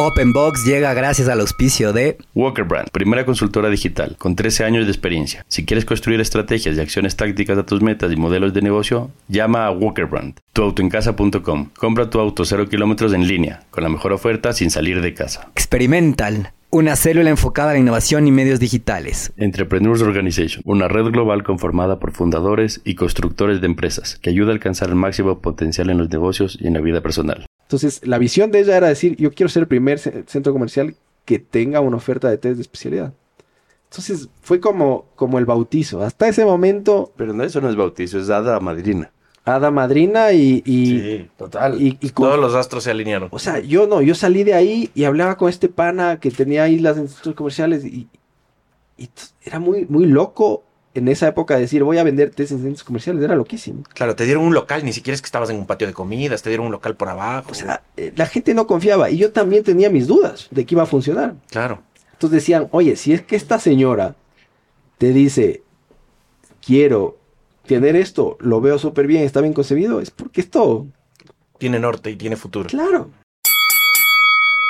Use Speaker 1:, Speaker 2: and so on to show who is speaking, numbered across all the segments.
Speaker 1: Openbox llega gracias al auspicio de
Speaker 2: Walker Brand, primera consultora digital con 13 años de experiencia. Si quieres construir estrategias y acciones tácticas a tus metas y modelos de negocio, llama a Walker Brand. Tuautoencasa.com. Compra tu auto 0 kilómetros en línea, con la mejor oferta sin salir de casa.
Speaker 1: Experimental, una célula enfocada a la innovación y medios digitales.
Speaker 2: Entrepreneurs Organization, una red global conformada por fundadores y constructores de empresas que ayuda a alcanzar el máximo potencial en los negocios y en la vida personal.
Speaker 3: Entonces, la visión de ella era decir, yo quiero ser el primer centro comercial que tenga una oferta de test de especialidad. Entonces, fue como, como el bautizo. Hasta ese momento...
Speaker 2: Pero no, eso no es bautizo, es hada madrina.
Speaker 3: Hada madrina y...
Speaker 4: sí, total. Y, Todos los astros se alinearon.
Speaker 3: O sea, yo no, yo salí de ahí y hablaba con este pana que tenía ahí las centros comerciales y, y era muy, muy loco en esa época decir voy a vender en centros comerciales era loquísimo.
Speaker 4: Claro, te dieron un local, ni siquiera es que estabas en un patio de comidas, te dieron un local por abajo.
Speaker 3: O sea, eh, la gente no confiaba y yo también tenía mis dudas de que iba a funcionar.
Speaker 4: Claro.
Speaker 3: Entonces decían, oye, si es que esta señora te dice, quiero tener esto, lo veo súper bien, está bien concebido, es porque esto...
Speaker 4: Tiene norte y tiene futuro.
Speaker 3: Claro.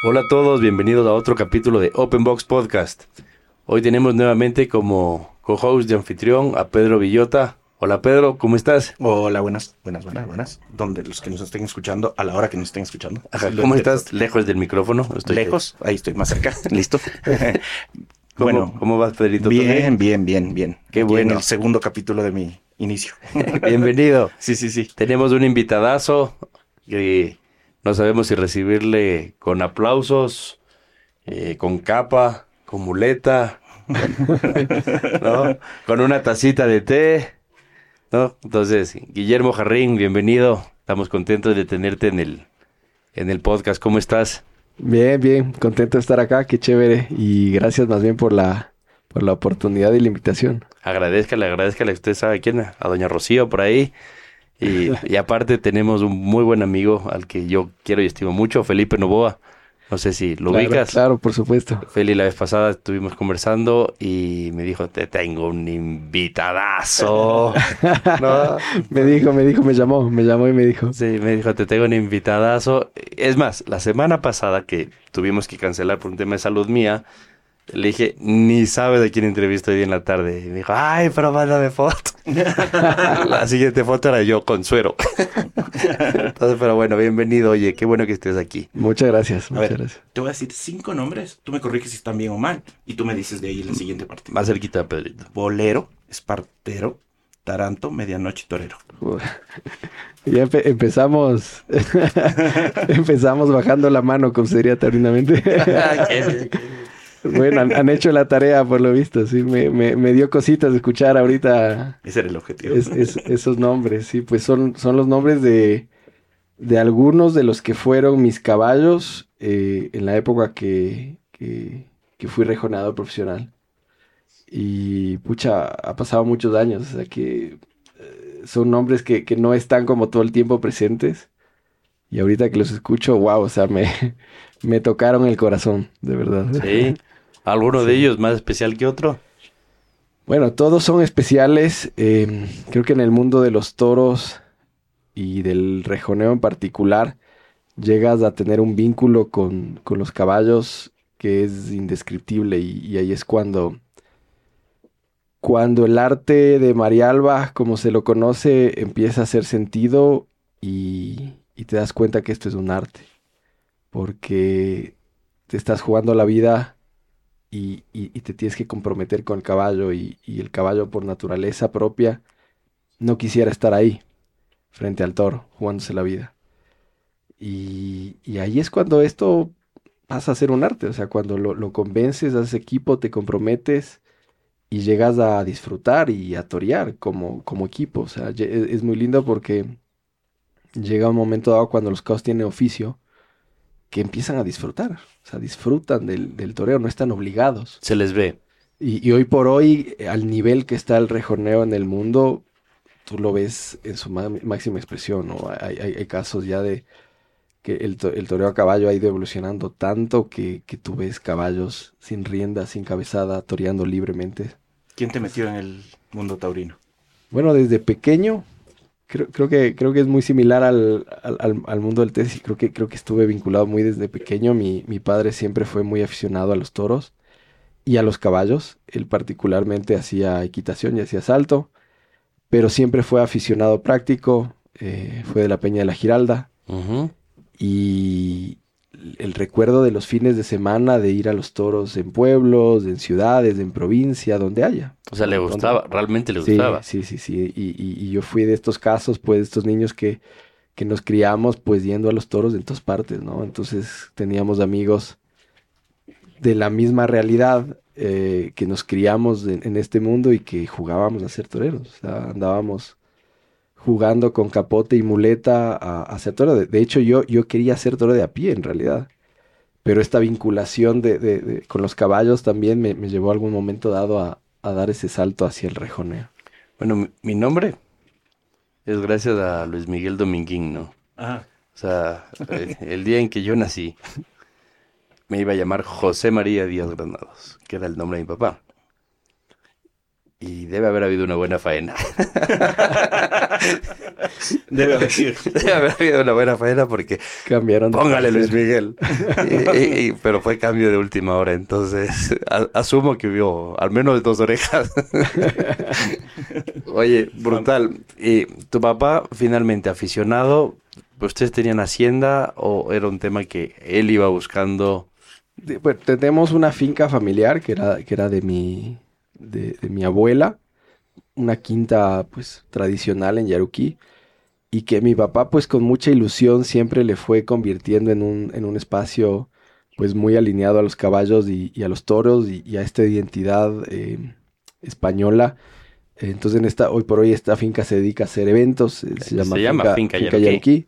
Speaker 2: Hola a todos, bienvenidos a otro capítulo de Open Box Podcast. Hoy tenemos nuevamente como co-host de anfitrión a Pedro Villota. Hola Pedro, ¿cómo estás?
Speaker 4: Hola, buenas, buenas, buenas, buenas. Donde los que nos estén escuchando, a la hora que nos estén escuchando.
Speaker 2: ¿Cómo estás? Lejos del micrófono.
Speaker 4: Estoy lejos, ahí estoy más cerca. Listo.
Speaker 2: bueno, ¿cómo vas, Pedrito?
Speaker 4: Bien, bien, bien, bien.
Speaker 2: Qué bueno.
Speaker 4: En el segundo capítulo de mi inicio.
Speaker 2: Bienvenido.
Speaker 4: Sí, sí, sí.
Speaker 2: Tenemos un invitadazo que no sabemos si recibirle con aplausos, eh, con capa, con muleta, ¿no? con una tacita de té. ¿no? Entonces, Guillermo Jarrín, bienvenido. Estamos contentos de tenerte en el, en el podcast. ¿Cómo estás?
Speaker 3: Bien, bien, contento de estar acá, qué chévere. Y gracias más bien por la, por la oportunidad y la invitación.
Speaker 2: Agradezcale, agradezcale. Usted sabe quién, a doña Rocío por ahí. Y, aparte tenemos un muy buen amigo al que yo quiero y estimo mucho, Felipe Novoa. No sé si lo ubicas.
Speaker 3: Claro, por supuesto.
Speaker 2: Feli, la vez pasada estuvimos conversando y me dijo, te tengo un invitadazo.
Speaker 3: me dijo, me dijo, me llamó, me llamó y me dijo.
Speaker 2: Sí, me dijo, te tengo un invitadazo. Es más, la semana pasada que tuvimos que cancelar por un tema de salud mía, le dije, ni sabe de quién entrevisto hoy en la tarde. Y me dijo, ay, pero mándame foto. la siguiente foto era yo con suero. Entonces, pero bueno, bienvenido. Oye, qué bueno que estés aquí.
Speaker 3: Muchas gracias, muchas gracias.
Speaker 4: Te voy a decir cinco nombres. Tú me corriges si están bien o mal. Y tú me dices de ahí la siguiente parte.
Speaker 2: Más cerquita, Pedrito.
Speaker 4: Bolero, espartero, taranto, medianoche torero.
Speaker 3: Ya empezamos. empezamos bajando la mano, como sería tardinamente. Bueno, han, hecho la tarea por lo visto, sí, me, me, dio cositas de escuchar ahorita.
Speaker 4: Ese era el objetivo.
Speaker 3: esos nombres, sí, pues son, son los nombres de, de algunos de los que fueron mis caballos eh, en la época que, que, fui rejonador profesional. Y pucha, ha pasado muchos años, o sea que eh, son nombres que, que no están como todo el tiempo presentes. Y ahorita que los escucho, wow, o sea, me, me tocaron el corazón, de verdad.
Speaker 2: Sí. ¿Alguno de ellos más especial que otro?
Speaker 3: Bueno, todos son especiales. Em, creo que en el mundo de los toros y del rejoneo en particular, llegas a tener un vínculo con, los caballos que es indescriptible y, ahí es cuando, cuando el arte de Marialba, como se lo conoce, empieza a hacer sentido y, y te das cuenta que esto es un arte, porque te estás jugando la vida y, te tienes que comprometer con el caballo y, el caballo por naturaleza propia no quisiera estar ahí, frente al toro, jugándose la vida. Y, ahí es cuando esto pasa a ser un arte, o sea, cuando lo, convences, haces equipo, te comprometes y llegas a disfrutar y a torear como, equipo. O sea, es, muy lindo porque llega un momento dado cuando los caos tienen oficio que empiezan a disfrutar. O sea, disfrutan del, del toreo, no están obligados.
Speaker 2: Se les ve.
Speaker 3: Y, y hoy por hoy, al nivel que está el rejoneo en el mundo, tú lo ves en su ma- máxima expresión, ¿no? Hay, hay- hay casos ya de que el, to- el toreo a caballo ha ido evolucionando tanto que, que tú ves caballos sin rienda, sin cabezada, toreando libremente.
Speaker 4: ¿Quién te metió en el mundo taurino?
Speaker 3: Bueno, desde pequeño, creo, creo que, creo que es muy similar al, al- al- mundo del tenis y creo que, creo que estuve vinculado muy desde pequeño. Mi, mi padre siempre fue muy aficionado a los toros y a los caballos. Él particularmente hacía equitación y hacía salto, pero siempre fue aficionado práctico, eh, fue de la Peña de la Giralda y el recuerdo de los fines de semana de ir a los toros en pueblos, en ciudades, en provincia, donde haya.
Speaker 2: O sea, le gustaba, realmente le
Speaker 3: Sí,
Speaker 2: gustaba.
Speaker 3: Sí, sí, sí. Y, y- y yo fui de estos casos, pues, de estos niños que, que nos criamos, pues, yendo a los toros en todas partes, ¿no? Entonces teníamos amigos de la misma realidad eh, que nos criamos en, en este mundo y que jugábamos a ser toreros. O sea, andábamos jugando con capote y muleta a, a ser toro. De, de hecho, yo, yo quería ser toro de a pie, en realidad. Pero esta vinculación de, de- de- con los caballos también me, me llevó a algún momento dado a, a dar ese salto hacia el rejoneo.
Speaker 2: Bueno, mi, mi nombre es gracias a Luis Miguel Dominguín, ¿no?
Speaker 4: Ah,
Speaker 2: O sea, eh, el día en que yo nací, me iba a llamar José María Díaz Granados, que era el nombre de mi papá. Y debe haber habido una buena faena.
Speaker 4: debe
Speaker 2: haber habido una buena faena porque
Speaker 3: Cambiaron.
Speaker 2: póngale Luis. Miguel. Y- y- y- pero fue cambio de última hora, entonces a- asumo que hubo al menos dos orejas. Oye, brutal. ¿Y tu papá finalmente aficionado? ¿Ustedes tenían hacienda o era un tema que él iba buscando?
Speaker 3: Bueno, tenemos una finca familiar que era, que era de mi, de, de mi abuela, una quinta pues tradicional en Yaruquí, y que mi papá pues con mucha ilusión siempre le fue convirtiendo en un, en un espacio pues muy alineado a los caballos y, y a los toros y, y a esta identidad eh, española. Entonces en esta, hoy por hoy esta finca se dedica a hacer eventos, eh, se llama,
Speaker 2: Se llama Finca. Yaruquí.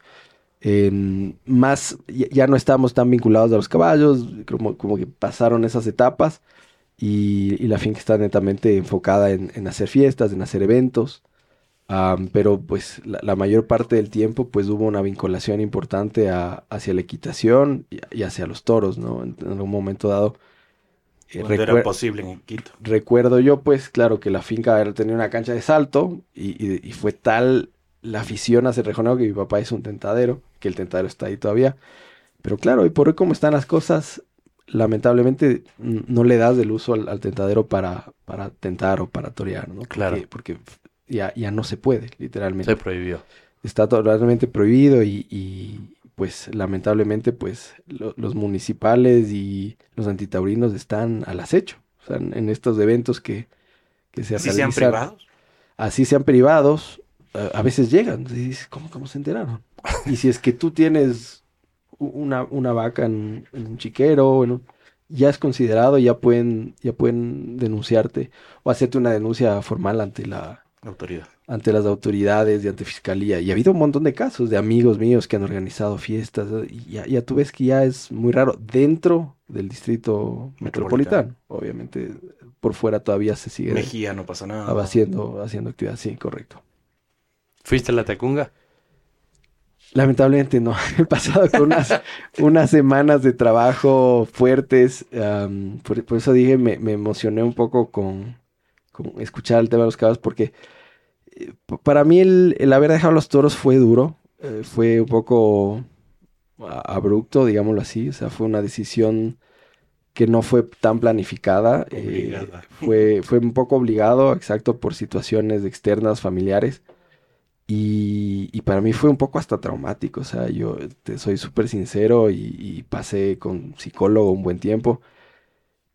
Speaker 3: En más, ya, ya no estamos tan vinculados a los caballos, como, como que pasaron esas etapas y, y la finca está netamente enfocada en, en hacer fiestas, en hacer eventos, Am, pero pues la, la mayor parte del tiempo pues hubo una vinculación importante a- hacia la equitación y, y hacia los toros, ¿no? En, en algún momento dado. eh,
Speaker 4: era posible en Quito.
Speaker 3: recuerdo yo, pues, claro, que la finca tenía una cancha de salto y, y- y fue tal la afición hacia el rejoneo que mi papá hizo un tentadero, que el tentadero está ahí todavía. Pero claro, y por hoy como están las cosas, lamentablemente no le das el uso al, al tentadero para, para tentar o para torear, ¿no?
Speaker 2: Claro.
Speaker 3: Porque, porque ya, ya no se puede, literalmente
Speaker 2: Se prohibió.
Speaker 3: está totalmente prohibido y, y, pues lamentablemente pues lo- los municipales y los antitaurinos están al acecho. O sea, en, en estos eventos que, que se
Speaker 4: ¿Sí sean privados?
Speaker 3: así sean privados, a, a veces llegan. Y dices, ¿cómo, ¿cómo se enteraron? y si es que tú tienes una, una vaca en, en un chiquero, en un- ya es considerado, ya pueden, ya pueden denunciarte o hacerte una denuncia formal ante la,
Speaker 4: Autoridad.
Speaker 3: ante las autoridades y ante fiscalía. Y ha habido un montón de casos de amigos míos que han organizado fiestas. Y ya, ya tú ves que ya es muy raro dentro del distrito metropolitano. Obviamente, por fuera todavía se sigue
Speaker 4: Mejía no pasa nada.
Speaker 3: haciendo, haciendo actividad. Sí, correcto.
Speaker 2: ¿Fuiste a la Tacunga?
Speaker 3: Lamentablemente no. He pasado con unas, unas semanas de trabajo fuertes. por, por eso dije, me, me emocioné un poco con, con escuchar el tema de los caballos, porque eh, para mí el, el haber dejado los toros fue duro. eh, fue un poco abrupto, digámoslo así. O sea, fue una decisión que no fue tan planificada. eh, fue, fue un poco obligado, exacto, por situaciones externas, familiares. Y, para mí fue un poco hasta traumático, o sea, yo te soy súper sincero y, pasé con psicólogo un buen tiempo,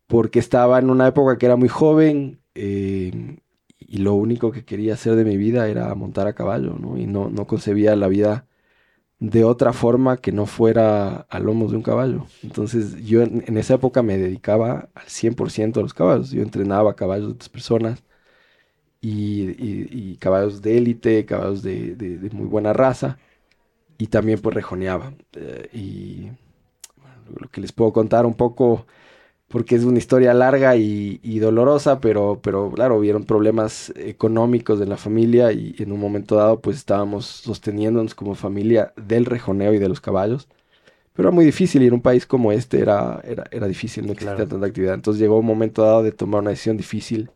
Speaker 3: porque estaba en una época que era muy joven eh, y lo único que quería hacer de mi vida era montar a caballo, ¿no? Y no, no concebía la vida de otra forma que no fuera a lomos de un caballo. Entonces yo en, en esa época me dedicaba al 100% a los caballos, yo entrenaba caballos de otras personas y, y- y caballos de élite, caballos de, de- de muy buena raza, y también pues rejoneaba. Eh, y lo que les puedo contar un poco, porque es una historia larga y, y dolorosa, pero, pero claro, hubieron problemas económicos de la familia y en un momento dado pues estábamos sosteniéndonos como familia del rejoneo y de los caballos. Pero era muy difícil y en un país como este era, era, era difícil, no existía
Speaker 2: Claro.
Speaker 3: tanta actividad. Entonces llegó un momento dado de tomar una decisión difícil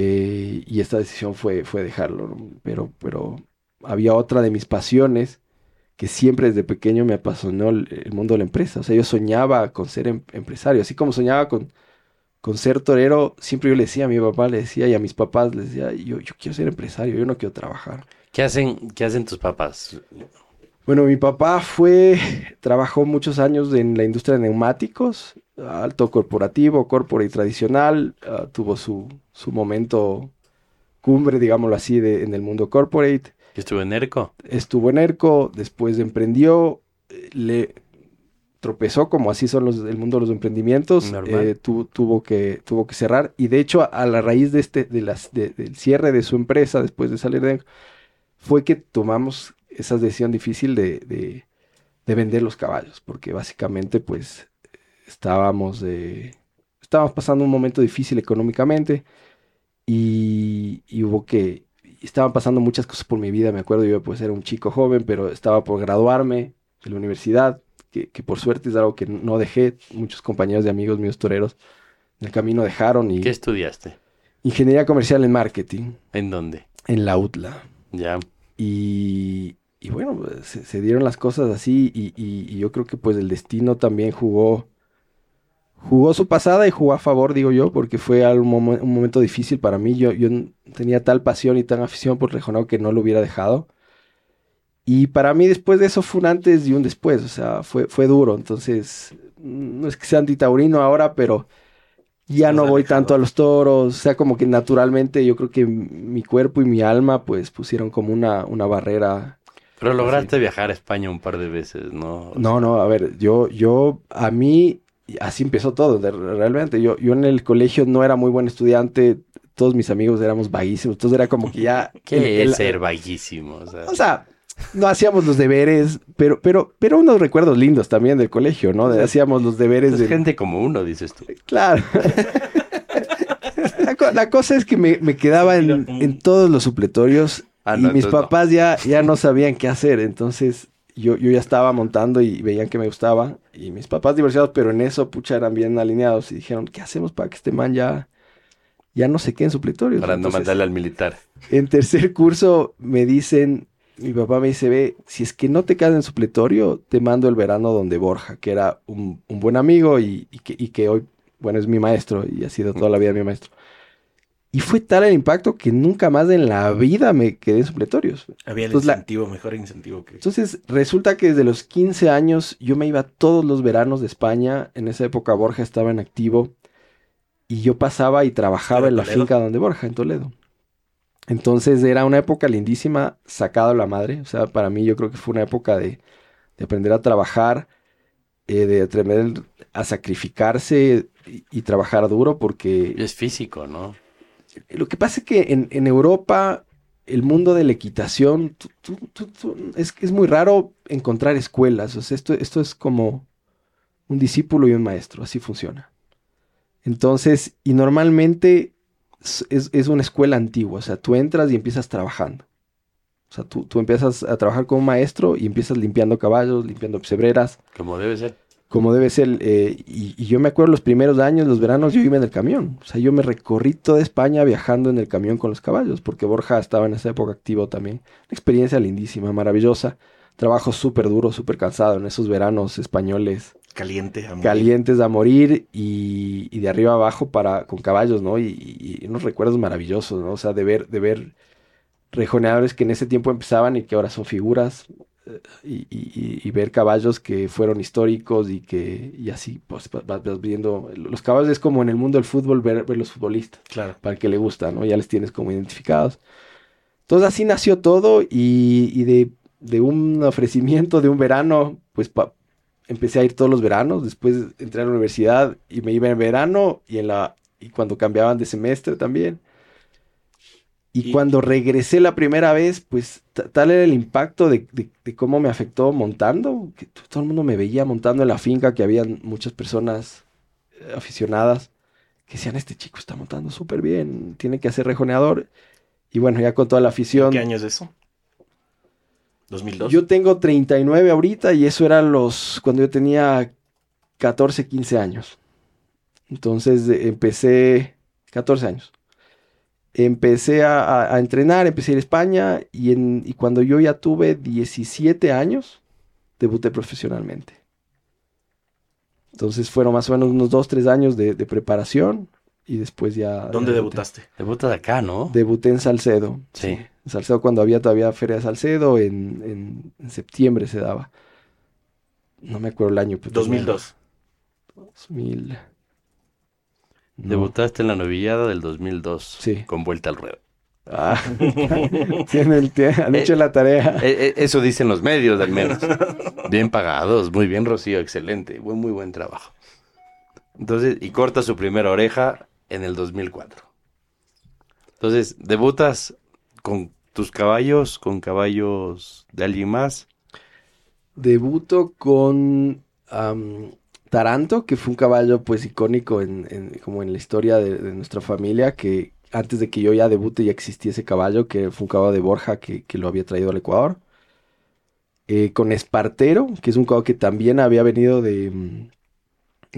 Speaker 3: eh, y esta decisión fue, fue dejarlo. ¿no? Pero, pero había otra de mis pasiones que siempre desde pequeño me apasionó el, mundo de la empresa. O sea, yo soñaba con ser em- empresario, así como soñaba con, con ser torero, siempre yo le decía a mi papá, le decía y a mis papás, les decía, yo, yo quiero ser empresario, yo no quiero trabajar.
Speaker 2: ¿Qué hacen, qué hacen tus papás?
Speaker 3: Bueno, mi papá fue, trabajó muchos años en la industria de neumáticos, alto corporativo, corporate tradicional, ah, tuvo su, su momento cumbre, digámoslo así, de, en el mundo corporate.
Speaker 2: ¿Que estuvo en ERCO?
Speaker 3: Estuvo en ERCO, después emprendió, le tropezó, como así son los, el mundo de los emprendimientos,
Speaker 2: Normal.
Speaker 3: eh, tu- tuvo, que, tuvo que cerrar. Y de hecho, a, a la raíz de este, de las, de- del cierre de su empresa, después de salir de ERCO, fue que tomamos esa decisión difícil de, de- de vender los caballos, porque básicamente, pues, estábamos, eh, estábamos pasando un momento difícil económicamente y, y hubo que, estaban pasando muchas cosas por mi vida, me acuerdo, yo pues era un chico joven, pero estaba por graduarme de la universidad, que, que por suerte es algo que no dejé, muchos compañeros de amigos míos toreros en el camino dejaron y
Speaker 2: ¿Qué estudiaste?
Speaker 3: ingeniería comercial en marketing
Speaker 2: ¿En dónde?
Speaker 3: en la UTLA.
Speaker 2: Ya.
Speaker 3: Y, y bueno, se, se dieron las cosas así y, y- y yo creo que pues el destino también jugó, jugó su pasada y jugó a favor, digo yo, porque fue algo momen- un momento difícil para mí. Yo, yo tenía tal pasión y tan afición por Rejonao que no lo hubiera dejado. Y para mí después de eso fue un antes y un después, o sea, fue, fue duro. Entonces, no es que sea antitaurino ahora, pero ya no voy tanto a los toros, o sea, como que naturalmente yo creo que mi cuerpo y mi alma pues pusieron como una, una barrera.
Speaker 2: Pero lograste viajar a España un par de veces, ¿no?
Speaker 3: No, no, a ver, yo, yo, a mí, así empezó todo, de- realmente, yo, yo en el colegio no era muy buen estudiante, todos mis amigos éramos vaguísimos, entonces era como que ya...
Speaker 2: ¿Qué
Speaker 3: el- el-
Speaker 2: es ser vaguísimo? O sea,
Speaker 3: O sea, no hacíamos los deberes, pero, pero, pero unos recuerdos lindos también del colegio, ¿no? De- hacíamos los deberes
Speaker 2: es
Speaker 3: de...
Speaker 2: gente como uno, dices tú.
Speaker 3: Claro. la, la cosa es que me, me quedaba en, en todos los supletorios
Speaker 2: Ah,
Speaker 3: y mis
Speaker 2: no.
Speaker 3: papás ya, ya no sabían qué hacer. Entonces yo, yo ya estaba montando y veían que me gustaba. Y mis papás divorciados, pero en eso, pucha, eran bien alineados y dijeron, ¿qué hacemos para que este man ya, ya no se quede en supletorios?
Speaker 2: Para no mandarle al militar.
Speaker 3: en tercer curso me dicen, mi papá me dice, ve, si es que no te quedas en supletorio, te mando el verano donde Borja, que era un, un buen amigo y, y que, y que hoy, bueno, es mi maestro y ha sido toda la vida mi maestro. Y fue tal el impacto que nunca más en la vida me quedé en supletorios.
Speaker 4: Había el
Speaker 3: Entonces, la-
Speaker 4: incentivo, mejor incentivo que...
Speaker 3: Entonces, resulta que desde los 15 años yo me iba todos los veranos de España. En esa época Borja estaba en activo. Y yo pasaba y trabajaba
Speaker 4: ¿Era
Speaker 3: en la
Speaker 4: Toledo?
Speaker 3: finca donde Borja, en Toledo. Entonces era una época lindísima, sacado a la madre. O sea, para mí yo creo que fue una época de, de aprender a trabajar, eh, de aprender a sacrificarse y, y trabajar duro porque
Speaker 2: Es físico, ¿no?
Speaker 3: Lo que pasa es que en, en Europa, el mundo de la equitación, tú- tú- tú- es, es muy raro encontrar escuelas. O sea, esto, esto es como un discípulo y un maestro, así funciona. Entonces, y normalmente es, es- es una escuela antigua, o sea, tú entras y empiezas trabajando. O sea, tú, tú empiezas a trabajar como maestro y empiezas limpiando caballos, limpiando pesebreras,
Speaker 2: Como debe ser.
Speaker 3: Como debe ser. eh, y, y yo me acuerdo los primeros años, los veranos, yo iba en el camión. O sea, yo me recorrí toda España viajando en el camión con los caballos, porque Borja estaba en esa época activo también. Una experiencia lindísima, maravillosa. Trabajo súper duro, súper cansado en esos veranos españoles,
Speaker 4: Caliente, amor.
Speaker 3: calientes a morir y, y de arriba abajo para, con caballos, ¿no? Y, y- unos recuerdos maravillosos, ¿no? O sea, de ver, de ver rejoneadores que en ese tiempo empezaban y que ahora son figuras y, y- ver caballos que fueron históricos y que y así pues va- vas, vas viendo los caballos es como en el mundo del fútbol ver, ver los futbolistas
Speaker 4: Claro.
Speaker 3: para el que le gusta no ya les tienes como identificados. Entonces así nació todo y, y de, de un ofrecimiento de un verano pues pa- empecé a ir todos los veranos. Después entré a la universidad y me iba en verano y en la y cuando cambiaban de semestre también Y,
Speaker 4: Y-
Speaker 3: cuando regresé la primera vez, pues ta- tal era el impacto de, de- de cómo me afectó montando, que todo el mundo me veía montando en la finca, que habían muchas personas eh, aficionadas que decían, este chico está montando súper bien, tiene que hacer rejoneador. Y bueno, ya con toda la afición.
Speaker 4: ¿Qué año es eso? 2002.
Speaker 3: Yo tengo 39 ahorita y eso era los cuando yo tenía 14, 15 años. Entonces empecé 14 años. Empecé a, a- a entrenar, empecé a ir a España y, en, y cuando yo ya tuve 17 años, debuté profesionalmente. Entonces fueron más o menos unos 2, 3 años de, de preparación y después ya...
Speaker 4: ¿Dónde
Speaker 3: ya
Speaker 4: debutaste?
Speaker 2: Debuta de acá, ¿no?
Speaker 3: Debuté en Salcedo.
Speaker 2: Sí.
Speaker 3: En Salcedo cuando había todavía Feria de Salcedo, en, en- en septiembre se daba. No me acuerdo el año. pero
Speaker 4: 2002.
Speaker 3: 2000. No.
Speaker 2: Debutaste en la novillada del 2002.
Speaker 3: Sí.
Speaker 2: Con vuelta al ruedo.
Speaker 3: Ah, tienen, tienen- han hecho la tarea.
Speaker 2: Eh, eh, eso dicen los medios, al menos. Bien pagados. Muy bien, Rocío. Excelente. Buen, muy buen trabajo. Entonces, y corta su primera oreja en el 2004. Entonces, debutas con tus caballos, con caballos de alguien más.
Speaker 3: Debuto con Taranto, que fue un caballo pues icónico en, en- como en la historia de, de nuestra familia, que antes de que yo ya debute ya existía ese caballo, que fue un caballo de Borja que, que lo había traído al Ecuador. Eh, con Espartero, que es un caballo que también había venido de, mm,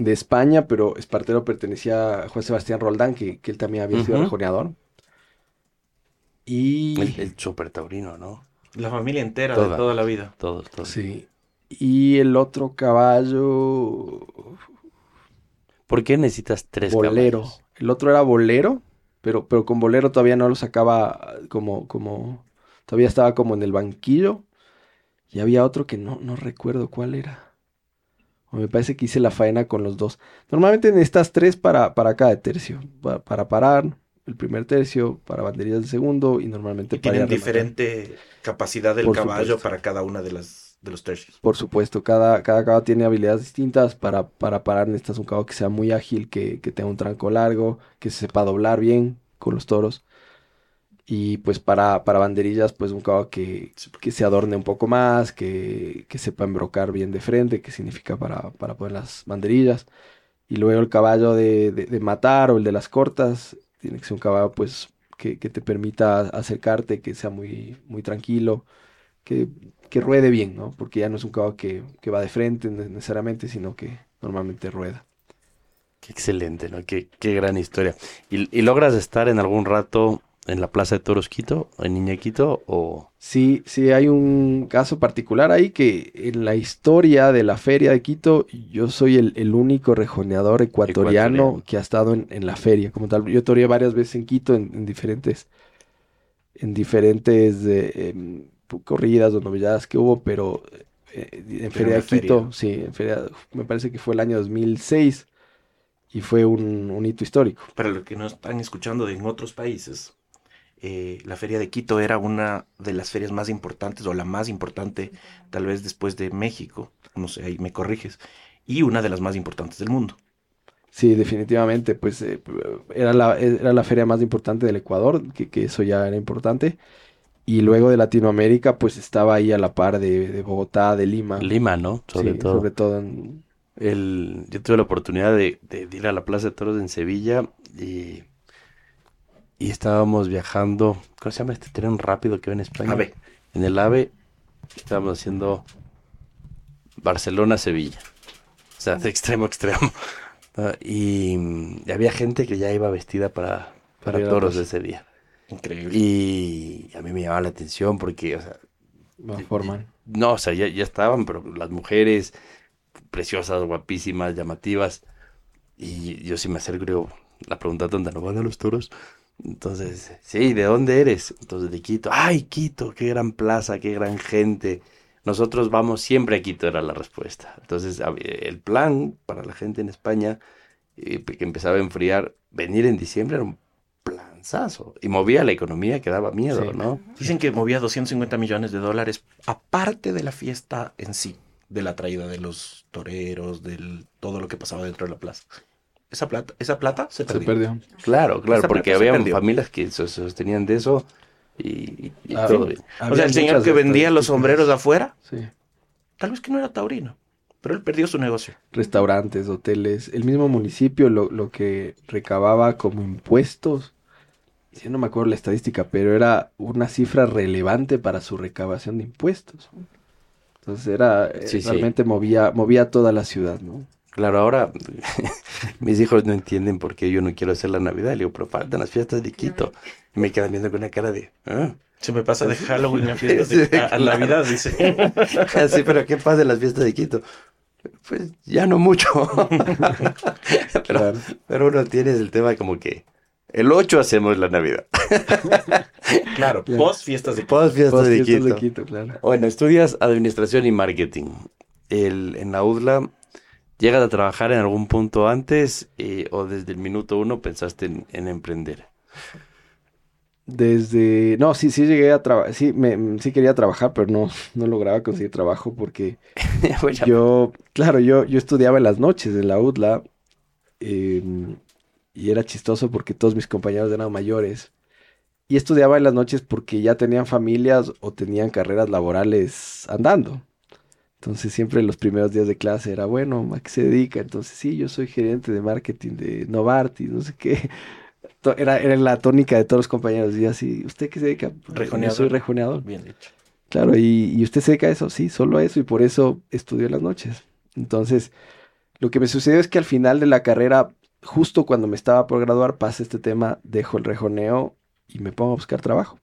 Speaker 3: de España, pero Espartero pertenecía a Juan Sebastián Roldán, que, que él también había sido
Speaker 2: Ujú.
Speaker 3: rejoneador. Y...
Speaker 2: El, el super taurino, ¿no?
Speaker 4: La familia entera
Speaker 2: Toda.
Speaker 4: de toda la vida.
Speaker 2: Todos, todos.
Speaker 3: Sí. Y el otro caballo...
Speaker 2: ¿Por qué necesitas tres
Speaker 3: bolero.
Speaker 2: caballos?
Speaker 3: El otro era bolero, pero, pero con bolero todavía no lo sacaba como, como, todavía estaba como en el banquillo. Y había otro que no, no recuerdo cuál era. O me parece que hice la faena con los dos. Normalmente necesitas tres para, para cada tercio. Pa- Para, parar el primer tercio, para banderillas del segundo y normalmente
Speaker 4: Y
Speaker 3: para
Speaker 4: tienen
Speaker 3: rematar.
Speaker 4: diferente capacidad del
Speaker 3: Por
Speaker 4: caballo
Speaker 3: supuesto.
Speaker 4: para cada una de las de los tercios.
Speaker 3: Por supuesto, cada, cada caballo tiene habilidades distintas. Para, para parar necesitas un caballo que sea muy ágil, que, que tenga un tranco largo, que se sepa doblar bien con los toros. Y pues para, para banderillas, pues un caballo que, que se adorne un poco más, que, que sepa embrocar bien de frente, que significa para, para poner las banderillas. Y luego el caballo de, de- de matar o el de las cortas, tiene que ser un caballo pues que, que te permita acercarte, que sea muy, muy tranquilo, que, que ruede bien, ¿no? Porque ya no es un caballo que, que va de frente ne- necesariamente, sino que normalmente rueda.
Speaker 2: Qué excelente, ¿no? Qué, qué gran historia. ¿Y, y logras estar en algún rato en la Plaza de Toros Quito, en Niña Quito, o
Speaker 3: Sí, sí, hay un caso particular ahí que en la historia de la feria de Quito, yo soy el, el único rejoneador ecuatoriano,
Speaker 2: Ecuatoriano.
Speaker 3: que ha estado en, en la feria como tal. Yo toreé varias veces en Quito en, en diferentes, en diferentes eh, em, corridas o novilladas que hubo, pero eh, en Feria de Quito,
Speaker 4: feria.
Speaker 3: sí, en feria, me parece que fue el año 2006 y fue un, un hito histórico.
Speaker 4: Para los que no están escuchando de en otros países, eh, la feria de Quito era una de las ferias más importantes o la más importante tal vez después de México, no sé, ahí me corriges, y una de las más importantes del mundo.
Speaker 3: Sí, definitivamente, pues eh, era la, era la feria más importante del Ecuador, que, que eso ya era importante. Y luego de Latinoamérica, pues estaba ahí a la par de, de Bogotá, de Lima.
Speaker 2: Lima, ¿no? Sobre
Speaker 3: Sí,
Speaker 2: todo.
Speaker 3: sobre todo en-
Speaker 2: El, yo tuve la oportunidad de, de ir a la Plaza de Toros en Sevilla y, y estábamos viajando. ¿Cómo se llama este tren rápido que va en España?
Speaker 4: AVE.
Speaker 2: En el AVE estábamos haciendo Barcelona-Sevilla. O sea, de extremo a extremo. Y, y había gente que ya iba vestida para, para toros ese día.
Speaker 4: Increíble.
Speaker 2: Y a mí me llamaba la atención porque, o sea,
Speaker 3: va, forman.
Speaker 2: no, o sea, ya, ya estaban, pero las mujeres preciosas, guapísimas, llamativas. Y yo sí me acerco y digo, la pregunta tonta, ¿no van a los toros? Entonces, sí, ¿de dónde eres? Entonces, de Quito. ¡Ay, Quito! ¡Qué gran plaza, qué gran gente! Nosotros vamos siempre a Quito, era la respuesta. Entonces, el plan para la gente en España, eh, que empezaba a enfriar, venir en diciembre era un Y movía la economía que daba miedo,
Speaker 3: Sí.
Speaker 2: ¿no?
Speaker 4: Dicen que movía 250 millones de dólares, aparte de la fiesta en sí, de la traída de los toreros, del todo lo que pasaba dentro de la plaza. esa plata, esa plata se
Speaker 3: Se
Speaker 4: perdió.
Speaker 3: perdió.
Speaker 2: Claro, claro,
Speaker 4: Esa
Speaker 2: porque había
Speaker 4: perdió.
Speaker 2: familias que se sostenían de eso y, y
Speaker 3: Ah,
Speaker 2: todo bien.
Speaker 4: O sea, el señor que vendía los sombreros afuera,
Speaker 3: Sí.
Speaker 4: tal vez que no era taurino, pero él perdió su negocio.
Speaker 3: Restaurantes, hoteles, el mismo municipio lo, lo que recababa como impuestos, ya no me acuerdo la estadística, pero era una cifra relevante para su recabación de impuestos. Entonces era, eh,
Speaker 2: Sí, sí.
Speaker 3: realmente movía, movía toda la ciudad, ¿no?
Speaker 2: Claro, ahora mis hijos no entienden por qué yo no quiero hacer la Navidad. Le digo, pero faltan las fiestas de Quito. Y me quedan viendo con una cara de, ¿ah?
Speaker 4: Se me pasa de Halloween a, fiestas de-
Speaker 2: Sí,
Speaker 4: a- a
Speaker 2: claro.
Speaker 4: Navidad, dice.
Speaker 2: sí, pero ¿qué pasa en las fiestas de Quito? Pues ya no mucho. pero,
Speaker 3: Claro.
Speaker 2: pero uno tiene el tema como que el 8 hacemos la Navidad.
Speaker 4: Claro, post fiestas de
Speaker 2: Post fiestas
Speaker 3: Post
Speaker 2: de
Speaker 3: fiestas
Speaker 2: Quito.
Speaker 3: de Quito, claro.
Speaker 2: Bueno, estudias administración y marketing. El, en la UDLA, ¿llegas a trabajar en algún punto antes eh, o desde el minuto uno pensaste en, en emprender?
Speaker 3: Desde, no, sí, sí llegué a trabajar, sí, me, sí quería trabajar, pero no, no lograba conseguir trabajo porque Yo, claro, yo, yo estudiaba en las noches en la UDLA em, y era chistoso porque todos mis compañeros eran mayores y estudiaba en las noches porque ya tenían familias o tenían carreras laborales andando. Entonces siempre los primeros días de clase era, bueno, ¿a qué se dedica? Entonces sí, yo soy gerente de marketing de Novartis, no sé qué. Era, era la tónica de todos los compañeros y así, ¿usted qué se dedica? Yo
Speaker 4: Rejoneador.
Speaker 3: soy rejoneador.
Speaker 4: Bien dicho.
Speaker 3: Claro, y, y usted se dedica a eso, sí, solo a eso, y por eso estudió en las noches. Entonces, lo que me sucedió es que al final de la carrera, justo cuando me estaba por graduar, pasa este tema, dejo el rejoneo y me pongo a buscar trabajo.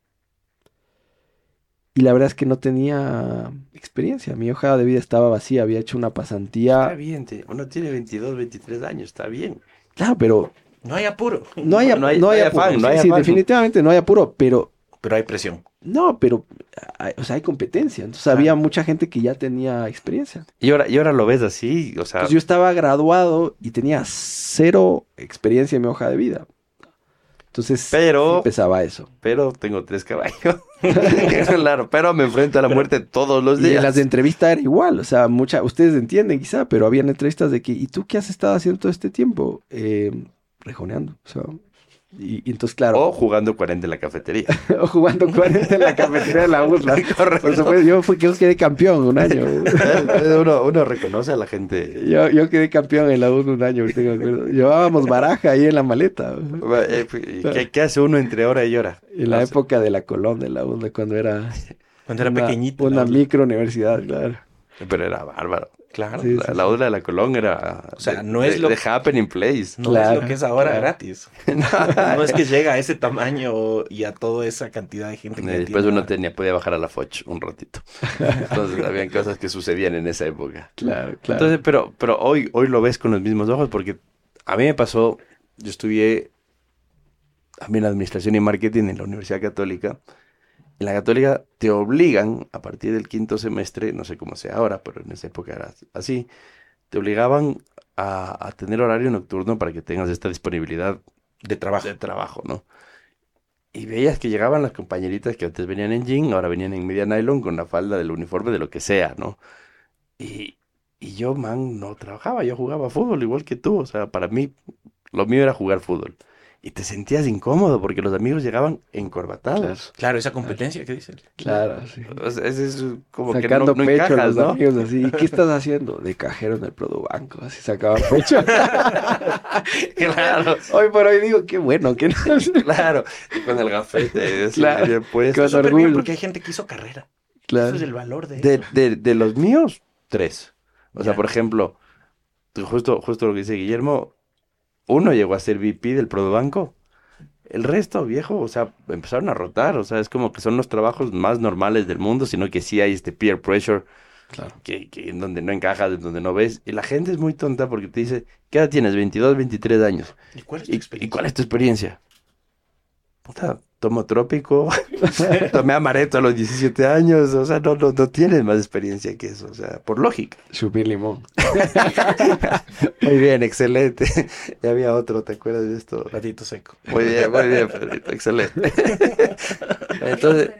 Speaker 3: Y la verdad es que no tenía experiencia, mi hoja de vida estaba vacía, había hecho una
Speaker 2: Está
Speaker 3: pasantía.
Speaker 2: bien, te- uno tiene 22, 23 años, está bien.
Speaker 3: Claro, pero
Speaker 4: No hay apuro,
Speaker 3: no hay,
Speaker 2: No hay-
Speaker 3: no
Speaker 2: no
Speaker 3: hay apuro.
Speaker 2: afán, no
Speaker 3: Sí,
Speaker 2: hay
Speaker 3: sí,
Speaker 2: afán.
Speaker 3: definitivamente no hay apuro, pero
Speaker 4: pero hay presión.
Speaker 3: No, pero hay- o sea, hay competencia. Entonces había mucha gente que ya tenía experiencia.
Speaker 2: Y ahora, y ahora lo ves así, o sea,
Speaker 3: Pues yo estaba graduado y tenía cero experiencia en mi hoja de vida. Entonces,
Speaker 2: Pero-
Speaker 3: empezaba eso.
Speaker 2: pero tengo tres caballos. claro, pero me enfrento a la muerte todos los
Speaker 3: Y en
Speaker 2: días.
Speaker 3: las de entrevista era igual, o sea, mucha, ustedes entienden quizá, pero habían entrevistas de que, ¿y tú qué has estado haciendo todo este tiempo? Eh, rejoneando, o sea, y, y entonces, claro,
Speaker 2: O jugando 40 en la cafetería.
Speaker 3: o jugando 40 en la cafetería de la.
Speaker 2: Correcto.
Speaker 3: Por supuesto, yo, fui, yo quedé campeón un año.
Speaker 2: uno, uno reconoce a la gente.
Speaker 3: Yo, yo quedé campeón en la USLA un año. Llevábamos baraja ahí en la maleta.
Speaker 2: Eh, ¿Qué, qué hace uno entre hora y hora?
Speaker 3: En la
Speaker 2: sea,
Speaker 3: época de la Colón de la USLA, cuando era
Speaker 4: Cuando era
Speaker 3: una,
Speaker 4: pequeñito.
Speaker 3: una micro universidad, claro.
Speaker 2: Pero era bárbaro.
Speaker 4: Claro.
Speaker 3: Sí,
Speaker 2: la, la otra de la Colón era.
Speaker 4: O sea,
Speaker 2: de-
Speaker 4: no es
Speaker 2: de-
Speaker 4: lo-
Speaker 2: de happening place.
Speaker 4: No
Speaker 3: Claro,
Speaker 4: es lo que es ahora
Speaker 3: claro.
Speaker 4: gratis. No es que llega a ese tamaño y a toda esa cantidad de gente que
Speaker 2: Y después
Speaker 4: tiene
Speaker 2: uno
Speaker 4: ahora.
Speaker 2: tenía, podía bajar a la Foch un ratito. Entonces habían cosas que sucedían en esa época.
Speaker 3: Claro, claro.
Speaker 2: Entonces, pero, pero hoy, hoy lo ves con los mismos ojos porque a mí me pasó, yo estudié también administración y marketing en la Universidad Católica. En la Católica te obligan a partir del quinto semestre, no sé cómo sea ahora, pero en esa época era así, te obligaban a, a tener horario nocturno para que tengas esta disponibilidad
Speaker 4: de trabajo.
Speaker 2: de trabajo, ¿no? Y veías que llegaban las compañeritas que antes venían en jean, ahora venían en media nylon con la falda del uniforme de lo que sea, ¿no? Y, y yo, man, no trabajaba, yo jugaba fútbol igual que tú, o sea, para mí lo mío era jugar fútbol. Y te sentías incómodo porque los amigos llegaban encorbatados.
Speaker 4: Claro, esa competencia que dice.
Speaker 3: Claro, sí.
Speaker 2: O sea, ese es como que
Speaker 3: Sacando
Speaker 2: no, no
Speaker 3: pecho a los
Speaker 2: ¿no?
Speaker 3: amigos así. ¿Y qué estás haciendo? De cajero en el Produbanco. Así sacaba pecho.
Speaker 2: Claro,
Speaker 3: hoy por hoy digo, qué bueno, que no.
Speaker 2: claro. Con el gafete,
Speaker 3: Claro.
Speaker 2: bien puesto.
Speaker 3: Con
Speaker 4: Súper bien,
Speaker 3: orgullo.
Speaker 4: porque hay gente que hizo carrera.
Speaker 3: Claro.
Speaker 4: Eso es el valor de,
Speaker 2: De,
Speaker 4: eso.
Speaker 2: de, de los míos, tres. O sea, por ejemplo, justo, justo lo que dice Guillermo, uno llegó a ser VP del Banco. El resto, viejo, o sea, empezaron a rotar. O sea, es como que son los trabajos más normales del mundo, sino que sí hay este peer pressure
Speaker 3: Claro.
Speaker 2: que, que en donde no encajas, en donde no ves. Y la gente es muy tonta porque te dice, ¿qué edad tienes? 22, 23 años.
Speaker 4: ¿Y cuál es tu
Speaker 2: ¿Y,
Speaker 4: experiencia?
Speaker 2: y cuál es tu experiencia? Puta, tomo trópico, tomé amareto a los 17 años, o sea, no, no, no tienes más experiencia que eso, o sea, por lógica.
Speaker 3: Chupir limón.
Speaker 2: Muy bien, excelente. Ya había otro, ¿te acuerdas de esto?
Speaker 4: Platito seco.
Speaker 2: Muy bien, muy bien, Pedrito, excelente. Entonces,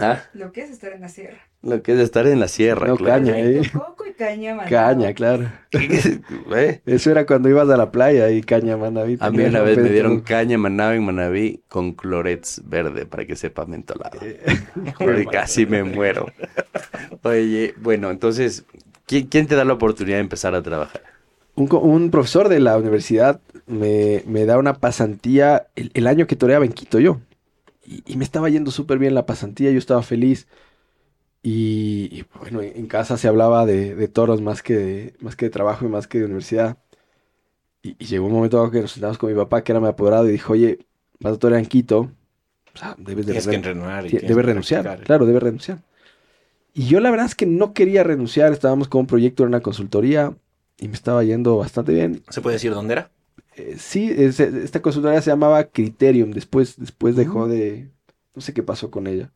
Speaker 2: Ah,
Speaker 5: Lo que es estar en la sierra.
Speaker 2: Lo que es estar en la sierra,
Speaker 3: No,
Speaker 2: claro.
Speaker 3: caña, ¿eh?
Speaker 5: Coco y caña, mandado.
Speaker 3: Caña, claro.
Speaker 2: ¿Eh?
Speaker 3: Eso era cuando ibas a la playa y caña, Manaví.
Speaker 2: A mí una vez me dieron caña Manaví, en Manaví con clorets verde para que sepa mentolado.
Speaker 3: Eh,
Speaker 2: Porque casi me muero. Oye, bueno, entonces, ¿quién, quién te da la oportunidad de empezar a trabajar?
Speaker 3: Un, profesor de la universidad me, me da una pasantía el, el año que toreaba en Quito yo. Y, y me estaba yendo súper bien la pasantía, yo estaba feliz. Y, y, bueno, en, casa se hablaba de, de toros más que de, más que de trabajo y más que de universidad. Y, y llegó un momento que nos sentamos con mi papá, que era mi apoderado, y dijo, oye, vas a torear en Quito, o sea, debes de
Speaker 4: Tienes que
Speaker 3: ren-
Speaker 4: entrenar. y
Speaker 3: Tie-
Speaker 4: tienes
Speaker 3: debe
Speaker 4: que
Speaker 3: renunciar,
Speaker 4: practicar.
Speaker 3: claro, debe renunciar. Y yo la verdad es que no quería renunciar, estábamos con un proyecto en una consultoría y me estaba yendo bastante bien.
Speaker 4: ¿Se puede decir dónde era?
Speaker 3: Eh, sí, es- esta consultoría se llamaba Criterium, después, después dejó de, no sé qué pasó con ella.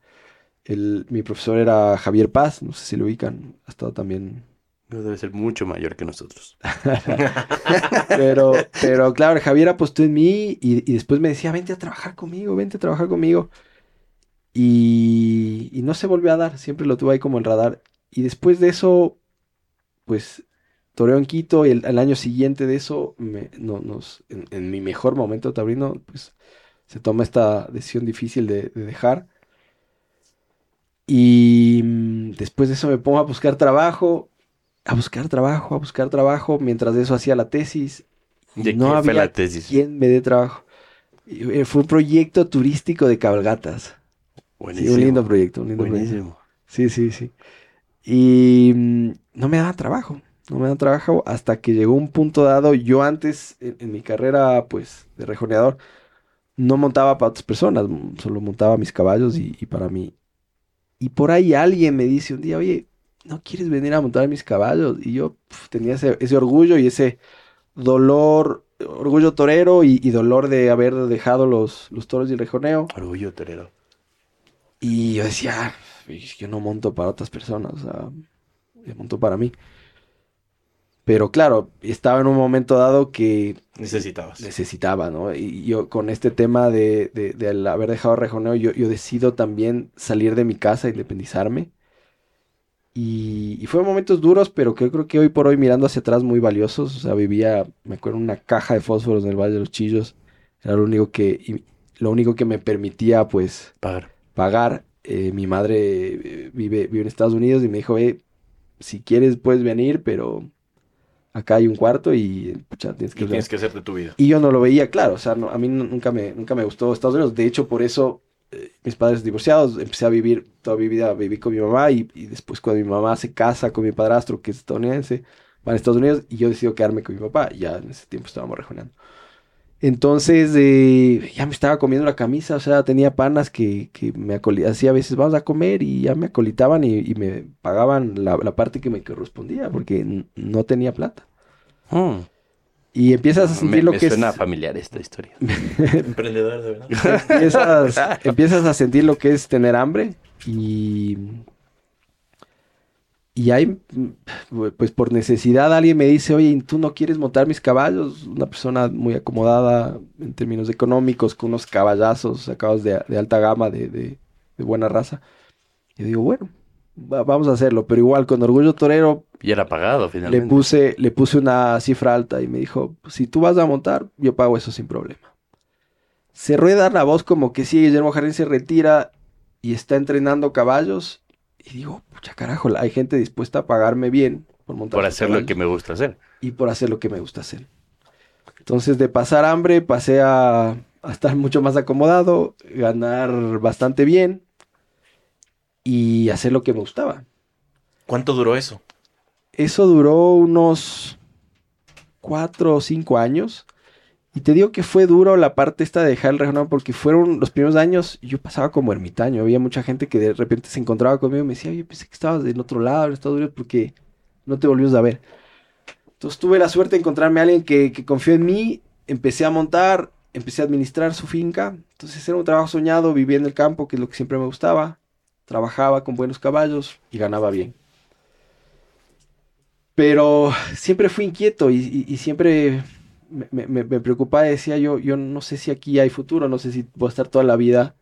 Speaker 3: El, mi profesor era Javier Paz, no sé si lo ubican, ha estado también...
Speaker 2: Debe ser mucho mayor que nosotros.
Speaker 3: Pero, pero claro, Javier apostó en mí y, y después me decía, vente a trabajar conmigo, vente a trabajar conmigo. Y, y no se volvió a dar, siempre lo tuve ahí como en radar. Y después de eso, pues, toreo en Quito y el, el año siguiente de eso, me- no, nos, en, en mi mejor momento taurino, pues, se toma esta decisión difícil de, de dejar. Y mm, después de eso me pongo a buscar trabajo, a buscar trabajo, a buscar trabajo, mientras de eso hacía la tesis. y
Speaker 2: ¿De
Speaker 3: no
Speaker 2: qué fue
Speaker 3: había
Speaker 2: la tesis?
Speaker 3: quien me dé trabajo. Y, eh, Fue un proyecto turístico de cabalgatas. Sí,
Speaker 2: Buenísimo.
Speaker 3: un lindo proyecto, un lindo proyecto.
Speaker 2: Buenísimo.
Speaker 3: Sí, sí, sí. Y mm, no me daban trabajo, no me daban trabajo hasta que llegó un punto dado. Yo antes, en, en mi carrera, pues, de rejoneador, no montaba para otras personas, solo montaba mis caballos y, y para mí. Y por ahí alguien me dice un día, oye, ¿no quieres venir a montar mis caballos? Y yo pf, tenía ese, ese orgullo y ese dolor, orgullo torero y, y dolor de haber dejado los, los toros y el rejoneo.
Speaker 2: Orgullo torero.
Speaker 3: Y yo decía, "Uy, yo no monto para otras personas, o sea, yo monto para mí. Pero claro, estaba en un momento dado que
Speaker 4: Necesitabas.
Speaker 3: necesitaba, ¿no? Y yo con este tema de, de, de haber dejado rejoneo, yo, yo decido también salir de mi casa, independizarme. Y, y fueron momentos duros, pero que yo creo que hoy por hoy mirando hacia atrás muy valiosos. O sea, vivía, me acuerdo, una caja de fósforos en el Valle de los Chillos. Era lo único que, y lo único que me permitía, pues,
Speaker 2: Pagar.
Speaker 3: pagar. Eh, mi madre eh, vive, vive en Estados Unidos y me dijo, eh, si quieres puedes venir, pero acá hay un cuarto y pucha, tienes que...
Speaker 4: Y tienes que hacer de tu vida.
Speaker 3: Y yo no lo veía claro, o sea, no- a mí nu- nunca me, nunca me gustó Estados Unidos. De hecho, por eso eh, mis padres divorciados, empecé a vivir, toda mi vida viví con mi mamá y, y después cuando mi mamá se casa con mi padrastro, que es estadounidense, van a Estados Unidos y yo decido quedarme con mi papá. Ya en ese tiempo estábamos rejoneando. Entonces, eh, ya me estaba comiendo la camisa, o sea, tenía panas que, que me hacía a veces, vamos a comer y ya me acolitaban y, y me pagaban la, la parte que me correspondía porque no tenía plata.
Speaker 2: Mm.
Speaker 3: Y empiezas a sentir
Speaker 2: Me,
Speaker 3: lo
Speaker 2: me
Speaker 3: que
Speaker 2: suena
Speaker 3: es...
Speaker 2: familiar esta historia.
Speaker 4: Emprendedor, de verdad.
Speaker 3: empiezas, empiezas a sentir lo que es tener hambre y, y hay, pues por necesidad alguien me dice, oye, ¿tú no quieres montar mis caballos? Una persona muy acomodada en términos económicos, con unos caballazos sacados de, de alta gama, de, de- de buena raza. Y digo, bueno, va- vamos a hacerlo, pero igual con orgullo torero
Speaker 2: Y era pagado
Speaker 3: le
Speaker 2: finalmente.
Speaker 3: puse, le puse una cifra alta y me dijo, si tú vas a montar, yo pago eso sin problema. Se rueda la voz como que sí, Guillermo Jardín se retira y está entrenando caballos. Y digo, pucha carajo, hay gente dispuesta a pagarme bien por montar
Speaker 2: por hacer lo que me gusta hacer.
Speaker 3: y por hacer lo que me gusta hacer. Entonces, de pasar hambre, pasé a, a estar mucho más acomodado, ganar bastante bien y hacer lo que me gustaba.
Speaker 4: ¿Cuánto duró eso?
Speaker 3: Eso duró unos cuatro o cinco años. Y te digo que fue duro la parte esta de dejar el regional porque fueron los primeros años, yo pasaba como ermitaño. Había mucha gente que de repente se encontraba conmigo y me decía, oye, pensé que estabas del otro lado, en Estados Unidos, porque no te volvías a ver. Entonces tuve la suerte de encontrarme a alguien que, confió en mí, empecé a montar, empecé a administrar su finca. Entonces era un trabajo soñado, vivía en el campo, que es lo que siempre me gustaba. Trabajaba con buenos caballos y ganaba bien. Pero siempre fui inquieto y siempre me, me- me- preocupaba decía yo, yo no sé si aquí hay futuro, no sé si voy a estar toda la vida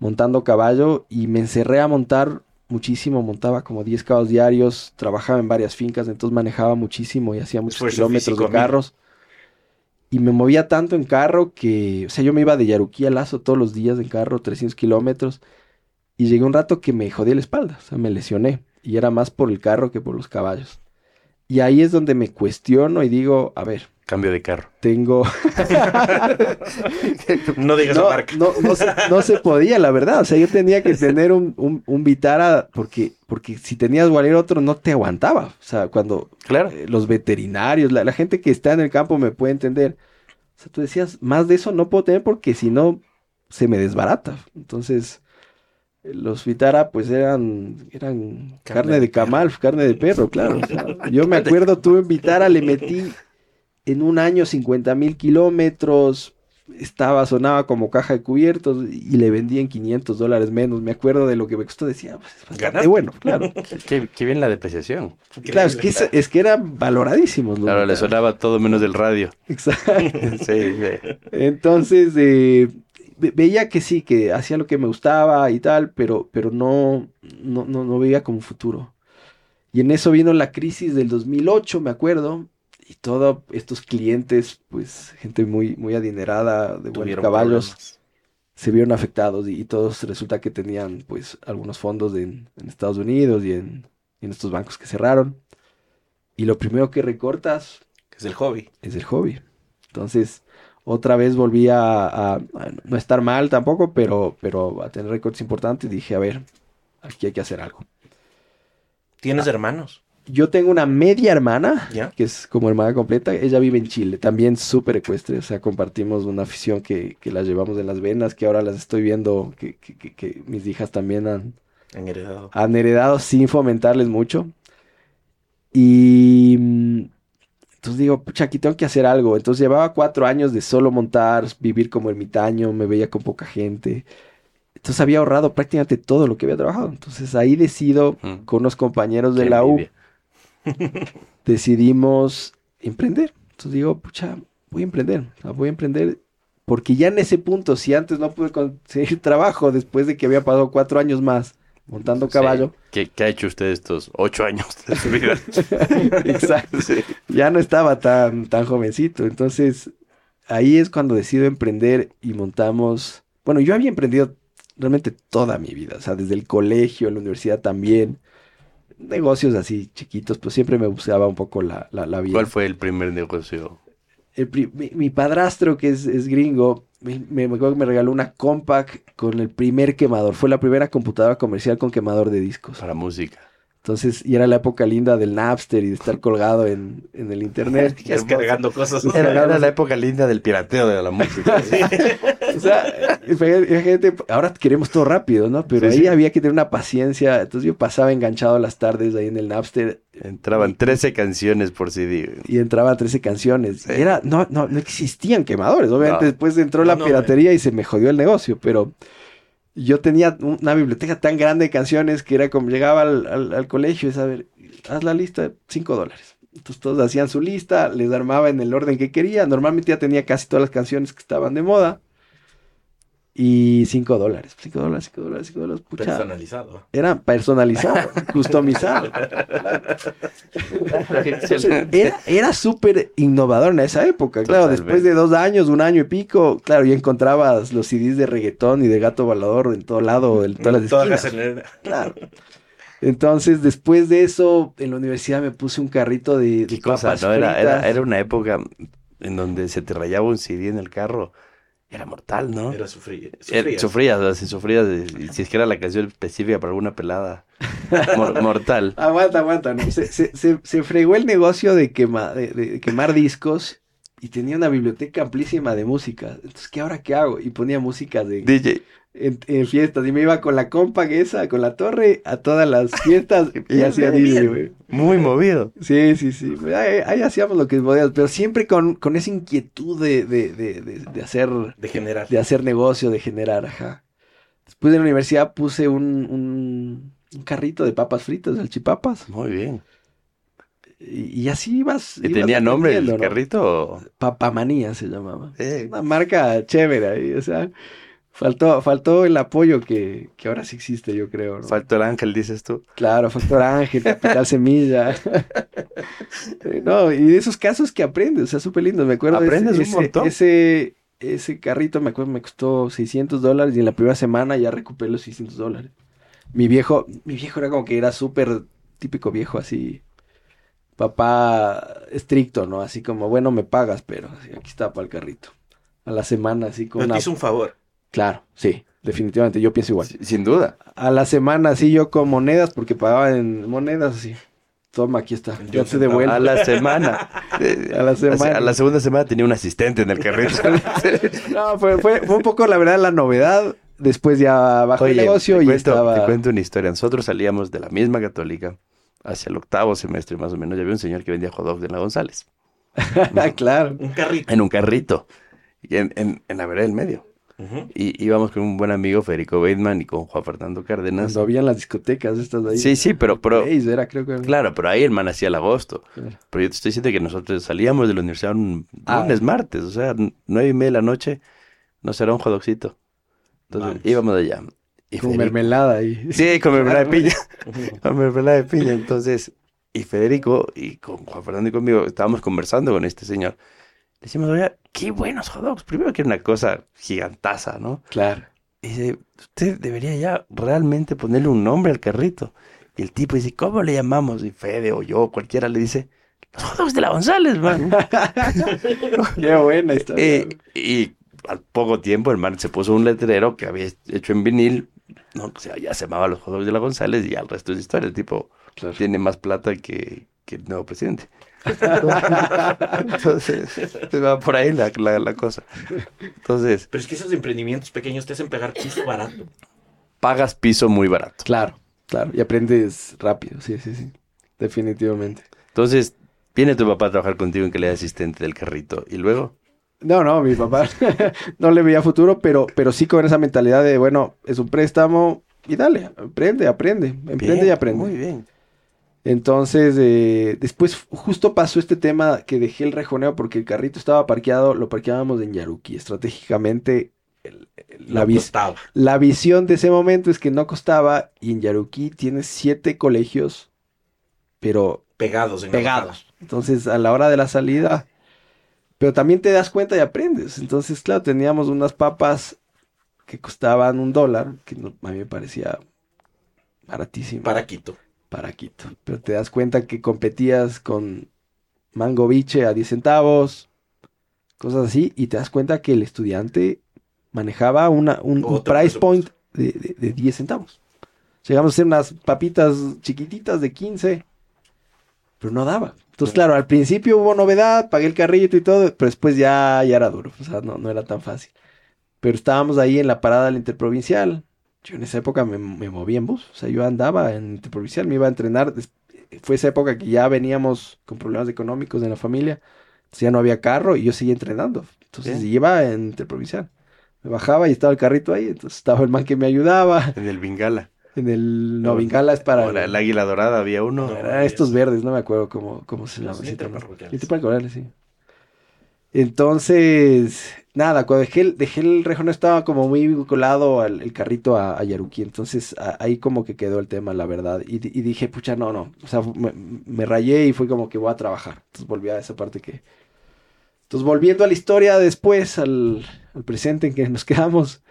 Speaker 3: montando caballo y me encerré a montar muchísimo, montaba como 10 caballos diarios, trabajaba en varias fincas, entonces manejaba muchísimo y hacía muchos
Speaker 4: Esfuerzo
Speaker 3: kilómetros
Speaker 4: físico,
Speaker 3: de carros. Y me movía tanto en carro que, o sea, yo me iba de Yaruquí a Lazo todos los días en carro, 300 kilómetros. Y llegué un rato que me jodí la espalda, o sea, me lesioné. Y era más por el carro que por los caballos. Y ahí es donde me cuestiono y digo, a ver,
Speaker 2: Cambio de carro.
Speaker 3: tengo...
Speaker 4: No digas
Speaker 3: no,
Speaker 4: la marca.
Speaker 3: no, no se, no se podía, la verdad. O sea, yo tenía que tener un, un, un Vitara porque, porque si tenías cualquier otro no te aguantaba. O sea, cuando
Speaker 2: Claro.
Speaker 3: eh, los veterinarios, la, la gente que está en el campo me puede entender. O sea, tú decías, más de eso no puedo tener porque si no se me desbarata. Entonces, los Vitara pues eran, eran
Speaker 4: Carne
Speaker 3: carne,
Speaker 4: de
Speaker 3: de camal, carne de perro, claro. O sea, yo me acuerdo, tuve en Vitara, le metí en un año 50 mil kilómetros, estaba, sonaba como caja de cubiertos y le vendí en 500 dólares menos. Me acuerdo de lo que me costó, decía, pues es bastante
Speaker 4: Ganaste.
Speaker 3: bueno, claro.
Speaker 2: Qué, qué bien la depreciación.
Speaker 3: Claro, es que, es, es que eran valoradísimos.
Speaker 2: Claro, le sonaba todo menos del radio.
Speaker 3: Exacto.
Speaker 2: Sí, sí.
Speaker 3: Entonces, eh, ve- veía que sí, que hacía lo que me gustaba y tal, pero, pero no, no, no, no veía como futuro. Y en eso vino la crisis del 2008, me acuerdo, y todos estos clientes, pues gente muy, muy adinerada, de buenos caballos,
Speaker 4: problemas.
Speaker 3: se vieron afectados y, y todos resulta que tenían pues algunos fondos en, en Estados Unidos y en, en estos bancos que cerraron. Y lo primero que recortas
Speaker 4: Es el hobby.
Speaker 3: es el hobby. Entonces, otra vez volví a, a- a no estar mal tampoco, pero, pero a tener récords importantes. Dije, a ver, aquí hay que hacer algo.
Speaker 4: ¿Tienes hermanos?
Speaker 3: Yo tengo una media hermana, que es como hermana completa. Ella vive en Chile, también súper ecuestre. O sea, compartimos una afición que, que la llevamos en las venas, que ahora las estoy viendo, que, que- que- que mis hijas también han,
Speaker 4: Han heredado.
Speaker 3: han heredado sin fomentarles mucho. Y entonces digo, pucha, aquí tengo que hacer algo. Entonces llevaba cuatro años de solo montar, vivir como ermitaño, me veía con poca gente. Entonces había ahorrado prácticamente todo lo que había trabajado. Entonces ahí decido,
Speaker 2: Mm.
Speaker 3: con unos compañeros de
Speaker 2: Qué
Speaker 3: la U,
Speaker 2: envidia.
Speaker 3: decidimos emprender. Entonces digo, pucha, voy a emprender. o sea, voy a emprender. Porque ya en ese punto, si antes no pude conseguir trabajo después de que había pasado cuatro años más montando caballo.
Speaker 2: ¿Qué, qué ha hecho usted estos ocho años de su vida?
Speaker 3: Exacto. Ya no estaba tan, tan jovencito. Entonces, ahí es cuando decido emprender y montamos. Bueno, yo había emprendido realmente toda mi vida. O sea, desde el colegio, la universidad también. Negocios así chiquitos, pues siempre me buscaba un poco la, la, la vida.
Speaker 2: ¿Cuál fue el primer negocio?
Speaker 3: El pri- mi, mi padrastro, que es, es gringo, me, me, acuerdo que me regaló una compact con el primer quemador. Fue la primera computadora comercial con quemador de discos.
Speaker 2: Para música.
Speaker 3: Entonces, y era la época linda del Napster y de estar colgado en, en el internet.
Speaker 4: Descargando cosas.
Speaker 2: Era, era la época linda del pirateo de la música.
Speaker 3: O sea, imagínate, ahora queremos todo rápido, ¿no? Pero
Speaker 2: Sí,
Speaker 3: ahí
Speaker 2: sí.
Speaker 3: había que tener una paciencia. Entonces yo pasaba enganchado las tardes ahí en el Napster
Speaker 2: Entraban 13 canciones por CD.
Speaker 3: y entraba 13 canciones. Era, no, no, no existían quemadores. Obviamente
Speaker 2: No.
Speaker 3: después entró
Speaker 4: No,
Speaker 3: la
Speaker 4: no,
Speaker 3: piratería y se me jodió el negocio, pero yo tenía una biblioteca tan grande de canciones que era como llegaba al, al- colegio y es, a ver, haz la lista, 5 dólares. Entonces todos hacían su lista, les armaba en el orden que quería. Normalmente ya tenía casi todas las canciones que estaban de moda. Y 5 dólares, 5 dólares, 5 dólares, 5 dólares. Pucha,
Speaker 4: Personalizado.
Speaker 3: era personalizado, customizado. Era, era súper innovador en esa época, claro,
Speaker 2: Totalmente.
Speaker 3: después de dos años, un año y pico, claro, ya encontrabas los CDs de reggaetón y de gato volador en todo lado, en todas las
Speaker 4: Toda
Speaker 3: esquinas, claro. Entonces, después de eso, en la universidad me puse un carrito de, de
Speaker 2: ¿Qué cosa?
Speaker 3: papas
Speaker 2: ¿no? Era, era, era una época en donde se te rayaba un CD en el carro. Era mortal, ¿no?
Speaker 4: Era sufrir.
Speaker 2: Sufrías, sea, si sufrías, de- y si es que era la canción específica para alguna pelada. Mor- mortal.
Speaker 3: Aguanta, aguanta, no. Se, se, se, se fregó el negocio de, quema- de, de quemar discos y tenía una biblioteca amplísima de música. Entonces, ¿qué ahora qué hago? Y ponía música de,
Speaker 2: DJ.
Speaker 3: En, en fiestas y me iba con la compa esa, con la torre, a todas las fiestas y hacía
Speaker 2: bien.
Speaker 3: güey.
Speaker 2: Muy movido.
Speaker 3: Sí, sí, sí. Ahí, ahí hacíamos lo que podíamos, pero siempre con, con esa inquietud de, de, de, de, de hacer,
Speaker 4: De generar.
Speaker 3: de hacer negocio, de generar, ajá. Después de la universidad puse un, un, un carrito de papas fritas, salchipapas,
Speaker 2: Muy bien.
Speaker 3: y, y así ibas.
Speaker 2: ¿Y
Speaker 3: ibas
Speaker 2: tenía nombre el carrito?
Speaker 3: Papamanía se llamaba.
Speaker 2: Eh,
Speaker 3: Una marca chévere ahí, o sea, Faltó, faltó el apoyo que, que ahora sí existe, yo creo. ¿no?
Speaker 2: Faltó el ángel, dices tú.
Speaker 3: Claro, Factor Ángel, Capital Semilla. No, y de esos casos que aprendes, o sea, súper lindo. Me acuerdo de
Speaker 2: Aprendes un
Speaker 3: ese,
Speaker 2: montón.
Speaker 3: ese, ese carrito, me acuerdo, me costó 600 dólares y en la primera semana ya recuperé los 600 dólares. Mi viejo, mi viejo era como que era súper típico viejo, así, papá estricto, ¿no? Así como, bueno, me pagas, pero así, aquí está para el carrito. A la semana, así
Speaker 4: Pero te
Speaker 3: una...
Speaker 4: hizo un favor.
Speaker 3: Claro, sí, definitivamente, yo pienso igual.
Speaker 2: Sí, Sin duda.
Speaker 3: A la semana, así yo con monedas, porque pagaba en monedas, así. Toma, aquí está. Ya te devuelvo.
Speaker 2: A la semana.
Speaker 3: A la semana.
Speaker 2: A la segunda semana tenía un asistente en el carrito.
Speaker 3: No, fue, fue, fue un poco, la verdad, la novedad. Después ya bajó el negocio
Speaker 2: te,
Speaker 3: y
Speaker 2: cuento,
Speaker 3: estaba...
Speaker 2: te cuento una historia. Nosotros salíamos de la misma católica hacia el octavo semestre más o menos. Ya había un señor que vendía hot dogs en la González.
Speaker 3: claro.
Speaker 4: Un carrito.
Speaker 2: En un carrito. Y en, en, en la vereda del medio.
Speaker 4: Ujú.
Speaker 2: Y íbamos con un buen amigo, Federico Bateman, y con Juan Fernando Cárdenas.
Speaker 3: Cuando habían las discotecas estas de ahí.
Speaker 2: Sí, sí, pero, pero
Speaker 3: Ace era, creo que.
Speaker 2: claro, pero ahí el man hacía el agosto.
Speaker 3: Claro.
Speaker 2: Pero yo te estoy diciendo que nosotros salíamos de la universidad un
Speaker 3: Ah.
Speaker 2: lunes, martes, o sea, nueve y media de la noche, no será un jodocito. Entonces
Speaker 4: Vamos.
Speaker 2: íbamos allá. Y
Speaker 3: Con
Speaker 2: Federico-
Speaker 3: mermelada ahí.
Speaker 2: Sí, con mermelada de piña. Con mermelada de piña. Entonces, y Federico y con Juan Fernando y conmigo estábamos conversando con este señor. Decimos, oiga, qué buenos hot dogs. Primero que una cosa gigantaza, ¿no?
Speaker 3: Claro.
Speaker 2: Y dice, usted debería ya realmente ponerle un nombre al carrito. Y el tipo dice, ¿cómo le llamamos? Y Fede o yo, cualquiera le dice, los hot dogs de la González, man.
Speaker 3: Qué buena historia.
Speaker 2: Eh, y al poco tiempo el man se puso un letrero que había hecho en vinil, ¿no? O sea, ya se llamaba los hot dogs de la González y ya el resto es historia. El tipo
Speaker 3: Claro.
Speaker 2: tiene más plata que, que el nuevo presidente. Entonces, se va por ahí la, la, la cosa. Entonces,
Speaker 4: Pero es que esos emprendimientos pequeños te hacen pegar piso barato.
Speaker 2: pagas piso muy barato.
Speaker 3: Claro, claro. Y aprendes rápido. Sí, sí, sí. Definitivamente.
Speaker 2: Entonces, viene tu papá a trabajar contigo en calidad de asistente del carrito. Y luego,
Speaker 3: No, no, mi papá no le veía futuro, pero, pero sí con esa mentalidad de, bueno, es un préstamo y dale, aprende, aprende, emprende
Speaker 2: Bien,
Speaker 3: y aprende.
Speaker 2: Muy bien.
Speaker 3: Entonces, eh, después justo pasó este tema que dejé el rejoneo porque el carrito estaba parqueado, lo parqueábamos en Yaruki. Estratégicamente, el- el- la, vis- visión de ese momento es que no costaba y en Yaruki tienes siete colegios, pero
Speaker 4: Pegados en
Speaker 3: pegados. Entonces, a la hora de la salida, pero también te das cuenta y aprendes. Entonces, claro, teníamos unas papas que costaban un dólar, que no- a mí me parecía baratísimo
Speaker 4: Para Quito.
Speaker 3: Para Quito. Pero te das cuenta que competías con Mango Biche a 10 centavos, cosas así, y te das cuenta que el estudiante manejaba una, un, price point de, de- de 10 centavos. Llegamos a hacer unas papitas chiquititas de 15, pero no daba. Entonces, claro, al principio hubo novedad, pagué el carrito y todo, pero después ya, ya era duro, o sea, no, no era tan fácil. Pero estábamos ahí en la parada del interprovincial. Yo en esa época me, me movía en bus, o sea, yo andaba en interprovincial, me iba a entrenar. Fue esa época que ya veníamos con problemas económicos en la familia, entonces ya no había carro y yo seguía entrenando. Entonces
Speaker 2: Bien.
Speaker 3: iba en interprovincial. Me bajaba y estaba el carrito ahí, entonces estaba el man que me ayudaba.
Speaker 2: En el Bengala.
Speaker 3: En el
Speaker 2: No,
Speaker 3: Novingala es para
Speaker 2: el águila dorada había uno.
Speaker 4: No.
Speaker 3: era estos verdes, no me acuerdo cómo, cómo se
Speaker 4: Los
Speaker 3: llama.
Speaker 4: Interparroquiales,
Speaker 3: sí. Entonces, nada, cuando dejé el, dejé el rejón estaba como muy vinculado al el carrito a, a Yaruki. Entonces ahí como que quedó el tema, la verdad. Y, di- y dije, pucha, no, no. O sea, me, rayé y fue como que voy a trabajar. Entonces volví a esa parte que... Entonces volviendo a la historia después, al, presente en que nos quedamos.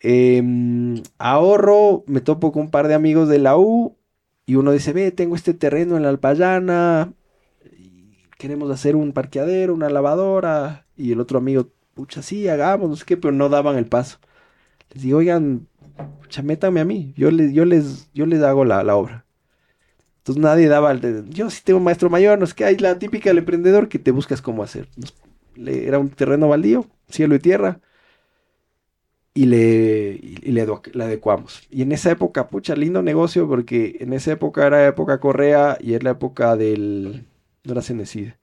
Speaker 3: em, ahorro, me topo con un par de amigos de la U. Y uno dice, ve, tengo este terreno en la Alpayana. Queremos hacer un parqueadero, una lavadora. Y el otro amigo, pucha, sí, hagamos, no sé qué, pero no daban el paso. Les digo, oigan, pucha, métanme a mí. Yo les, yo les, yo les hago la, la obra. Entonces nadie daba el yo sí tengo un maestro mayor, no es que hay la típica del emprendedor que te buscas cómo hacer. Era un terreno baldío, cielo y tierra. Y le, y, le, le adecuamos. Y en esa época, pucha, lindo negocio, porque en esa época era época Correa y es la época del. No era Cenecide.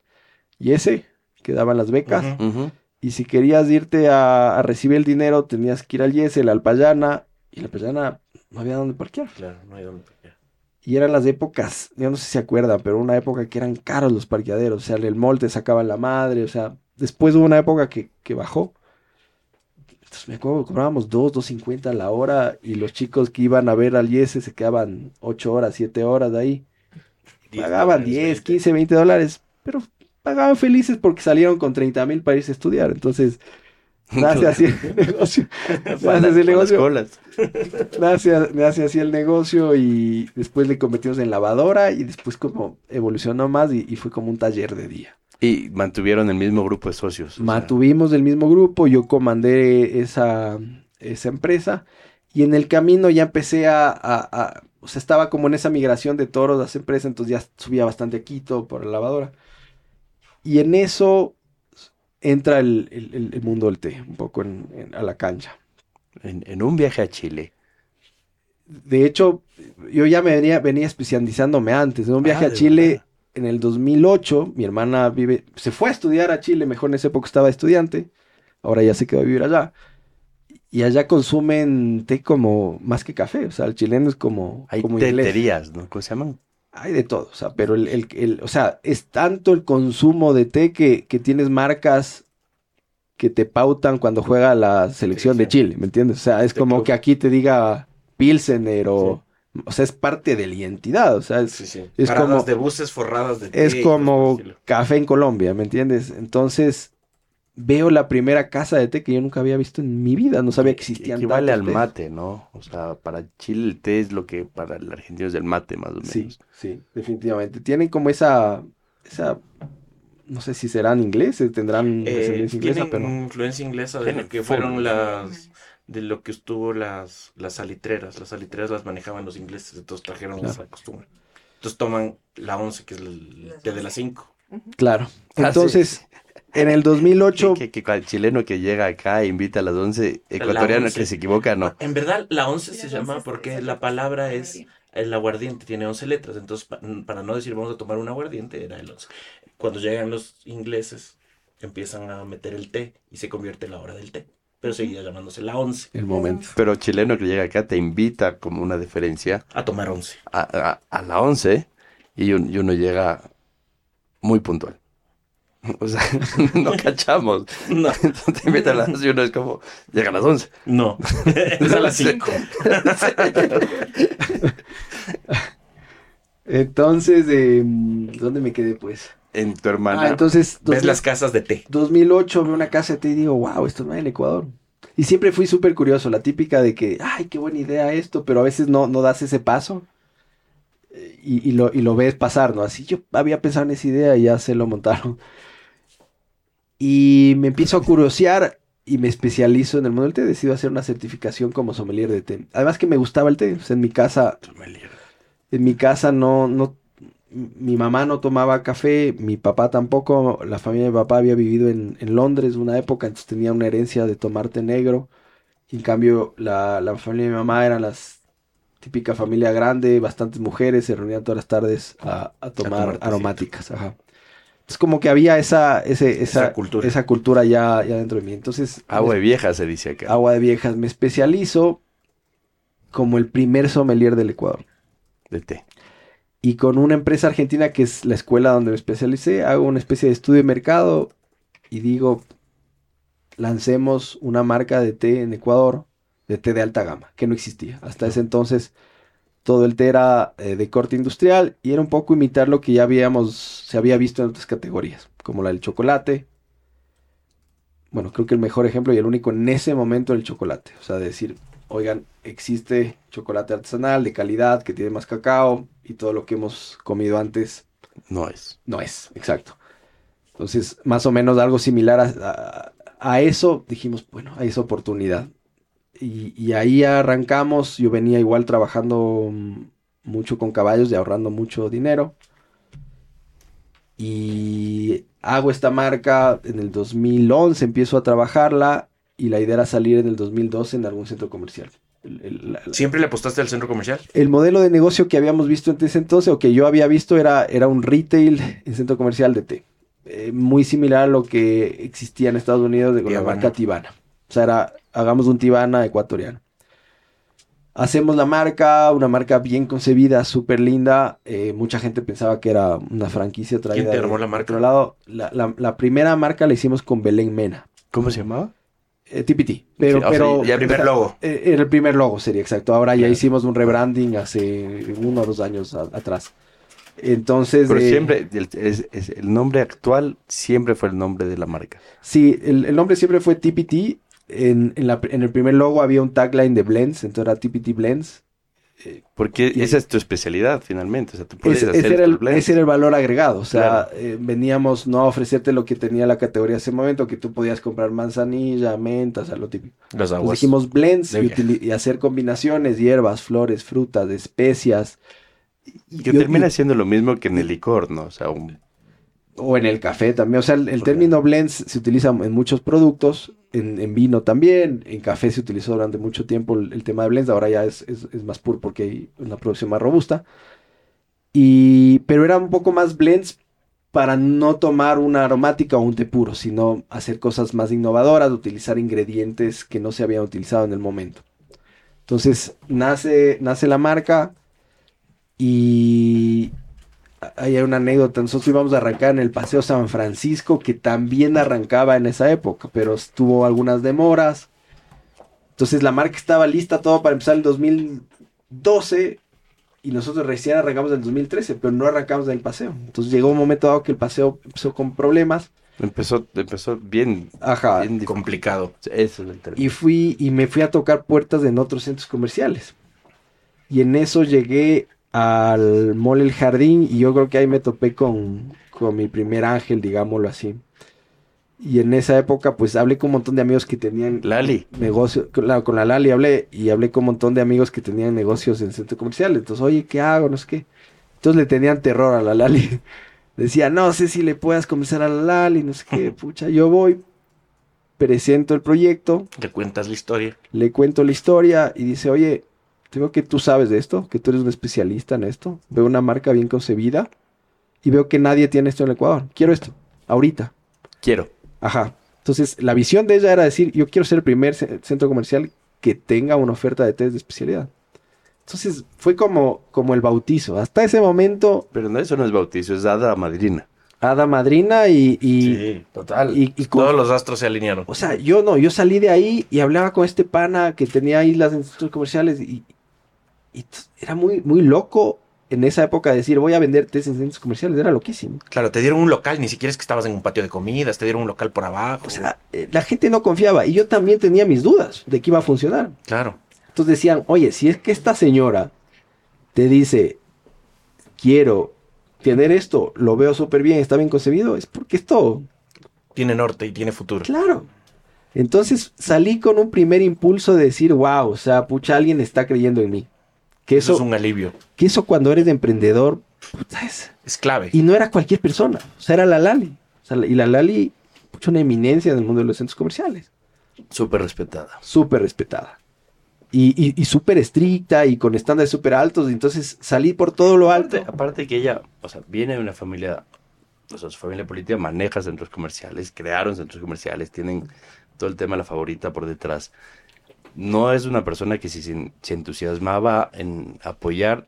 Speaker 3: Y ese, que daban las becas.
Speaker 4: Ujú.
Speaker 3: Y si querías irte a, a recibir el dinero, tenías que ir al Yese, la Alpayana. Y la Alpayana no había dónde parquear.
Speaker 4: Claro, no hay dónde parquear.
Speaker 3: Y eran las épocas, yo no sé si se acuerdan, pero una época que eran caros los parqueaderos. O sea, el mall te sacaban la madre. O sea, después hubo una época que, que bajó. Entonces me acuerdo que cobrábamos 2, 2.50 la hora y los chicos que iban a ver al IES se quedaban 8 horas, 7 horas de ahí. Pagaban 10, 15, 20 dólares, pero pagaban felices porque salieron con 30 mil para irse a estudiar. Entonces, nace así el negocio. Nace así el negocio. Nace, nace así el negocio y después le convertimos en lavadora y después como evolucionó más y, y fue como un taller de día.
Speaker 2: Y mantuvieron el mismo grupo de socios. o sea,
Speaker 3: Mantuvimos el mismo grupo, yo comandé esa, esa empresa y en el camino ya empecé a, a- a- o sea, estaba como en esa migración de toros a esa empresa, entonces ya subía bastante a Quito por la lavadora. Y en eso entra el, el- mundo del té, un poco en- en- a la cancha.
Speaker 2: en, en un viaje a Chile.
Speaker 3: De hecho, yo ya me venía, venía especializándome antes. En un viaje
Speaker 2: Ah,
Speaker 3: a Chile
Speaker 2: verdad.
Speaker 3: en el 2008, mi hermana vive, se fue a estudiar a Chile, mejor en esa época estaba estudiante, ahora ya se quedó a vivir allá. Y allá consumen té como más que café, o sea, el chileno es como,
Speaker 2: Hay
Speaker 3: como
Speaker 2: teterías, ¿no? ¿Cómo se llaman?
Speaker 3: Hay de todo, o sea, pero el, el- el- o sea, es tanto el consumo de té que, que tienes marcas que te pautan cuando juega la selección de Chile, ¿me entiendes? O sea, es como
Speaker 4: club.
Speaker 3: que aquí te diga Pilsener o... O sea, es parte de la identidad, o sea, es,
Speaker 4: Sí, sí.
Speaker 3: Es como-
Speaker 4: de buses forradas de
Speaker 3: es
Speaker 4: té y
Speaker 3: como café en Colombia, ¿me entiendes? Entonces, veo la primera casa de té que yo nunca había visto en mi vida, no sabía que existían
Speaker 2: Equivale al
Speaker 3: tés.
Speaker 2: mate, ¿no? O sea, para Chile el té es lo que para el argentino es el mate, más o menos.
Speaker 3: Sí, sí, definitivamente. Tienen como esa, esa, no sé si serán ingleses, tendrán
Speaker 4: Eh,
Speaker 3: descendencia inglesa,
Speaker 4: tienen
Speaker 3: pero
Speaker 4: influencia inglesa de lo que fueron las de lo que estuvo las las salitreras. Las salitreras las manejaban los ingleses, entonces trajeron esa costumbre. Entonces toman la 11, que es el té de las 5.
Speaker 3: claro.
Speaker 2: Ah,
Speaker 3: Entonces, en el 2008,
Speaker 2: Que, que, que el chileno que llega acá e invita a las 11, ecuatoriano
Speaker 4: 11.
Speaker 2: que se equivoca, no.
Speaker 4: En verdad, la 11 se llama porque la palabra es el aguardiente, tiene 11 letras. Entonces, pa- para no decir vamos a tomar un aguardiente, era el 11. Cuando llegan los ingleses, empiezan a meter el té y se convierte en la hora del té. Pero seguía llamándose la 11.
Speaker 3: el momento.
Speaker 2: Pero chileno que llega acá te invita como una diferencia
Speaker 4: A tomar 11.
Speaker 2: a, a, a la 11 y, un- y uno llega muy puntual. O sea, no cachamos.
Speaker 4: No,
Speaker 2: Entonces te invitan a las 11 y uno es como, llega a las 11.
Speaker 4: no. es a las 5.
Speaker 3: Entonces, eh, ¿dónde me quedé pues?
Speaker 2: En tu hermana.
Speaker 3: Ah, entonces,
Speaker 4: Ves
Speaker 3: 2000
Speaker 4: las casas de té.
Speaker 3: 2008 veo una casa de té y digo, wow, esto no hay en Ecuador. Y siempre fui súper curioso, la típica de que, ay, qué buena idea esto, pero a veces no, no das ese paso eh, y, y lo, y lo ves pasar, ¿no? Así yo había pensado en esa idea y ya se lo montaron. Y me empiezo a curiosear y me especializo en el mundo del té. Decido hacer una certificación como sommelier de té. Además que me gustaba el té. O sea, en mi casa en mi casa no, no, mi mamá no tomaba café, mi papá tampoco, la familia de mi papá había vivido en, en Londres una época, entonces tenía una herencia de tomar té negro. Y en cambio, la, la familia de mi mamá era las típica familia grande, bastantes mujeres, se reunían todas las tardes a, a tomar
Speaker 4: tomar tecito.
Speaker 3: aromáticas. Ajá. Entonces como que había esa, ese, esa,
Speaker 4: Esa cultura.
Speaker 3: esa cultura ya, ya dentro de mí. Entonces,
Speaker 2: Agua de vieja se dice acá.
Speaker 3: agua de viejas, me especializo como el primer sommelier del Ecuador
Speaker 2: De té.
Speaker 3: y con una empresa argentina que es la escuela donde me especialicé, hago una especie de estudio de mercado y digo, lancemos una marca de té en Ecuador, de té de alta gama, que no existía. Hasta ese entonces todo el té era eh, de corte industrial y era un poco imitar lo que ya habíamos, se había visto en otras categorías, como la del chocolate. Bueno, creo que el mejor ejemplo y el único en ese momento el chocolate. O sea, decir, oigan, existe chocolate artesanal de calidad que tiene más cacao y todo lo que hemos comido antes
Speaker 2: No es.
Speaker 3: no es, exacto. Entonces, más o menos algo similar a, a- a eso, dijimos, bueno, hay esa oportunidad. Y, y ahí arrancamos, yo venía igual trabajando mm, mucho con caballos y ahorrando mucho dinero. Y hago esta marca en el 2011, empiezo a trabajarla y la idea era salir en el 2012 en algún centro comercial. El- el- la- la-
Speaker 4: ¿Siempre le apostaste al centro comercial?
Speaker 3: el modelo de negocio que habíamos visto en ese entonces, o que yo había visto, era, era un retail en centro comercial de té. Eh, muy similar a lo que existía en Estados Unidos de, con la marca Tivana. O sea, era, hagamos un Tivana ecuatoriano. Hacemos la marca, una marca bien concebida, súper linda. Eh, mucha gente pensaba que era una franquicia traída
Speaker 4: te
Speaker 3: de
Speaker 4: armó la marca?
Speaker 3: otro lado. La, la- la primera marca la hicimos con Belén Mena.
Speaker 2: ¿Cómo se llamaba?
Speaker 3: Eh, TPT. Pero,
Speaker 2: Sí,
Speaker 4: El primer logo.
Speaker 3: eh, Era el primer logo, sería exacto. Ahora ya hicimos un rebranding hace uno o dos años a- atrás. Entonces.
Speaker 2: Pero
Speaker 3: eh,
Speaker 2: siempre, el, es- es- el nombre actual siempre fue el nombre de la marca.
Speaker 3: Sí, el, el nombre siempre fue TPT. En, en, la- en el primer logo había un tagline de Blends, entonces era TPT Blends.
Speaker 2: Porque
Speaker 3: Y-
Speaker 2: esa es tu especialidad finalmente. O sea, tú puedes
Speaker 3: Ese,
Speaker 2: hacer
Speaker 3: ese era el, ese era el valor agregado. O sea,
Speaker 2: Claro.
Speaker 3: eh, veníamos no a ofrecerte lo que tenía la categoría ese momento, que tú podías comprar manzanilla, menta, o sea, lo típico.
Speaker 4: Las
Speaker 3: Entonces
Speaker 4: aguas.
Speaker 3: dijimos blends y, hacer combinaciones, hierbas, flores, frutas, especias. Y-
Speaker 2: Que termina siendo lo mismo que en el licor, ¿no? O sea, un-
Speaker 3: O en el café también. O sea, el, término blends se utiliza en muchos productos, en, en vino también, en café se utilizó durante mucho tiempo el, el tema de blends, ahora ya es, es- es más puro porque hay una producción más robusta. Y, pero era un poco más blends para no tomar una aromática o un té puro, sino hacer cosas más innovadoras, utilizar ingredientes que no se habían utilizado en el momento. Entonces nace, nace la marca y hay una anécdota. Nosotros íbamos a arrancar en el Paseo San Francisco, que también arrancaba en esa época, pero tuvo algunas demoras. Entonces la marca estaba lista todo para empezar en 2012 y nosotros recién arrancamos en el 2013, pero no arrancamos en el paseo. Entonces llegó un momento dado que el paseo empezó con problemas.
Speaker 2: empezó, empezó bien,
Speaker 3: Ajá.
Speaker 2: bien
Speaker 4: complicado.
Speaker 2: Eso es el.
Speaker 3: Y fui y me fui a tocar puertas en otros centros comerciales. Y en eso llegué al Mall El Jardín y yo creo que ahí me topé con, con mi primer ángel, digámoslo así. Y en esa época pues hablé con un montón de amigos que tenían
Speaker 2: Lali.
Speaker 3: negocios, claro, con la Lali hablé y hablé con un montón de amigos que tenían negocios en centros comerciales. Entonces, oye, ¿qué hago? No sé qué. Entonces le tenían terror a la Lali. Decía, no sé si le puedas convencer a la Lali, no sé qué, pucha, yo voy, presento el proyecto,
Speaker 4: Le cuentas la historia.
Speaker 3: le cuento la historia y dice, oye, veo que tú sabes de esto, que tú eres un especialista en esto, veo una marca bien concebida y veo que nadie tiene esto en el Ecuador, quiero esto, ahorita.
Speaker 2: Quiero.
Speaker 3: Ajá. Entonces, la visión de ella era decir, yo quiero ser el primer ce- centro comercial que tenga una oferta de test de especialidad. Entonces, fue como, como el bautizo. Hasta ese momento,
Speaker 2: Pero no, eso no es bautizo, es hada madrina.
Speaker 3: hada madrina y... y
Speaker 4: sí, total.
Speaker 3: y- y con-
Speaker 4: Todos los astros se alinearon.
Speaker 3: O sea, yo no, yo salí de ahí y hablaba con este pana que tenía islas en centros comerciales y, y era muy, muy loco en esa época decir voy a vender test en centros comerciales, era loquísimo.
Speaker 4: Claro, te dieron un local, ni siquiera es que estabas en un patio de comidas, te dieron un local por abajo.
Speaker 3: O sea, eh, la gente no confiaba y yo también tenía mis dudas de que iba a funcionar.
Speaker 4: claro.
Speaker 3: Entonces decían, oye, si es que esta señora te dice, quiero tener esto, lo veo súper bien, está bien concebido, es porque esto,
Speaker 4: Tiene norte y tiene futuro.
Speaker 3: claro. Entonces salí con un primer impulso de decir, wow, o sea, pucha, alguien está creyendo en mí. Que
Speaker 4: Eso
Speaker 3: eso,
Speaker 4: es un alivio.
Speaker 3: que eso cuando eres emprendedor, puta, es-
Speaker 4: Es clave.
Speaker 3: y no era cualquier persona, o sea, era la Lali. O sea, y la Lali, pucha, una eminencia en el mundo de los centros comerciales.
Speaker 2: Súper respetada.
Speaker 3: súper respetada. Y, y, y súper estricta y con estándares súper altos. y Entonces salí por todo lo alto.
Speaker 2: Aparte, aparte que ella, o sea, viene de una familia, o sea, su familia política maneja centros comerciales, crearon centros comerciales, tienen todo el tema de la favorita por detrás. No es una persona que si se, se entusiasmaba en apoyar,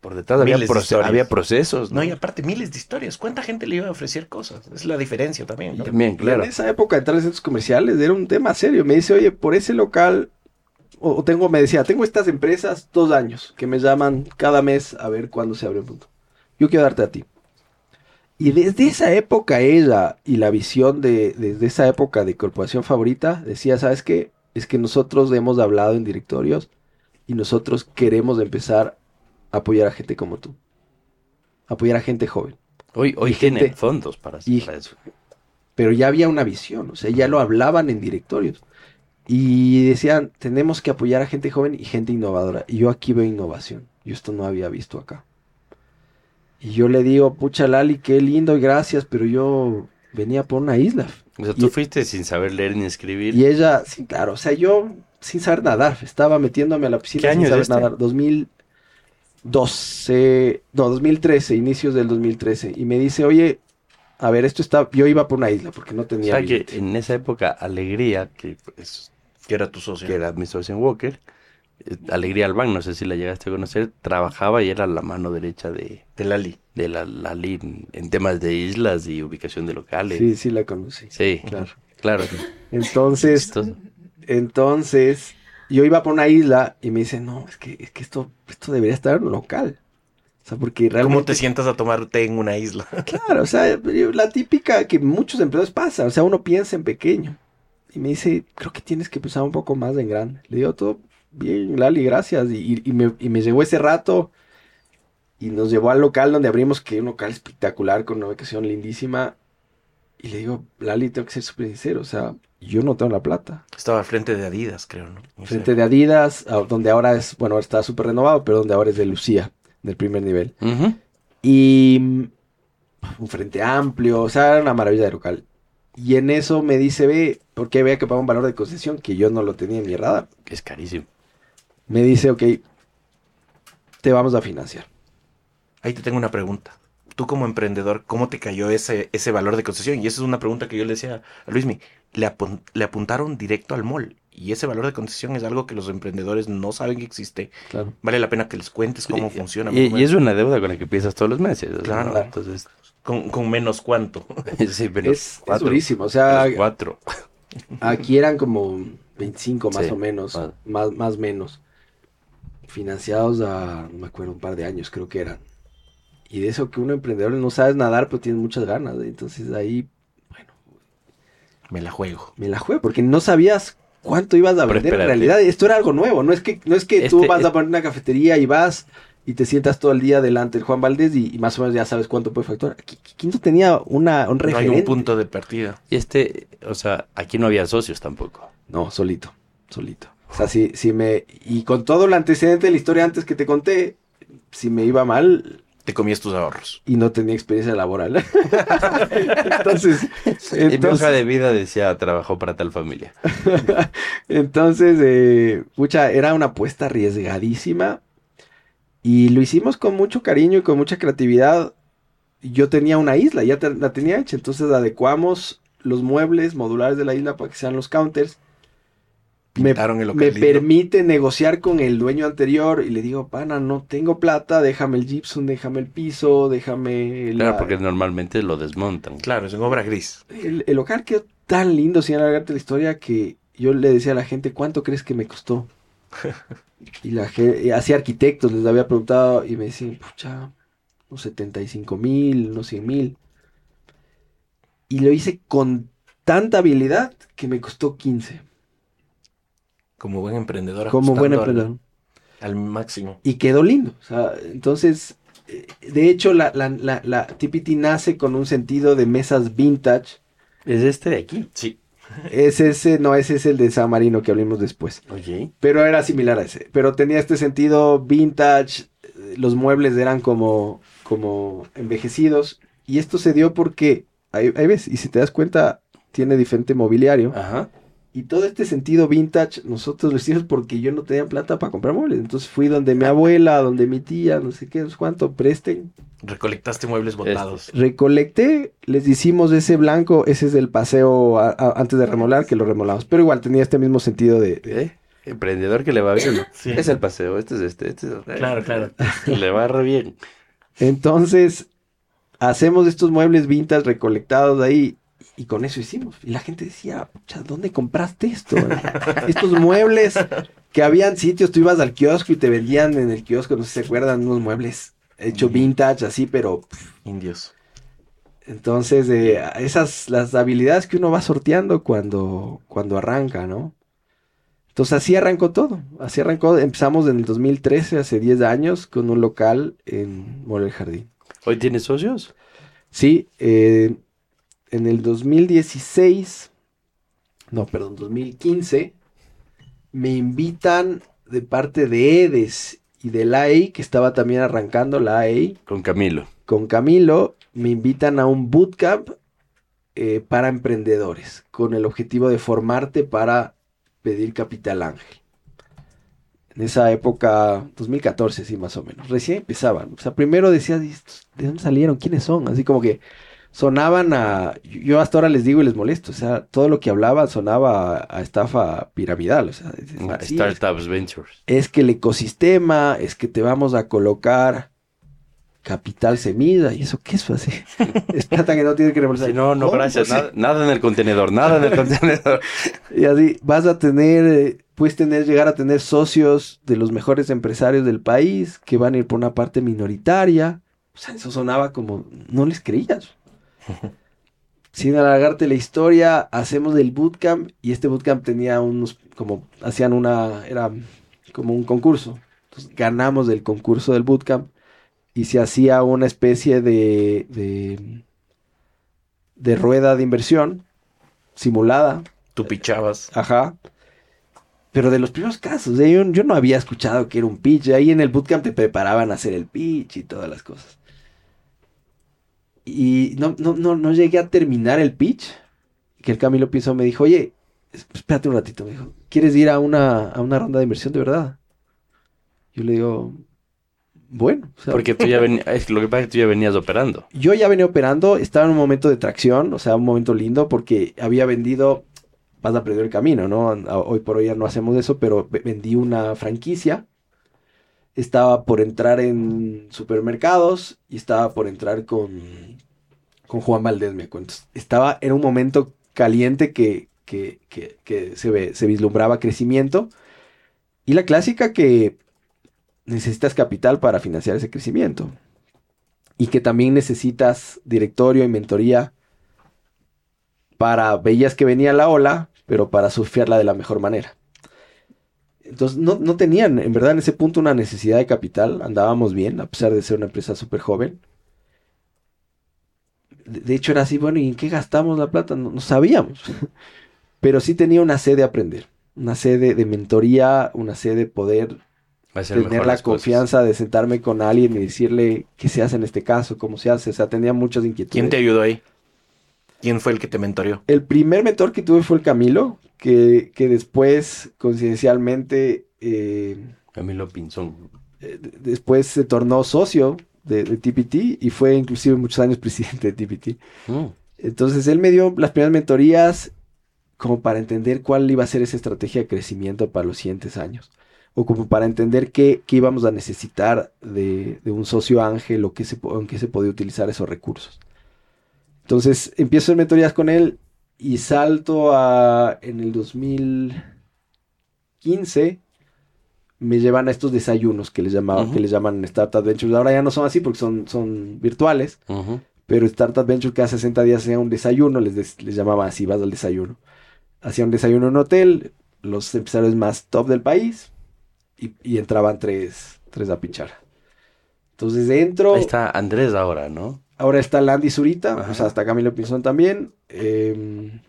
Speaker 2: por detrás había,
Speaker 4: de
Speaker 2: había procesos.
Speaker 4: No, y aparte miles de historias. ¿Cuánta gente le iba a ofrecer cosas? Es la diferencia también. ¿no?
Speaker 2: También, claro.
Speaker 3: en esa época entrar en centros comerciales era un tema serio. Me dice, oye, por ese local, o, o tengo, me decía, tengo estas empresas dos años que me llaman cada mes a ver cuándo se abre un punto. Yo quiero darte a ti. Y desde esa época ella y la visión de, desde esa época de corporación favorita, decía, ¿sabes qué? Es que nosotros hemos hablado en directorios y nosotros queremos empezar a apoyar a gente como tú. Apoyar a gente joven.
Speaker 2: Hoy, hoy tienen
Speaker 3: gente-
Speaker 2: fondos para,
Speaker 3: y-
Speaker 2: para eso.
Speaker 3: pero ya había una visión, o sea, ya lo hablaban en directorios. Y decían, tenemos que apoyar a gente joven y gente innovadora. Y yo aquí veo innovación. Yo esto no había visto acá. Y yo le digo, pucha Lali, qué lindo y gracias, pero yo venía por una isla.
Speaker 2: O sea, tú
Speaker 3: Y-
Speaker 2: fuiste sin saber leer ni escribir.
Speaker 3: Y ella, sí, claro, o sea, yo sin saber nadar, estaba metiéndome a la piscina
Speaker 2: ¿Qué
Speaker 3: sin
Speaker 2: año es
Speaker 3: saber
Speaker 2: este?
Speaker 3: nadar. 2012, no, 2013, inicios del 2013. Y me dice, oye, a ver, esto está, yo iba por una isla porque no
Speaker 2: o
Speaker 3: tenía
Speaker 2: sea, que en esa época, Alegría, que es
Speaker 4: Que era tu socio.
Speaker 2: que era Administración Walker, eh, Alegría Albán, no sé si la llegaste a conocer, trabajaba y era la mano derecha de,
Speaker 4: De Lali.
Speaker 2: De la, la LIN en temas de islas y ubicación de locales.
Speaker 3: Sí, sí la conocí.
Speaker 2: Sí,
Speaker 3: Claro.
Speaker 2: claro.
Speaker 3: Entonces. Entonces, yo iba por una isla y me dice, no, es que, es que esto, esto debería estar en un local. O sea, porque realmente...
Speaker 4: ¿Cómo te sientas a tomar té en una isla?
Speaker 3: Claro, o sea, la típica que muchos empleados pasan, o sea, uno piensa en pequeño. Y me dice, creo que tienes que pensar un poco más en grande. Le digo, todo bien, Lali, gracias. Y, y- y me, y me llegó ese rato y nos llevó al local donde abrimos, que es un local espectacular con una ubicación lindísima. Y le digo, Lali, tengo que ser súper sincero, o sea, yo no tengo la plata.
Speaker 4: Estaba al frente de Adidas, creo, ¿no? No sé.
Speaker 3: Frente de Adidas, donde ahora es, bueno, ahora está súper renovado, pero donde ahora es de Lucía, del primer nivel. Y mm, un frente amplio, o sea, era una maravilla de local. Y en eso me dice, ve, porque vea que paga un valor de concesión que yo no lo tenía en mi radar.
Speaker 2: Que es carísimo.
Speaker 3: Me dice, ok, te vamos a financiar.
Speaker 4: Ahí te tengo una pregunta. Tú como emprendedor, ¿cómo te cayó ese, ese valor de concesión? Y esa es una pregunta que yo le decía a Luismi. Le, apun- le apuntaron directo al mall. Y ese valor de concesión es algo que los emprendedores no saben que existe.
Speaker 3: Claro.
Speaker 4: Vale la pena que les cuentes cómo funciona.
Speaker 2: Y, es
Speaker 4: menos.
Speaker 2: una deuda con la que empiezas todos los meses. ¿no?
Speaker 4: Claro.
Speaker 2: Entonces,
Speaker 4: con, con menos cuánto.
Speaker 2: sí, pero
Speaker 3: Es, es durísimo, o sea,
Speaker 2: menos cuatro.
Speaker 3: aquí eran como 25 más
Speaker 2: Sí,
Speaker 3: o menos,
Speaker 2: más.
Speaker 3: más, más menos. Financiados a, no me acuerdo, un par de años creo que eran. Y de eso que uno emprendedor no sabes nadar, pero tienes muchas ganas. ¿eh? Entonces ahí
Speaker 4: Me la juego.
Speaker 3: me la juego, porque no sabías cuánto ibas a vender en realidad. Esto era algo nuevo, no es que, no es que tú
Speaker 2: Este-
Speaker 3: vas a poner una cafetería y vas y te sientas todo el día delante del Juan Valdés y, y más o menos ya sabes cuánto puede facturar. Aquí, no tenía una, un
Speaker 4: No hay
Speaker 3: referente.
Speaker 4: un punto de partida.
Speaker 2: Y este, o sea, aquí no había socios tampoco.
Speaker 3: No, solito, solito. O sea, si, si me... Y con todo el antecedente de la historia antes que te conté, si me iba mal
Speaker 4: Te comías tus ahorros.
Speaker 3: y no tenía experiencia laboral. entonces,
Speaker 2: En mi hoja de vida decía, trabajó para tal familia.
Speaker 3: entonces eh, pucha, era una apuesta arriesgadísima y lo hicimos con mucho cariño y con mucha creatividad. Yo tenía una isla, ya te- la tenía hecha, entonces adecuamos los muebles modulares de la isla para que sean los counters. Me,
Speaker 4: el
Speaker 3: permite negociar con el dueño anterior y le digo, pana, no tengo plata, déjame el gypsum, déjame el piso, déjame
Speaker 2: Claro,
Speaker 3: la-
Speaker 2: porque normalmente lo desmontan.
Speaker 4: Claro, es en obra gris.
Speaker 3: el, el local quedó tan lindo, sin alargarte la historia, que yo le decía a la gente, ¿cuánto crees que me costó? y la gente, hacía arquitectos, les había preguntado y me decían, pucha, unos 75 mil, unos 100 mil. Y lo hice con tanta habilidad que me costó 15,
Speaker 4: Como buen emprendedor.
Speaker 3: como buen
Speaker 4: al-
Speaker 3: emprendedor.
Speaker 4: Al, máximo.
Speaker 3: Y quedó lindo. O sea, entonces, eh, de hecho, la, la, la, la TPT nace con un sentido de mesas vintage.
Speaker 2: Es este de aquí.
Speaker 4: Sí.
Speaker 3: Es ese, no, ese es el de San Marino que hablemos después.
Speaker 2: Oye.
Speaker 3: Pero era similar a ese. Pero tenía este sentido vintage. eh, Los muebles eran como, como envejecidos. Y esto se dio porque, ahí, ahí ves, y si te das cuenta, tiene diferente mobiliario.
Speaker 2: Ajá.
Speaker 3: Y todo este sentido vintage, nosotros lo hicimos porque yo no tenía plata para comprar muebles. Entonces fui donde mi abuela, donde mi tía, no sé qué, no sé cuánto, presten.
Speaker 4: Recolectaste muebles botados.
Speaker 3: Recolecté, les hicimos ese blanco, ese es del paseo a- a- antes de remolar, que lo remolamos. Pero igual tenía este mismo sentido de... de-
Speaker 2: ¿Eh? Emprendedor que le va bien.
Speaker 4: Sí.
Speaker 2: Es el paseo, este es este, este es
Speaker 4: Claro, claro.
Speaker 2: Le va re bien.
Speaker 3: Entonces, hacemos estos muebles vintage recolectados de ahí y con eso hicimos. Y la gente decía, "Pucha, ¿dónde compraste esto? estos muebles que habían sitios, tú ibas al kiosco y te vendían en el kiosco, no sé si se acuerdan, unos muebles hechos vintage así, pero pff,
Speaker 4: Indios.
Speaker 3: entonces eh, esas las habilidades que uno va sorteando cuando cuando arranca, ¿no? Entonces así arrancó todo, así arrancó, empezamos en el 2013, hace 10 años, con un local en Mall El Jardín.
Speaker 2: ¿Hoy tienes socios?
Speaker 3: Sí, eh, en el 2016, no, perdón, 2015, me invitan de parte de Edes y de la AEI, que estaba también arrancando la AEI,
Speaker 2: Con Camilo.
Speaker 3: con Camilo, me invitan a un bootcamp eh, para emprendedores, con el objetivo de formarte para pedir capital ángel. En esa época, 2014, sí, más o menos. Recién empezaban. O sea, primero decías, "¿Y estos ¿de dónde salieron? ¿Quiénes son? Así como que sonaban a... Yo hasta ahora les digo y les molesto. O sea, todo lo que hablaban sonaba a, estafa piramidal. O sea, "Sí,
Speaker 2: Startups Ventures.
Speaker 3: es que el ecosistema, es que te vamos a colocar capital se mida. ¿Y eso qué es así? es plata que no tiene que reembolsar.
Speaker 2: Si no, no, gracias.
Speaker 3: Sí.
Speaker 2: Nada, nada en el contenedor, nada en el contenedor.
Speaker 3: Y así vas a tener, eh, puedes tener, llegar a tener socios de los mejores empresarios del país que van a ir por una parte minoritaria. O sea, eso sonaba como, no les creías. Sin alargarte la historia, hacemos el bootcamp y este bootcamp tenía unos, como, hacían una, era como un concurso. Entonces ganamos el concurso del bootcamp y se hacía una especie de, de, de rueda de inversión simulada
Speaker 4: Tú pichabas.
Speaker 3: Ajá. Pero de los primeros casos, ¿eh? yo, yo no había escuchado que era un pitch. Ahí en el bootcamp te preparaban a hacer el pitch y todas las cosas. Y no, no, no, no llegué a terminar el pitch. Que el Camilo Pinzón me dijo, oye, espérate un ratito. Me dijo, ¿quieres ir a una, a una ronda de inversión de verdad? Yo le digo, bueno. o sea,
Speaker 2: Porque tú ya venías, es que lo que pasa es que tú ya venías operando.
Speaker 3: yo ya venía operando, estaba en un momento de tracción, o sea, un momento lindo porque había vendido, vas a perder el camino, ¿no? Hoy por hoy ya no hacemos eso, pero ve- vendí una franquicia, estaba por entrar en supermercados y estaba por entrar con, con Juan Valdés, me cuento. Estaba en un momento caliente que, que, que- que se, ve, se vislumbraba crecimiento y la clásica que necesitas capital para financiar ese crecimiento y que también necesitas directorio y mentoría para, veías que venía la ola, pero para surfearla de la mejor manera. Entonces no, no tenían, en verdad, en ese punto una necesidad de capital, andábamos bien, a pesar de ser una empresa súper joven. De, de hecho era así, bueno, ¿y en qué gastamos la plata? No, no sabíamos, pero sí tenía una sed de aprender, una sed de, de mentoría, una sed de poder tener la
Speaker 2: cosas.
Speaker 3: confianza de sentarme con alguien y decirle qué se hace en este caso, cómo se hace. O sea, tenía muchas inquietudes.
Speaker 4: ¿Quién te ayudó ahí? ¿Quién fue el que te mentoreó?
Speaker 3: El primer mentor que tuve fue el Camilo, que, que después, coincidencialmente, eh,
Speaker 2: Camilo Pinzón.
Speaker 3: eh, después se tornó socio de, de TPT y fue inclusive muchos años presidente de TPT.
Speaker 2: Mm.
Speaker 3: Entonces él me dio las primeras mentorías como para entender cuál iba a ser esa estrategia de crecimiento para los siguientes años. O como para entender qué, qué íbamos a necesitar de, de un socio ángel o qué se, en qué se podía utilizar esos recursos. Entonces empiezo hacer mentorías con él y salto a en el 2015 me llevan a estos desayunos que les llamaba,
Speaker 2: Ujú.
Speaker 3: que les llaman Startup Ventures. Ahora ya no son así porque son, son virtuales.
Speaker 2: Ujú.
Speaker 3: Pero Startup Venture cada 60 días hacía un desayuno, les, des- les llamaba así, vas al desayuno. Hacía un desayuno en un hotel, los empresarios más top del país, y, y entraban tres, tres a pinchar. Entonces entro,
Speaker 2: Ahí está Andrés ahora, ¿no?
Speaker 3: Ahora está Landy Zurita,
Speaker 2: Ajá.
Speaker 3: o sea, está Camilo Pinzón también. eh,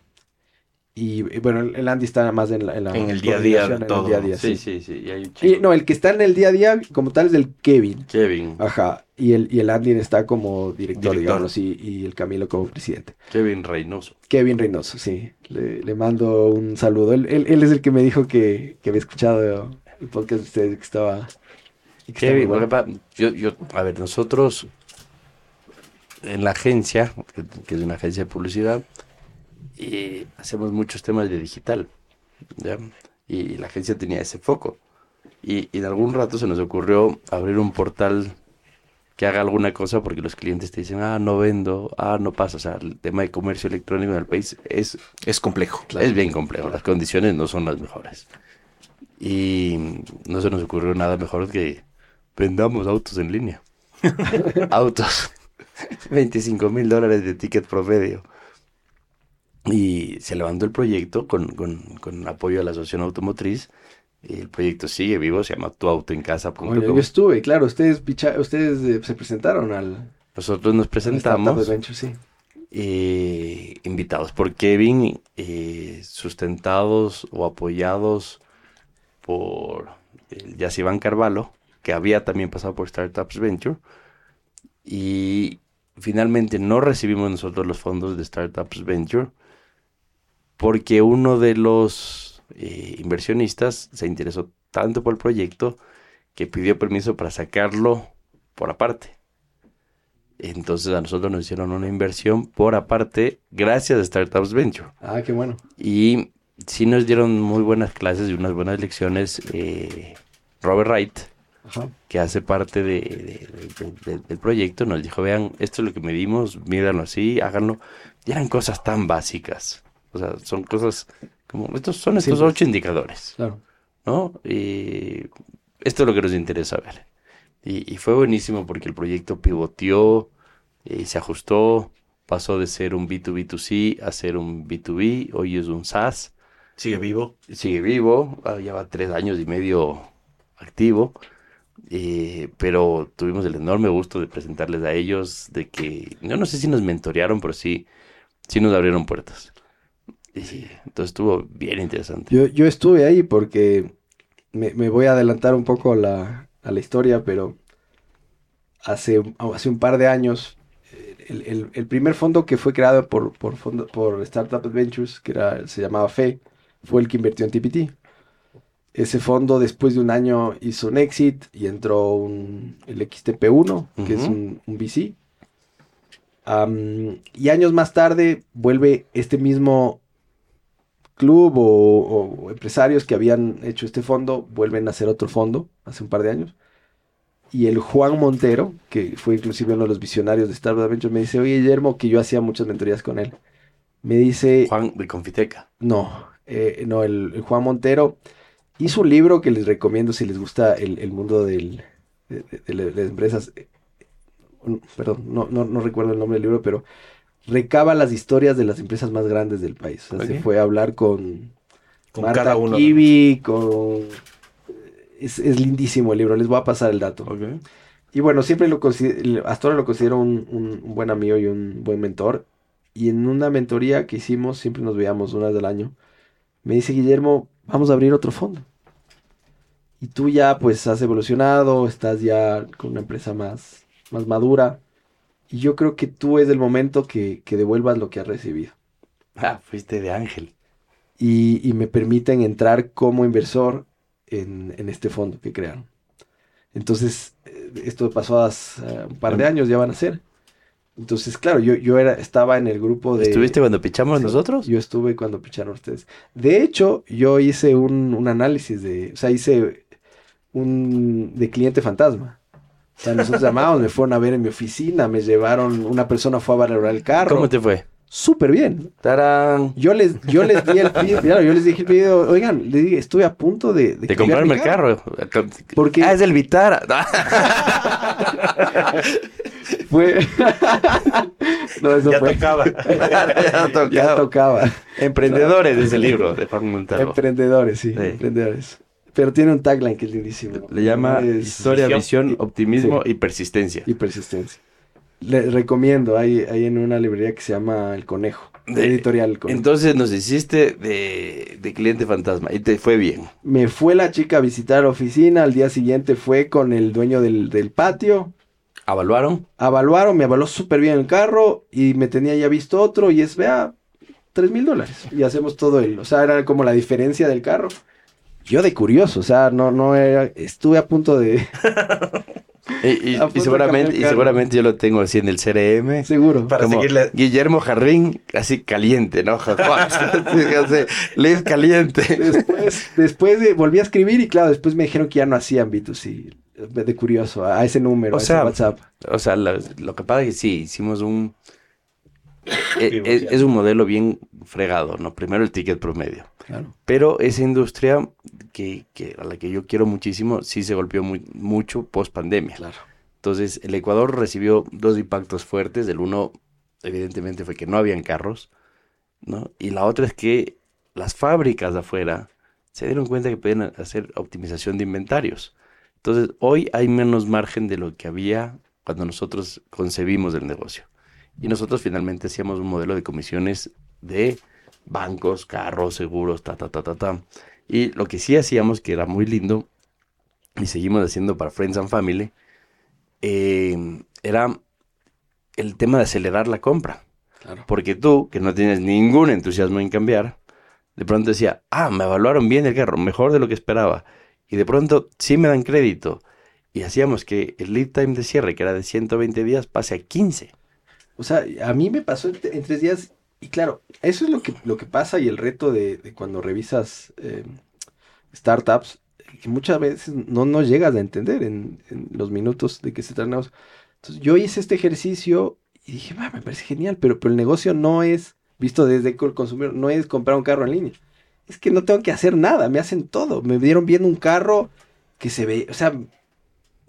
Speaker 3: y bueno, el el Andy está más en, la, en, la
Speaker 4: En el día a día
Speaker 3: en el
Speaker 4: todo.
Speaker 3: día a día,
Speaker 2: Sí,
Speaker 3: sí.
Speaker 2: sí, sí. y hay un
Speaker 3: Y,
Speaker 2: chico.
Speaker 3: no, el que está en el día a día como tal es el Kevin.
Speaker 2: Kevin.
Speaker 3: Ajá. Y el, y el Andy está como director,
Speaker 4: Director.
Speaker 3: digamos, y, y el Camilo como presidente.
Speaker 2: Kevin Reynoso.
Speaker 3: Kevin Reynoso, sí. Le, le mando un saludo. Él, él- él es el que me dijo que, que había escuchado el podcast de ustedes que estaba. que estaba
Speaker 2: Kevin,
Speaker 3: bueno.
Speaker 2: yo, yo, a ver, nosotros en la agencia, que, es una agencia de publicidad, y hacemos muchos temas de digital, ¿ya? Y la agencia tenía ese foco. Y, y en algún rato se nos ocurrió abrir un portal que haga alguna cosa porque los clientes te dicen, ah, no vendo, ah, no pasa. O sea, el tema de comercio electrónico en el país es
Speaker 4: Es complejo.
Speaker 2: es bien complejo, las condiciones no son las mejores. Y no se nos ocurrió nada mejor que vendamos autos en línea. autos. 25 mil dólares de ticket promedio. Y se levantó el proyecto con, con, con apoyo de la Asociación Automotriz. Y el proyecto sigue vivo, se llama tuautoencasa.com.
Speaker 3: Oye, yo estuve, claro. Ustedes, picha- ustedes eh, se presentaron al.
Speaker 2: Nosotros nos presentamos.
Speaker 3: Adventure, sí.
Speaker 2: eh, invitados por Kevin, eh, sustentados o apoyados por Yaciván Carvalho, que había también pasado por Startups Venture. Y finalmente no recibimos nosotros los fondos de Startups Venture porque uno de los eh, inversionistas se interesó tanto por el proyecto que pidió permiso para sacarlo por aparte. Entonces a nosotros nos hicieron una inversión por aparte gracias a Startups Venture.
Speaker 3: Ah, qué bueno.
Speaker 2: Y sí nos dieron muy buenas clases y unas buenas lecciones eh, Robert Wright,
Speaker 3: Ajá.
Speaker 2: que hace parte de, de- de- de- del proyecto, nos dijo, vean, esto es lo que medimos, mídanlo así, háganlo. Y eran cosas tan básicas. O sea, son cosas como, estos son estos
Speaker 3: Sí,
Speaker 2: ocho indicadores,
Speaker 3: Claro.
Speaker 2: ¿no? Y esto es lo que nos interesa ver. Y, y fue buenísimo porque el proyecto pivoteó y se ajustó, pasó de ser un B2B2C a ser un B2B, hoy es un SaaS
Speaker 4: Sigue vivo.
Speaker 2: sigue vivo, ah, lleva tres años y medio activo, eh, pero tuvimos el enorme gusto de presentarles a ellos, de que, yo no sé si nos mentorearon, pero sí, sí nos abrieron puertas. Sí, entonces estuvo bien interesante.
Speaker 3: Yo, yo estuve ahí porque me, me voy a adelantar un poco a la, a la historia, pero hace, hace un par de años, el, el- el primer fondo que fue creado por, por, fondo, por Startup Adventures, que era, se llamaba FE, fue el que invirtió en TPT. Ese fondo después de un año hizo un exit y entró un, el XTP1, que es un, un VC. Y años más tarde vuelve este mismo club o, o empresarios que habían hecho este fondo, vuelven a hacer otro fondo hace un par de años. Y el Juan Montero, que fue inclusive uno de los visionarios de Startup Adventure, me dice, oye Guillermo, que yo hacía muchas mentorías con él. Me dice,
Speaker 2: Juan de Confiteca.
Speaker 3: no, eh, no, el, el Juan Montero hizo un libro que les recomiendo si les gusta el, el mundo del, de, de- de las empresas. Eh, Perdón, no, no, no recuerdo el nombre del libro, pero recaba las historias de las empresas más grandes del país. O sea, Se fue a hablar con,
Speaker 4: Con
Speaker 3: Marta
Speaker 4: cada uno.
Speaker 3: Kiwi, con... Es, es lindísimo el libro, les voy a pasar el dato. Y bueno, siempre lo considero, hasta ahora lo considero un, un- un buen amigo y un buen mentor. Y en una mentoría que hicimos, siempre nos veíamos una vez al año, me dice Guillermo, vamos a abrir otro fondo. Y tú ya pues has evolucionado, estás ya con una empresa más, más madura. Y yo creo que tú es el momento que, que devuelvas lo que has recibido.
Speaker 2: Ah, fuiste de Ángel.
Speaker 3: Y, y me permiten entrar como inversor en, en este fondo que crearon. Entonces, eh, esto pasó hace eh, un par de años, ya van a ser. Entonces, claro, yo, yo era, estaba en el grupo de...
Speaker 2: ¿Estuviste cuando pichamos
Speaker 3: Sí,
Speaker 2: nosotros?
Speaker 3: Yo estuve cuando picharon ustedes. De hecho, yo hice un, un análisis de, o sea, hice un de cliente fantasma. O sea, nosotros llamamos, me fueron a ver en mi oficina, me llevaron, una persona fue a valorar el carro.
Speaker 2: ¿Cómo te fue?
Speaker 3: Súper bien.
Speaker 2: ¡Tarán!
Speaker 3: Yo les, yo les di el video, claro, yo les dije el video, oigan, les dije, estuve a punto de,
Speaker 2: De comprarme el carro.
Speaker 3: Porque-
Speaker 2: Ah, es del Vitara.
Speaker 3: Fue... no, eso
Speaker 4: Ya
Speaker 3: fue...
Speaker 4: tocaba.
Speaker 2: ya tocaba.
Speaker 3: Ya tocaba.
Speaker 2: Emprendedores de ese libro de Juan Montalvo.
Speaker 3: Emprendedores, sí,
Speaker 2: Sí.
Speaker 3: emprendedores. Pero tiene un tagline que es lindísimo.
Speaker 2: Le llama
Speaker 3: Es-
Speaker 2: historia,
Speaker 4: visión.
Speaker 2: visión, optimismo y persistencia.
Speaker 3: y persistencia. Les recomiendo, hay, hay en una librería que se llama El Conejo,
Speaker 2: De-
Speaker 3: editorial Conejo.
Speaker 2: Entonces nos hiciste de, de cliente fantasma y te fue bien.
Speaker 3: Me fue la chica a visitar oficina, al día siguiente fue con el dueño del, del patio,
Speaker 2: ¿Avaluaron?
Speaker 3: avaluaron, me avaló súper bien el carro y me tenía ya visto otro y es, vea, tres mil dólares. Y hacemos todo el, o sea, era como la diferencia del carro. Yo de curioso, o sea, no, no era, estuve a punto de,
Speaker 2: Y, y-
Speaker 3: A
Speaker 2: y
Speaker 3: punto de
Speaker 2: seguramente, y yo lo tengo así en el CRM.
Speaker 3: seguro.
Speaker 4: Para
Speaker 2: como
Speaker 4: seguirle.
Speaker 2: Guillermo Jarrín, así caliente, ¿no? Lead caliente.
Speaker 3: Después, después de- volví a escribir y claro, después me dijeron que ya no hacían B2C, de curioso, a ese número,
Speaker 2: O
Speaker 3: a
Speaker 2: sea,
Speaker 3: ese WhatsApp.
Speaker 2: O sea, lo, lo que pasa es que sí, hicimos un... e- e- es, un modelo bien fregado, ¿no? Primero el ticket promedio.
Speaker 3: Claro.
Speaker 2: Pero esa industria que, que a la que yo quiero muchísimo, sí se golpeó muy, mucho post pandemia.
Speaker 3: Claro.
Speaker 2: Entonces, el Ecuador recibió dos impactos fuertes. El uno, evidentemente, fue que no habían carros, ¿no? Y la otra es que las fábricas de afuera se dieron cuenta que podían hacer optimización de inventarios. Entonces, hoy hay menos margen de lo que había cuando nosotros concebimos el negocio. Y nosotros finalmente hacíamos un modelo de comisiones de bancos, carros, seguros, ta, ta, ta, ta, ta. Y lo que sí hacíamos, que era muy lindo, y seguimos haciendo para Friends and Family, eh, era el tema de acelerar la compra.
Speaker 3: Claro.
Speaker 2: Porque tú, que no tienes ningún entusiasmo en cambiar, de pronto decía, ah, me evaluaron bien el carro, mejor de lo que esperaba. Y de pronto sí me dan crédito. Y hacíamos que el lead time de cierre, que era de 120 días, pase a 15.
Speaker 3: O sea, a mí me pasó en, tres días y claro, eso es lo que, lo que pasa y el reto de, cuando revisas eh, startups. que muchas veces no, no llegas a entender en, los minutos de que se negocio. Entonces yo hice este ejercicio y dije, "Va, me parece genial, pero, pero el negocio no es, visto desde el consumidor, no es comprar un carro en línea. Es que no tengo que hacer nada, me hacen todo. Me dieron viendo un carro que se ve, o sea,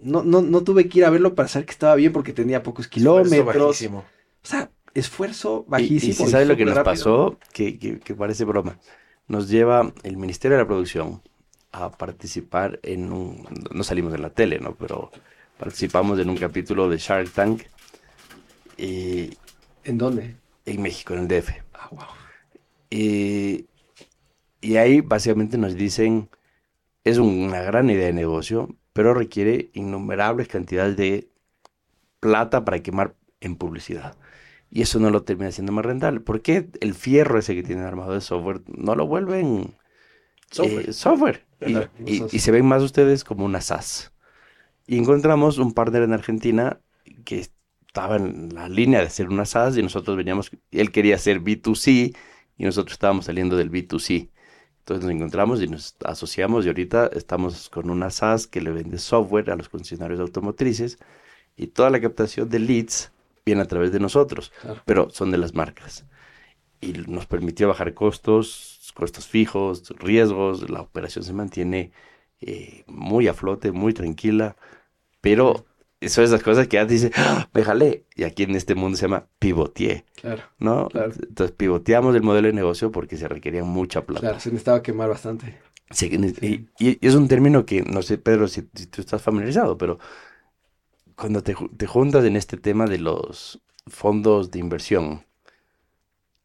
Speaker 3: no, no, no tuve que ir a verlo para saber que estaba bien porque tenía pocos
Speaker 4: Esfuerzo
Speaker 3: kilómetros.
Speaker 4: bajísimo.
Speaker 3: O sea, esfuerzo bajísimo.
Speaker 2: y si sabes lo que nos
Speaker 3: rápido.
Speaker 2: pasó, que, que- que parece broma, nos lleva el Ministerio de la Producción a participar en un, no salimos en la tele, ¿no? Pero participamos en un capítulo de Shark Tank y,
Speaker 3: ¿En dónde?
Speaker 2: en México, en el DF.
Speaker 3: Ah, wow.
Speaker 2: Y, y ahí básicamente nos dicen, es una gran idea de negocio, pero requiere innumerables cantidades de plata para quemar en publicidad. Y eso no lo termina siendo más rentable. ¿Por qué el fierro ese que tienen armado de software no lo vuelven
Speaker 4: Software.
Speaker 2: eh, software? Y, se ven más ustedes como una SaaS. Y encontramos un partner en Argentina que estaba en la línea de hacer una SaaS y nosotros veníamos, él quería hacer B2C y nosotros estábamos saliendo del B2C. Entonces nos encontramos y nos asociamos y ahorita estamos con una SaaS que le vende software a los concesionarios automotrices y toda la captación de leads viene a través de nosotros,
Speaker 3: Claro.
Speaker 2: pero son de las marcas. Y nos permitió bajar costos, costos fijos, riesgos, la operación se mantiene eh, muy a flote, muy tranquila, pero son esas cosas que ya dices, ¡Ah! me jalé. Y aquí en este mundo se llama pivoteé,
Speaker 3: Claro,
Speaker 2: ¿no?
Speaker 3: Claro.
Speaker 2: Entonces pivoteamos el modelo de negocio porque se requería mucha plata.
Speaker 3: claro, se necesitaba quemar bastante.
Speaker 2: Sí, y, y- y es un término que, no sé, Pedro, si, si tú estás familiarizado, pero cuando te, te juntas en este tema de los fondos de inversión,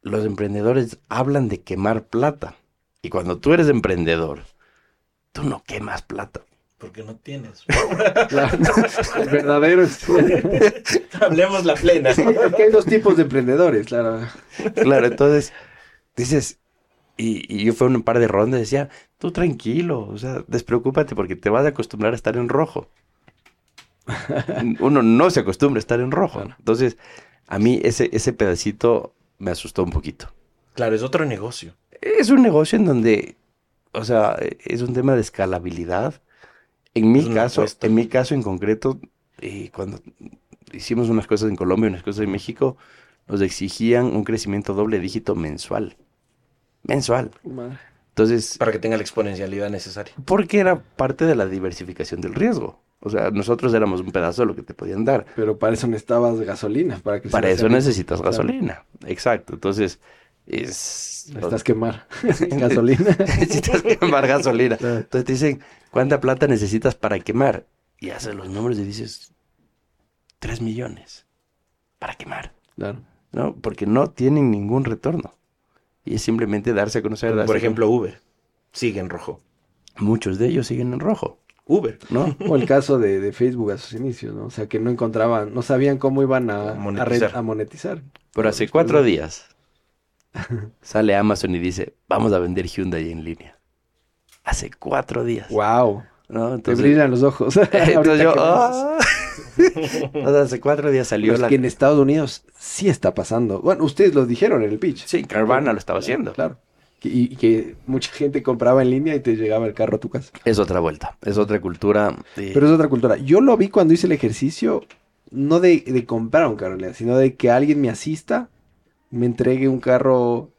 Speaker 2: los emprendedores hablan de quemar plata. Y cuando tú eres emprendedor, tú no quemas plata.
Speaker 4: Porque no tienes.
Speaker 3: Claro, el verdadero.
Speaker 4: Hablemos la plena.
Speaker 3: Es que hay dos tipos de emprendedores, claro.
Speaker 2: Claro, entonces dices, y, y yo fue un par de rondas, decía, tú tranquilo, o sea, despreocúpate porque te vas a acostumbrar a estar en rojo. Uno no se acostumbra a estar en rojo.
Speaker 3: Claro.
Speaker 2: Entonces, a mí ese, ese pedacito me asustó un poquito.
Speaker 4: Claro, es otro negocio.
Speaker 2: Es un negocio en donde, o sea, es un tema de escalabilidad. En mi caso,
Speaker 4: apuesta.
Speaker 2: en mi caso en concreto, eh, cuando hicimos unas cosas en Colombia y unas cosas en México, nos exigían un crecimiento doble dígito mensual. Mensual.
Speaker 3: Madre.
Speaker 2: Entonces,
Speaker 4: Para que tenga la exponencialidad necesaria.
Speaker 2: porque era parte de la diversificación del riesgo. O sea, nosotros éramos un pedazo de lo que te podían dar.
Speaker 3: Pero para eso necesitabas gasolina. Para, que
Speaker 2: Para eso necesitas
Speaker 3: Claro.
Speaker 2: gasolina. Exacto. Entonces, es...
Speaker 3: Necesitas quemar gasolina.
Speaker 2: necesitas quemar gasolina. Entonces te dicen, ¿cuánta plata necesitas para quemar? Y haces los números y dices, 3 millones para quemar,
Speaker 3: Claro.
Speaker 2: ¿no? Porque no tienen ningún retorno. Y es simplemente darse a conocer. darse
Speaker 4: Por
Speaker 2: a
Speaker 4: ejemplo, Uber. Sigue en rojo.
Speaker 2: Muchos de ellos siguen en rojo,
Speaker 4: Uber.
Speaker 2: ¿no?
Speaker 3: O el caso de, de Facebook a sus inicios, ¿no? O sea, que no encontraban, no sabían cómo iban a a
Speaker 4: Monetizar.
Speaker 3: a monetizar.
Speaker 2: Pero hace cuatro días sale Amazon y dice, vamos a vender Hyundai en línea. Hace cuatro días,
Speaker 3: ¡Wow!
Speaker 2: ¿no?
Speaker 3: Te brillan los ojos.
Speaker 2: entonces yo. ¡ah! Hace cuatro días salió
Speaker 3: Pero es
Speaker 2: la...
Speaker 3: que en Estados Unidos sí está pasando. Bueno, ustedes lo dijeron en el pitch.
Speaker 2: Sí, Carvana lo estaba haciendo.
Speaker 3: Claro. Y, y que mucha gente compraba en línea y te llegaba el carro a tu casa.
Speaker 2: Es otra vuelta, es otra cultura.
Speaker 3: Pero es otra cultura. Yo lo vi cuando hice el ejercicio, no de, de comprar un carro en línea, sino de que alguien me asista, me entregue un carro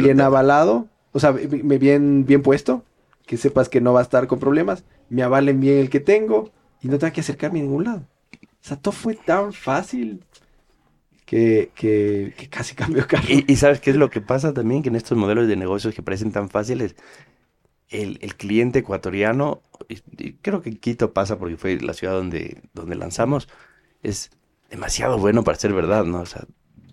Speaker 3: bien avalado, o sea, bien, bien puesto, que sepas que no va a estar con problemas, me avalen bien el que tengo y no tenga que acercarme a ningún lado. O sea, todo fue tan fácil que, que, que casi cambió carro.
Speaker 2: Y, sabes qué es lo que pasa también, que en estos modelos de negocios que parecen tan fáciles, el, cliente ecuatoriano, y creo que Quito pasa porque fue la ciudad donde, donde lanzamos, es demasiado bueno para ser verdad, ¿no? O sea,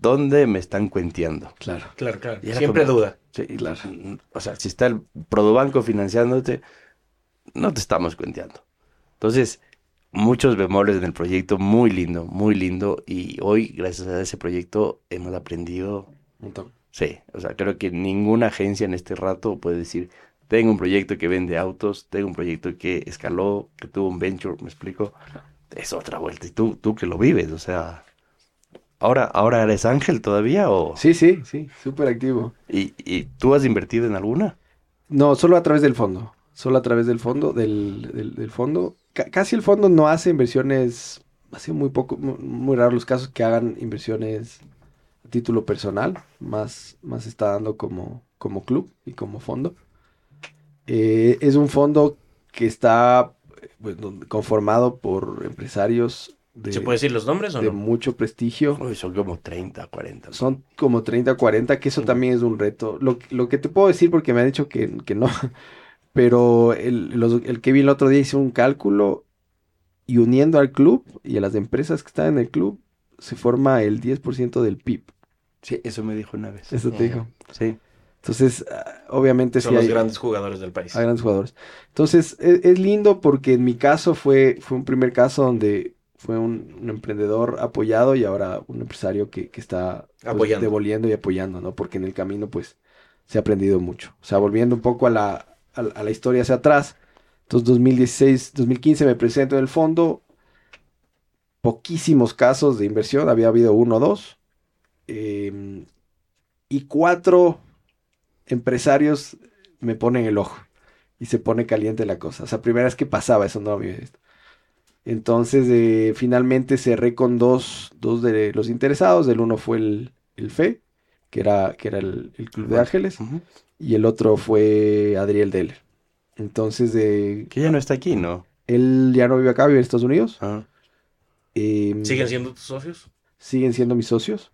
Speaker 2: ¿dónde me están cuenteando?
Speaker 3: Claro.
Speaker 4: Claro, claro. Siempre
Speaker 2: como-
Speaker 4: duda.
Speaker 2: Sí,
Speaker 3: Claro.
Speaker 2: O sea, si está el Produbanco financiándote, no te estamos cuenteando. Entonces, muchos bemoles en el proyecto, muy lindo, muy lindo. Y hoy, gracias a ese proyecto, hemos aprendido,
Speaker 3: Un montón.
Speaker 2: sí, o sea, creo que ninguna agencia en este rato puede decir, tengo un proyecto que vende autos, tengo un proyecto que escaló, que tuvo un venture, me explico. Es otra vuelta. Y tú, tú que lo vives, o sea... Ahora, ¿Ahora eres ángel todavía o...?
Speaker 3: Sí, sí, sí, súper activo.
Speaker 2: ¿Y, ¿Y tú has invertido en alguna?
Speaker 3: No, solo a través del fondo. solo a través del fondo, del, del- del fondo. Ca- casi el fondo no hace inversiones, hace muy poco, mu- muy, raros los casos que hagan inversiones a título personal, más, más está dando como, como club y como fondo. Eh, es un fondo que está eh, conformado por empresarios de,
Speaker 4: ¿Se puede decir los nombres o
Speaker 3: de
Speaker 4: no?
Speaker 3: mucho prestigio.
Speaker 2: Uy, son como 30, 40.
Speaker 3: Son como 30 o 40, que eso también es un reto. Lo, lo que te puedo decir, porque me han dicho que, que no, pero el, los- el Kevin el otro día hizo un cálculo y uniendo al club y a las empresas que están en el club, se forma el 10% del PIB.
Speaker 2: Sí, eso me dijo una vez.
Speaker 3: Eso te dijo.
Speaker 2: Sí.
Speaker 3: Entonces, ah, obviamente
Speaker 4: Son
Speaker 3: sí
Speaker 4: los
Speaker 3: hay,
Speaker 4: grandes jugadores del país.
Speaker 3: hay grandes jugadores. Entonces, es, es lindo porque en mi caso fue, fue un primer caso donde fue un, un emprendedor apoyado y ahora un empresario que, que está pues, devolviendo y apoyando, ¿no? Porque en el camino, pues, se ha aprendido mucho. O sea, volviendo un poco a la, a, la- a la historia hacia atrás. Entonces, 2016, 2015 me presento en el fondo. Poquísimos casos de inversión, había habido uno o dos. em, y cuatro empresarios me ponen el ojo y se pone caliente la cosa. O sea, primera vez que pasaba eso, no había visto. Entonces, eh, finalmente cerré con dos, dos de los interesados. El uno fue el, el FE, que era, que era el, el Club de Ángeles, y el otro fue Adriel Deller. Entonces, eh,
Speaker 2: Que ya no está aquí, ¿no?
Speaker 3: él ya no vive acá, vive en Estados Unidos. Em,
Speaker 4: ¿Siguen siendo tus socios?
Speaker 3: siguen siendo mis socios.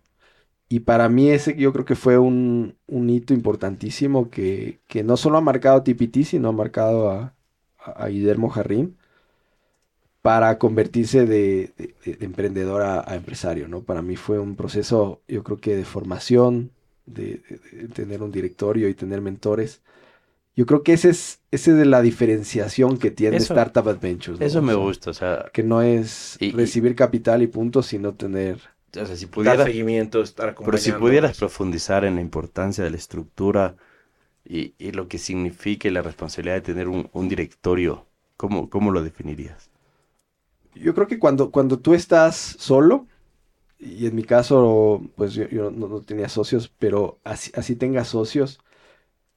Speaker 3: Y para mí ese yo creo que fue un, un hito importantísimo que, que no solo ha marcado a TPT, sino ha marcado a, a- a Guillermo Jarrín para convertirse de, de- de- de emprendedor a, a empresario, ¿no? Para mí fue un proceso, yo creo que de formación, de, de- de tener un directorio y tener mentores. Yo creo que ese es, ese es de la diferenciación que tiene
Speaker 2: Eso-
Speaker 3: Startup Adventures, ¿no?
Speaker 2: Eso me gusta, o sea,
Speaker 3: Que no es
Speaker 2: Y- y-
Speaker 3: recibir capital y punto, sino tener
Speaker 2: o sea, si
Speaker 4: Dar
Speaker 2: pudiera,
Speaker 4: seguimiento, estar
Speaker 2: pero si pudieras profundizar en la importancia de la estructura y, y lo que significa la responsabilidad de tener un, un directorio, ¿cómo, cómo lo definirías?
Speaker 3: Yo creo que cuando, cuando tú estás solo, y en mi caso, pues yo, no, tenía socios, pero así, así tengas socios,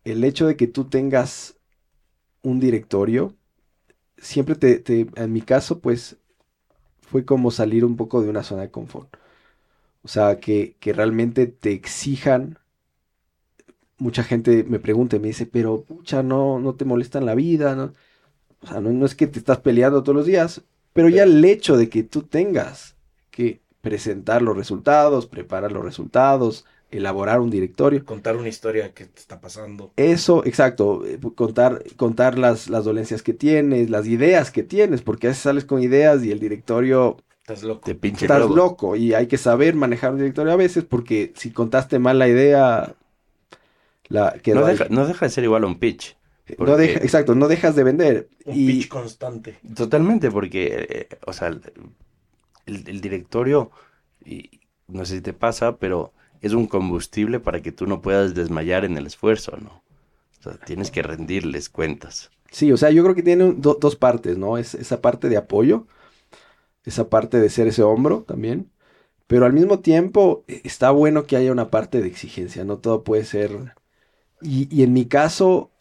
Speaker 3: el hecho de que tú tengas un directorio, siempre te, te- en mi caso, pues fue como salir un poco de una zona de confort. O sea, que, que realmente te exijan. Mucha gente me pregunta y me dice, pero pucha, no, no te molesta en la vida, ¿no? O sea, no es que te estás peleando todos los días, pero ya el hecho de que tú tengas que presentar los resultados, preparar los resultados, elaborar un directorio,
Speaker 4: Contar una historia que te está pasando.
Speaker 3: eso, exacto, eh, contar, contar las, las dolencias que tienes, las ideas que tienes, porque a veces sales con ideas y el directorio
Speaker 4: Estás loco.
Speaker 2: Te pinche
Speaker 3: estás loco y hay que saber manejar un directorio a veces porque si contaste mal la idea, la quedó
Speaker 2: No
Speaker 3: ahí.
Speaker 2: deja, no deja de ser igual a un pitch.
Speaker 3: No
Speaker 2: porque-
Speaker 3: deja- exacto, no dejas de vender.
Speaker 4: Un
Speaker 3: y
Speaker 4: pitch constante.
Speaker 2: Totalmente, porque, eh, o sea, el, el directorio, y no sé si te pasa, pero es un combustible para que tú no puedas desmayar en el esfuerzo, ¿no? O sea, tienes que rendirles cuentas.
Speaker 3: Sí, o sea, yo creo que tiene do- dos partes, ¿no? Es esa parte de apoyo, esa parte de ser ese hombro también, pero al mismo tiempo eh, está bueno que haya una parte de exigencia, no todo puede ser... Y, y en mi caso,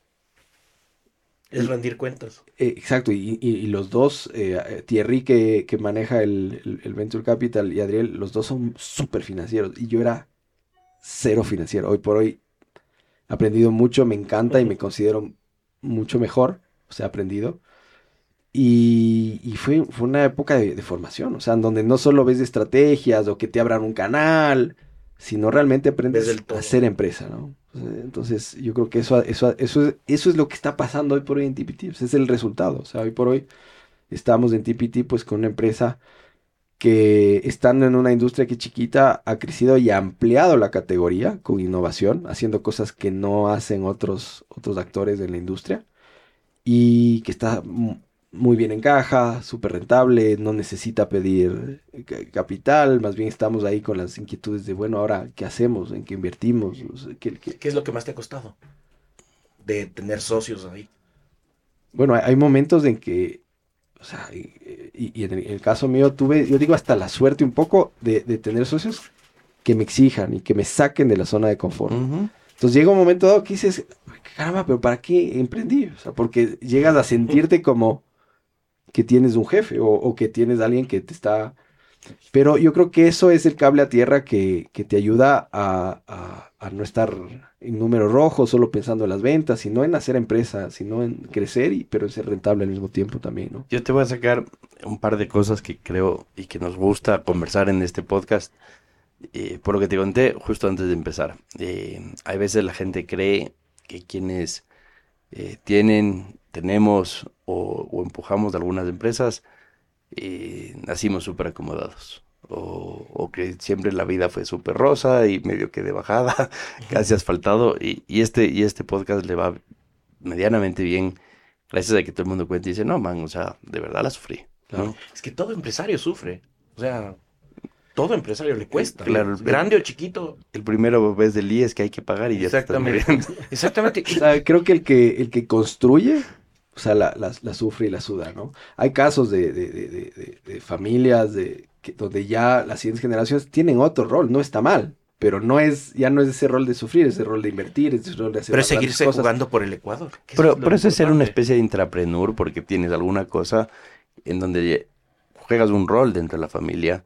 Speaker 4: Es rendir cuentas.
Speaker 3: eh, exacto, y, y- y los dos, eh, eh, Thierry que, que maneja el, el- el Venture Capital y Adriel, los dos son súper financieros y yo era cero financiero. Hoy por hoy he aprendido mucho, me encanta y me considero mucho mejor, o sea, he aprendido. Y, y fue, fue una época de, de formación, o sea, en donde no solo ves estrategias o que te abran un canal, sino realmente aprendes a ser empresa, ¿no? Entonces, yo creo que eso, eso, eso, es, eso es lo que está pasando hoy por hoy en TPT, ese es el resultado, o sea, hoy por hoy estamos en TPT pues con una empresa que estando en una industria que chiquita ha crecido y ha ampliado la categoría con innovación, haciendo cosas que no hacen otros, otros actores de la industria y que está mu- muy bien en caja, súper rentable, no necesita pedir eh, ca- capital, más bien estamos ahí con las inquietudes de, bueno, ahora, ¿qué hacemos? ¿En qué invertimos? O sea, ¿qué- qué-
Speaker 4: ¿Qué es lo que más te ha costado? De tener socios ahí.
Speaker 3: Bueno, hay, momentos en que, o sea, y, en, el, en el caso mío tuve, yo digo hasta la suerte un poco de, de tener socios que me exijan y que me saquen de la zona de confort. Entonces llega un momento dado que dices, caramba, pero ¿para qué emprendí? O sea, porque llegas a sentirte como que tienes un jefe o, que tienes alguien que te está... Pero yo creo que eso es el cable a tierra que, que te ayuda a, no estar en números rojos, solo pensando en las ventas, sino en hacer empresa, sino en crecer, y, pero en ser rentable al mismo tiempo también, ¿no?
Speaker 2: Yo te voy a sacar un par de cosas que creo y que nos gusta conversar en este podcast. Eh, por lo que te conté justo antes de empezar. Eh, hay veces la gente cree que quienes eh, tienen, tenemos o, o empujamos de algunas empresas, eh, nacimos súper acomodados. O, o que siempre la vida fue súper rosa y medio que de bajada, casi asfaltado. Y, y este, y este podcast le va medianamente bien gracias a que todo el mundo cuenta y dice, no, man, o sea, de verdad la sufrí. ¿no?
Speaker 4: Es que todo empresario sufre. O sea, todo empresario le cuesta.
Speaker 2: Claro.
Speaker 4: Grande o chiquito.
Speaker 2: El primero ves del IES que hay que pagar y ya te estás.
Speaker 4: Exactamente.
Speaker 3: O sea, creo que el que, el que construye, o sea, la, la- la sufre y la suda, ¿no? Hay casos de, de- de- de- de- de familias de, que, donde ya las siguientes generaciones tienen otro rol, no está mal, pero no es, ya no es ese rol de sufrir, es ese rol de invertir, es ese rol de hacer
Speaker 4: Pero es seguirse
Speaker 3: cosas.
Speaker 4: jugando por el Ecuador.
Speaker 2: Pero, pero eso es ser una especie de intrapreneur porque tienes alguna cosa en donde juegas un rol dentro de la familia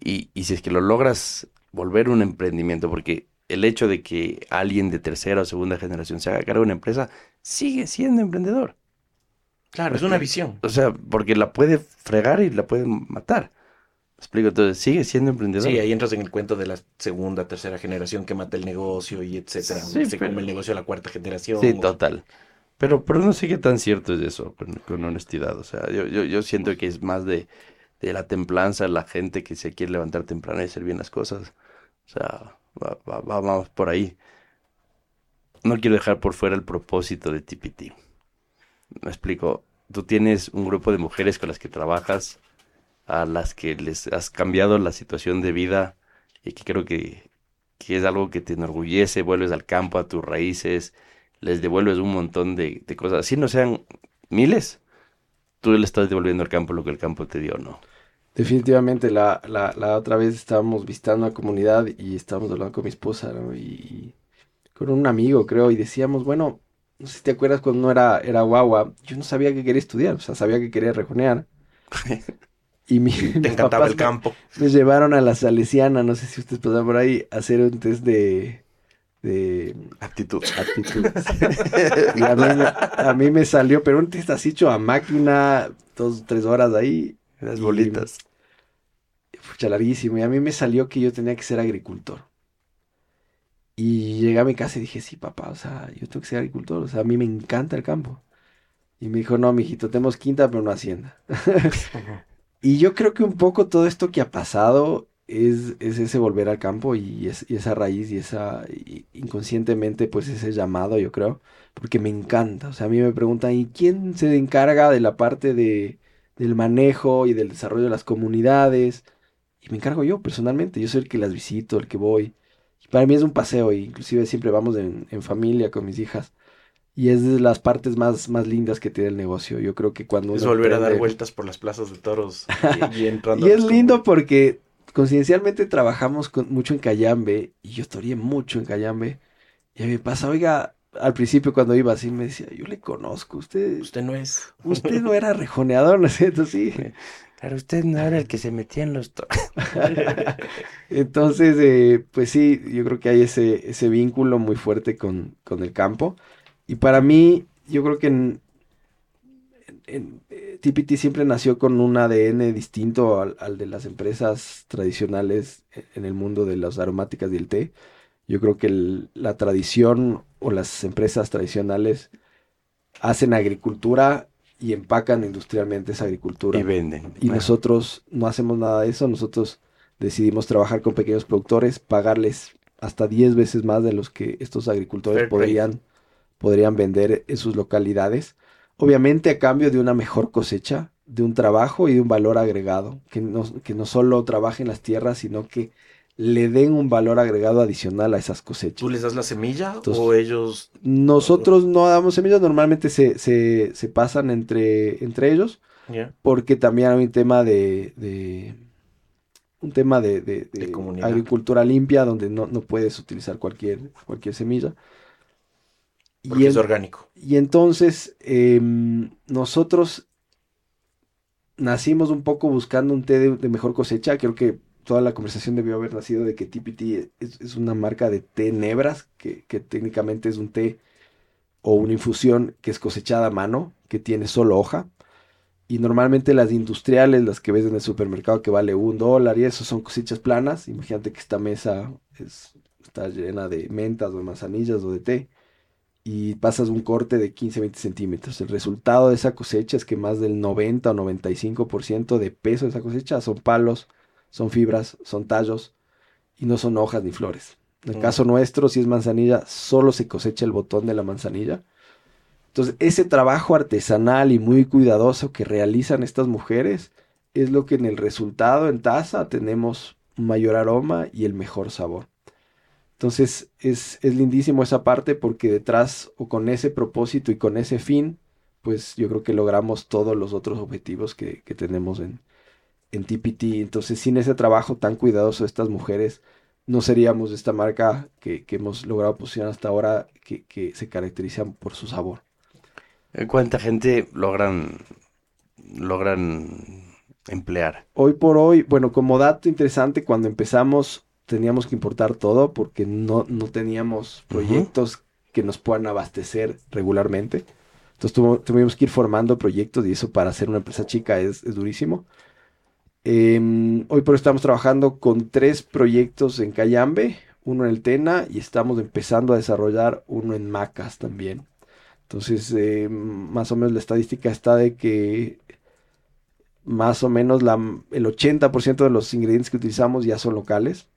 Speaker 2: y, y si es que lo logras volver un emprendimiento, porque el hecho de que alguien de tercera o segunda generación se haga cargo de una empresa sigue siendo emprendedor.
Speaker 4: Claro, es una visión.
Speaker 2: O sea, porque la puede fregar y la puede matar. ¿Me explico? Entonces sigue siendo emprendedor.
Speaker 4: Sí, ahí entras en el cuento de la segunda, tercera generación que mata el negocio y etcétera.
Speaker 2: Sí,
Speaker 4: Se
Speaker 2: pero-
Speaker 4: come el negocio a la cuarta generación.
Speaker 2: Sí, total. Pero, pero no sé qué tan cierto es eso, con, con honestidad. O sea, yo, yo, yo siento que es más de, de la templanza, la gente que se quiere levantar temprano y hacer bien las cosas. O sea, va, va- va- vamos por ahí. No quiero dejar por fuera el propósito de TPT. Me explico. Tú tienes un grupo de mujeres con las que trabajas, a las que les has cambiado la situación de vida y que creo que, que es algo que te enorgullece, vuelves al campo, a tus raíces, les devuelves un montón de, de cosas. Así no sean miles, tú le estás devolviendo al campo lo que el campo te dio, ¿no?
Speaker 3: Definitivamente, la, la, la otra vez estábamos visitando una comunidad y estábamos hablando con mi esposa, ¿no? Y con un amigo, creo, y decíamos, bueno, no sé si te acuerdas cuando era, era guagua, yo no sabía que quería estudiar, o sea, sabía que quería rejonear. Y mi,
Speaker 4: Te
Speaker 3: mis
Speaker 4: encantaba el campo.
Speaker 3: me llevaron a la Salesiana, no sé si ustedes pasaron por ahí, a hacer un test de, de
Speaker 2: Actitud.
Speaker 3: aptitudes. y a mí, me, a mí me salió, pero un test así hecho a máquina, dos, tres horas ahí,
Speaker 2: Las bolitas.
Speaker 3: Pucha, larguísimo. Y a mí me salió que yo tenía que ser agricultor. Y llegué a mi casa y dije, sí, papá, o sea, yo tengo que ser agricultor. O sea, a mí me encanta el campo. Y me dijo, no, mijito, tenemos quinta, pero no hacienda. y yo creo que un poco todo esto que ha pasado es, es ese volver al campo y, es- y esa raíz y esa, y inconscientemente, pues ese llamado, yo creo, porque me encanta. O sea, a mí me preguntan, ¿y quién se encarga de la parte de, del manejo y del desarrollo de las comunidades? Y me encargo yo personalmente, yo soy el que las visito, el que voy. Para mí es un paseo, e inclusive siempre vamos en, en familia con mis hijas. Y es de las partes más, más lindas que tiene el negocio. Yo creo que cuando
Speaker 4: Es
Speaker 3: uno
Speaker 4: volver a dar vueltas por las plazas de toros y, y entrando
Speaker 3: Y es lindo porque coincidencialmente trabajamos con- mucho en Cayambe y yo toreé mucho en Cayambe. Y a mí me pasa, oiga, al principio cuando iba así me decía, yo le conozco, usted,
Speaker 4: Usted no es.
Speaker 3: usted no era rejoneador, ¿no es cierto? Sí.
Speaker 2: Claro, usted no era el que se metía en los... to-
Speaker 3: Entonces, eh, pues sí, yo creo que hay ese, ese vínculo muy fuerte con, con el campo. Y para mí, yo creo que en, en- eh, TPT siempre nació con un ADN distinto al, al de las empresas tradicionales en el mundo de las aromáticas y el té. Yo creo que el- la tradición o las empresas tradicionales hacen agricultura y empacan industrialmente esa agricultura.
Speaker 2: Y venden.
Speaker 3: Y nosotros no hacemos nada de eso, nosotros decidimos trabajar con pequeños productores, pagarles hasta 10 veces más de los que estos agricultores podrían, podrían vender en sus localidades. Obviamente a cambio de una mejor cosecha, de un trabajo y de un valor agregado, que no, que no solo trabajen las tierras, sino que le den un valor agregado adicional a esas cosechas.
Speaker 4: ¿Tú les das la semilla
Speaker 3: Entonces-
Speaker 4: o ellos?
Speaker 3: Nosotros no damos semillas, normalmente se, se, se pasan entre, entre ellos porque también hay un tema de, de, un tema de, de- de
Speaker 4: De comunidad.
Speaker 3: agricultura limpia donde no, no puedes utilizar cualquier, cualquier semilla.
Speaker 4: Porque
Speaker 3: Y
Speaker 4: es orgánico.
Speaker 3: y entonces em, nosotros nacimos un poco buscando un té de, de mejor cosecha. Creo que toda la conversación debió haber nacido de que TPT es, una marca de té nebras, que, que técnicamente es un té o una infusión que es cosechada a mano, que tiene solo hoja. Y normalmente las industriales, las que ves en el supermercado que vale un dólar y eso son cosechas planas. Imagínate que esta mesa es- está llena de mentas o de manzanillas o de té y pasas un corte de 15-20 centímetros. El resultado de esa cosecha es que más del 90 o 95% de peso de esa cosecha son palos, son fibras, son tallos y no son hojas ni flores. En el
Speaker 4: Mm.
Speaker 3: caso nuestro, si es manzanilla, solo se cosecha el botón de la manzanilla. Entonces, ese trabajo artesanal y muy cuidadoso que realizan estas mujeres es lo que en el resultado en taza tenemos mayor aroma y el mejor sabor. Entonces es, es lindísimo esa parte porque detrás o con ese propósito y con ese fin, pues yo creo que logramos todos los otros objetivos que, que tenemos en, en TPT. Entonces sin ese trabajo tan cuidadoso de estas mujeres, no seríamos esta marca que, que hemos logrado posicionar hasta ahora que, que se caracteriza por su sabor.
Speaker 2: Eh, ¿Cuánta gente logran, logran emplear?
Speaker 3: Hoy por hoy, bueno, como dato interesante, cuando empezamos teníamos que importar todo porque no, no teníamos proyectos que nos puedan abastecer regularmente. Entonces tuvimos que ir formando proyectos y eso para hacer una empresa chica es, es durísimo. Em, hoy por hoy estamos trabajando con tres proyectos en Cayambe, uno en el Tena y estamos empezando a desarrollar uno en Macas también. Entonces, eh, más o menos la estadística está de que más o menos el 80% de los ingredientes que utilizamos ya son locales.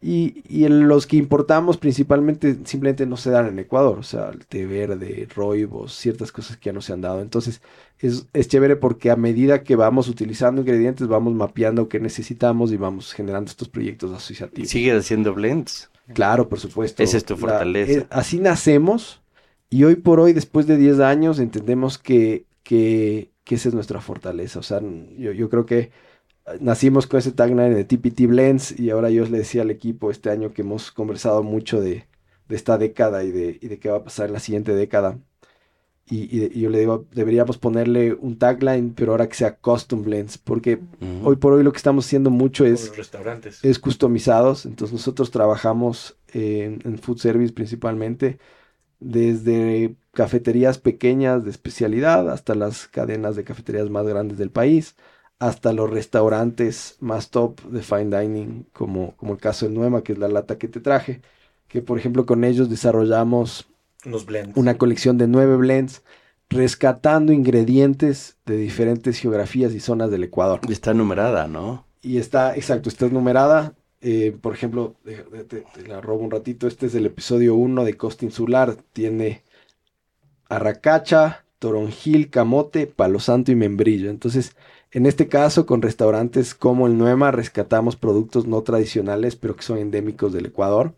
Speaker 3: Y, y los que importamos principalmente simplemente no se dan en Ecuador. O sea, el té verde, roibos, ciertas cosas que ya no se han dado. Entonces es, es chévere porque a medida que vamos utilizando ingredientes, vamos mapeando qué necesitamos y vamos generando estos proyectos asociativos.
Speaker 2: ¿Sigues haciendo blends?
Speaker 3: Claro, por supuesto.
Speaker 2: Esa es tu
Speaker 3: La-
Speaker 2: fortaleza.
Speaker 3: eh, así nacemos y hoy por hoy, después de 10 años, entendemos que, que, que esa es nuestra fortaleza. O sea, yo, yo creo que nacimos con ese tagline de TPT Blends y ahora yo le decía al equipo este año que hemos conversado mucho de, de esta década y de, y de qué va a pasar en la siguiente década. Y, y de- y yo le digo, deberíamos ponerle un tagline, pero ahora que sea Custom Blends, porque
Speaker 2: Ujú.
Speaker 3: hoy por hoy lo que estamos haciendo mucho es
Speaker 4: los restaurantes.
Speaker 3: es customizados. Entonces nosotros trabajamos en food service principalmente desde cafeterías pequeñas de especialidad hasta las cadenas de cafeterías más grandes del país, hasta los restaurantes más top de fine dining, como, como el caso de Nuema, que es la lata que te traje, que por ejemplo con ellos desarrollamos
Speaker 4: Unos blends.
Speaker 3: una colección de nueve blends rescatando ingredientes de diferentes geografías y zonas del Ecuador.
Speaker 2: Está numerada, ¿no?
Speaker 3: Y está, exacto, está numerada. Eh, por ejemplo, te, te la robo un ratito. Este es el episodio 1 de Costa Insular. Tiene arracacha, toronjil, camote, palo santo y membrillo. Entonces, en este caso, con restaurantes como el Nuema, rescatamos productos no tradicionales, pero que son endémicos del Ecuador.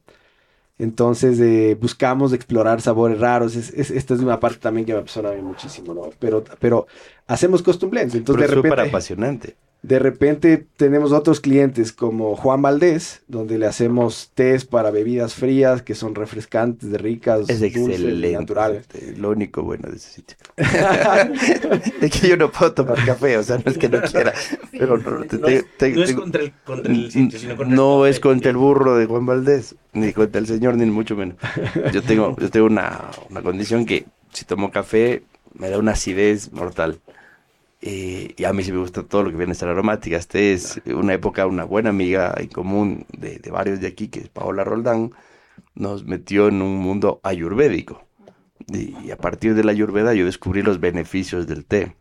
Speaker 3: Entonces, eh, buscamos explorar sabores raros. Es- es- esta es una parte también que me apasiona a mí muchísimo, ¿no? Pero, pero hacemos custom blends. Entonces,
Speaker 2: Pero
Speaker 3: de
Speaker 2: es súper
Speaker 3: repente...
Speaker 2: apasionante.
Speaker 3: De repente tenemos otros clientes como Juan Valdés, donde le hacemos test para bebidas frías que son refrescantes, de ricas,
Speaker 2: Es
Speaker 3: dulces,
Speaker 2: excelente.
Speaker 3: naturales.
Speaker 2: Lo único bueno de ese sitio. es que yo no puedo tomar café, o sea, no es que no quiera. Pero no, te-
Speaker 4: No
Speaker 2: te-
Speaker 4: es,
Speaker 2: te-
Speaker 4: no es
Speaker 2: tengo-
Speaker 4: contra el, contra el sitio, sino contra el
Speaker 2: no
Speaker 4: café.
Speaker 2: es contra el burro de Juan Valdés, ni contra el señor, ni mucho menos. Yo tengo, yo tengo una, una condición que si tomo café me da una acidez mortal. Eh, y a mí sí me gusta todo lo que viene a ser aromática. Esta es una época, una buena amiga en común de, de varios de aquí, que es Paola Roldán, nos metió en un mundo ayurvédico. Y, y a partir de la ayurveda yo descubrí los beneficios del té.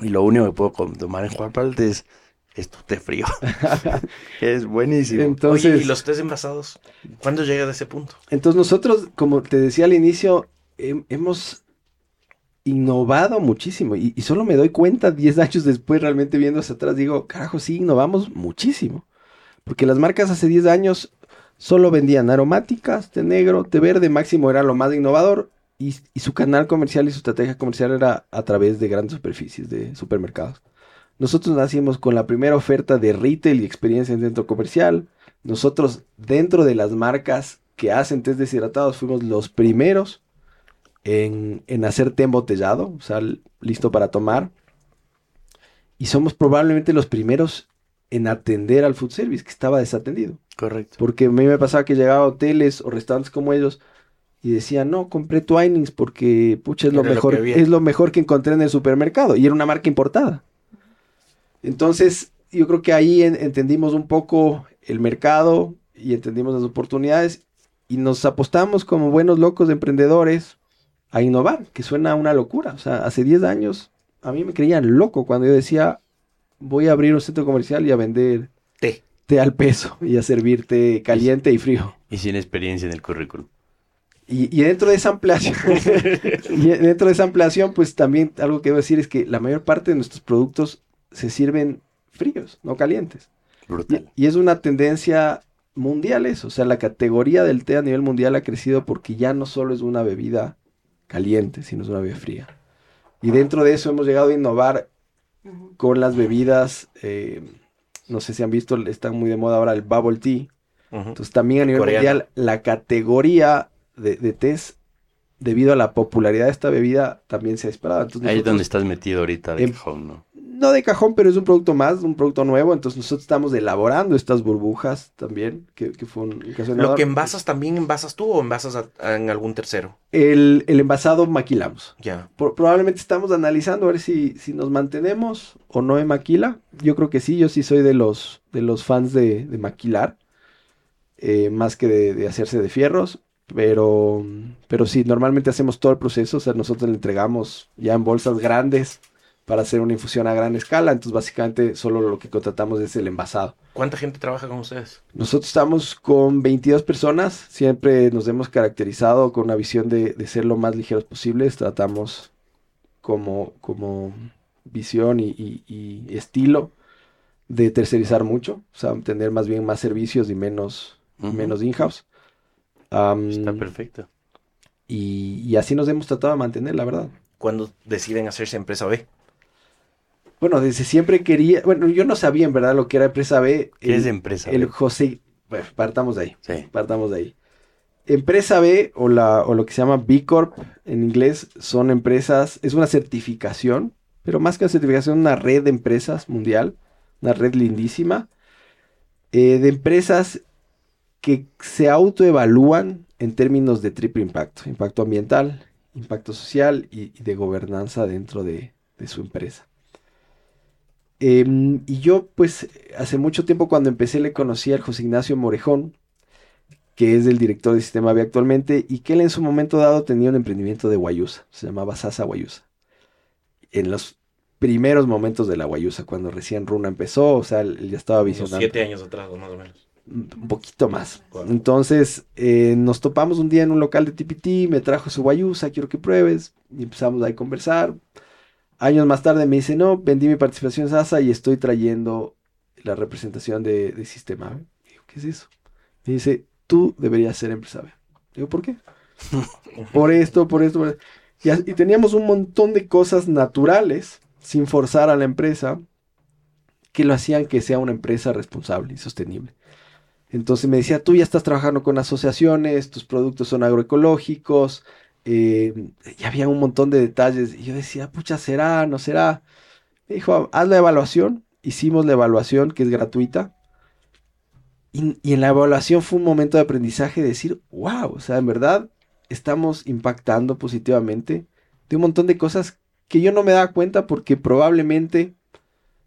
Speaker 2: Y lo único que puedo tomar en Juan Valdés es tu té frío. es buenísimo.
Speaker 3: Entonces,
Speaker 4: Oye, ¿y los test envasados? ¿Cuándo llega a ese punto?
Speaker 3: entonces nosotros, como te decía al inicio, hem- hemos innovado muchísimo y, solo me doy cuenta 10 años después realmente viendo hacia atrás, digo, carajo, sí, innovamos muchísimo. Porque las marcas hace 10 años solo vendían aromáticas, té negro, té verde, máximo era lo más innovador y, y su canal comercial y su estrategia comercial era a través de grandes superficies de supermercados. Nosotros nacimos con la primera oferta de retail y experiencia en centro comercial. Nosotros, dentro de las marcas que hacen test deshidratados, fuimos los primeros en, en hacer té embotellado, o sea, listo para tomar. Y somos probablemente los primeros en atender al food service, que estaba desatendido.
Speaker 2: Correcto.
Speaker 3: Porque a mí me pasaba que llegaba a hoteles o restaurantes como ellos y decían, no, compré Twinings porque, pucha, es lo
Speaker 4: Era
Speaker 3: mejor, es lo mejor que encontré en el supermercado. Y era una marca importada. Entonces, yo creo que ahí en- entendimos un poco el mercado y entendimos las oportunidades y nos apostamos como buenos locos de emprendedores a innovar, que suena una locura. O sea, hace 10 años a mí me creían loco cuando yo decía, voy a abrir un centro comercial y a vender
Speaker 4: Té.
Speaker 3: té al peso y a servirte caliente y frío.
Speaker 2: Y sin experiencia en el currículum.
Speaker 3: Y, y dentro de esa ampliación, y dentro de esa ampliación, pues también algo que debo decir es que la mayor parte de nuestros productos se sirven fríos, no calientes. Y,
Speaker 2: Brutal.
Speaker 3: y es una tendencia mundial eso, o sea, la categoría del té a nivel mundial ha crecido porque ya no solo es una bebida caliente, sino es una bebida fría. Y dentro de eso hemos llegado a innovar con las bebidas, eh, no sé si han visto, están muy de moda ahora el bubble tea. Entonces también a nivel
Speaker 4: Coreano.
Speaker 3: mundial la categoría de, de tés, debido a la popularidad de esta bebida, también se ha disparado. Entonces,
Speaker 2: Ahí es donde estás metido ahorita de
Speaker 3: Em-
Speaker 2: cajón, ¿no?
Speaker 3: No de cajón, pero es un producto más, un producto nuevo. Entonces nosotros estamos elaborando estas burbujas también, que, que fue un, un caso
Speaker 4: ¿Lo que envasas también envasas tú o envasas a- a- en algún tercero?
Speaker 3: El, el envasado maquilamos.
Speaker 4: Ya.
Speaker 3: Pro- probablemente estamos analizando a ver si, si nos mantenemos o no en maquila. Yo creo que sí, yo sí soy de los, de los fans de, de maquilar, eh, más que de, de hacerse de fierros. Pero, pero sí, normalmente hacemos todo el proceso, o sea, nosotros le entregamos ya en bolsas grandes para hacer una infusión a gran escala, entonces básicamente solo lo que contratamos es el envasado.
Speaker 4: ¿Cuánta gente trabaja con ustedes?
Speaker 3: Nosotros estamos con 22 personas, siempre nos hemos caracterizado con una visión de, de ser lo más ligeros posibles, tratamos como, como visión y, y- y estilo de tercerizar mucho, o sea, tener más bien más servicios y menos, menos in-house.
Speaker 2: Está perfecto.
Speaker 3: y, y así nos hemos tratado de mantener, la verdad.
Speaker 4: ¿Cuándo deciden hacerse empresa B?
Speaker 3: Bueno, desde siempre quería, bueno, yo no sabía en verdad lo que era empresa B.
Speaker 2: ¿Qué
Speaker 3: el-
Speaker 2: es empresa?
Speaker 3: El
Speaker 2: B?
Speaker 3: José, bueno, partamos de ahí.
Speaker 2: Sí.
Speaker 3: Partamos de ahí. Empresa B o, la, o lo que se llama B Corp en inglés son empresas, es una certificación, pero más que una certificación, una red de empresas mundial, una red lindísima, eh, de empresas que se autoevalúan en términos de triple impacto, impacto ambiental, impacto social y, y de gobernanza dentro de, de su empresa. Em, y yo, pues, hace mucho tiempo cuando empecé le conocí al José Ignacio Morejón, que es el director del sistema B actualmente, y que él en su momento dado tenía un emprendimiento de Guayusa, se llamaba Sasa Guayusa. En los primeros momentos de la Guayusa, cuando recién Runa empezó, o sea, él ya estaba
Speaker 4: Unos
Speaker 3: visionando.
Speaker 4: siete años atrás, más o menos.
Speaker 3: Un poquito más. Entonces, eh, nos topamos un día en un local de TPT, me trajo su Guayusa, quiero que pruebes, y empezamos ahí a conversar. Años más tarde me dice, no, vendí mi participación en Sasa y estoy trayendo la representación de, de Sistema B. Digo, ¿qué es eso? Me dice, tú deberías ser empresa B. Digo, ¿por qué? por esto, por esto, por esto. Y, y teníamos un montón de cosas naturales, sin forzar a la empresa, que lo hacían que sea una empresa responsable y sostenible. Entonces me decía, tú ya estás trabajando con asociaciones, tus productos son agroecológicos, eh, y había un montón de detalles. Y yo decía, pucha, ¿será? ¿No será? Me dijo, haz la evaluación. Hicimos la evaluación, que es gratuita. Y, en la evaluación fue un momento de aprendizaje de decir, wow, o sea, en verdad estamos impactando positivamente de un montón de cosas que yo no me daba cuenta porque probablemente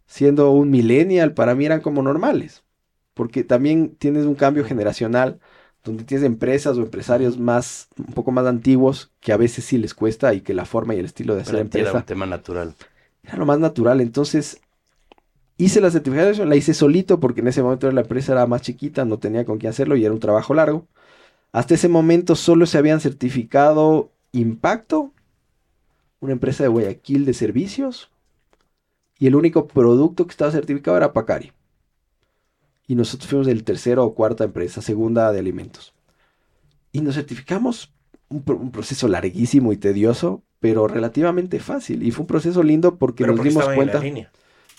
Speaker 3: siendo un millennial para mí eran como normales. Porque también tienes un cambio generacional donde tienes empresas o empresarios más, un poco más antiguos que a veces sí les cuesta y que la forma y el estilo de hacer
Speaker 2: Para ti era
Speaker 3: empresa
Speaker 2: un tema natural.
Speaker 3: era lo más natural. Entonces, hice la certificación, la hice solito porque en ese momento la empresa era más chiquita, no tenía con quién hacerlo y era un trabajo largo. Hasta ese momento solo se habían certificado Impacto, una empresa de Guayaquil de servicios, y el único producto que estaba certificado era Pacari. Y nosotros fuimos el tercero o cuarta empresa, segunda de alimentos. Y nos certificamos un, un proceso larguísimo y tedioso, pero relativamente fácil. Y fue un proceso lindo porque nos
Speaker 4: porque
Speaker 3: dimos cuenta.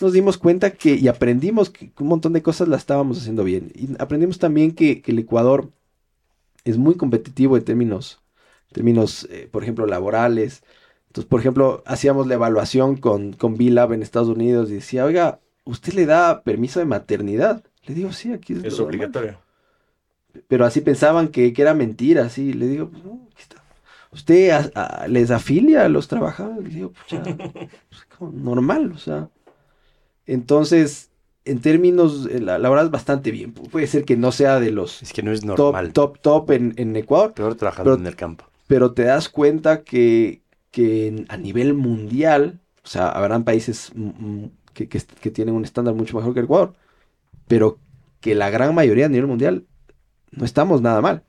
Speaker 3: nos dimos cuenta que y aprendimos que un montón de cosas las estábamos haciendo bien. Y aprendimos también que, que el Ecuador es muy competitivo en términos, términos eh, por ejemplo, laborales. Entonces, por ejemplo, hacíamos la evaluación con, con B-Lab en Estados Unidos y decía, oiga, ¿usted le da permiso de maternidad? Le digo, sí, aquí es,
Speaker 4: Es
Speaker 3: lo normal".
Speaker 4: obligatorio.
Speaker 3: Pero así pensaban que, que era mentira, así. Le digo, pues no, aquí está. ¿Usted a- a- les afilia a los trabajadores? Le digo, pues ya, pues, como normal, o sea. Entonces, en términos, eh, la, la verdad es bastante bien. Pu- Puede ser que no sea de los
Speaker 2: Es que no es
Speaker 3: top,
Speaker 2: normal.
Speaker 3: top, top en, en Ecuador,
Speaker 2: Peor trabajando
Speaker 3: Pero-
Speaker 2: en el campo.
Speaker 3: pero te das cuenta que, que en- a nivel mundial, o sea, habrán países mm, mm, que, que- que tienen un estándar mucho mejor que el Ecuador, pero que la gran mayoría a nivel mundial no estamos nada mal.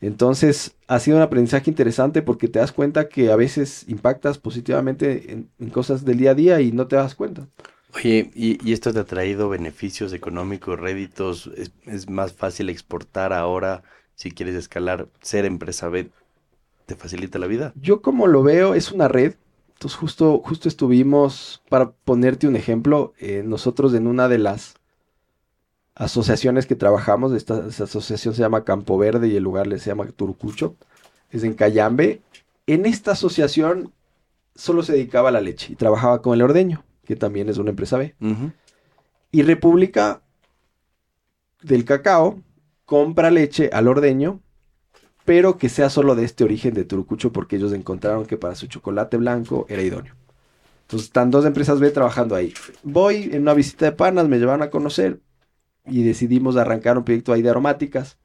Speaker 3: Entonces, ha sido un aprendizaje interesante porque te das cuenta que a veces impactas positivamente en, en cosas del día a día y no te das cuenta.
Speaker 2: Oye, ¿y, y esto te ha traído beneficios económicos, réditos? ¿Es, es más fácil exportar ahora si quieres escalar? ¿Ser empresa B te facilita la vida?
Speaker 3: Yo como lo veo es una red. Entonces justo, justo estuvimos, para ponerte un ejemplo, eh, nosotros en una de las asociaciones que trabajamos, esta, esta asociación se llama Campo Verde y el lugar le se llama Turucucho, es en Cayambe. En esta asociación solo se dedicaba a la leche y trabajaba con el ordeño, que también es una empresa B. Y República del Cacao compra leche al ordeño, pero que sea solo de este origen de Turucucho, porque ellos encontraron que para su chocolate blanco era idóneo. Entonces están dos empresas B trabajando ahí. Voy en una visita de panas, me llevaron a conocer y decidimos arrancar un proyecto ahí de aromáticas.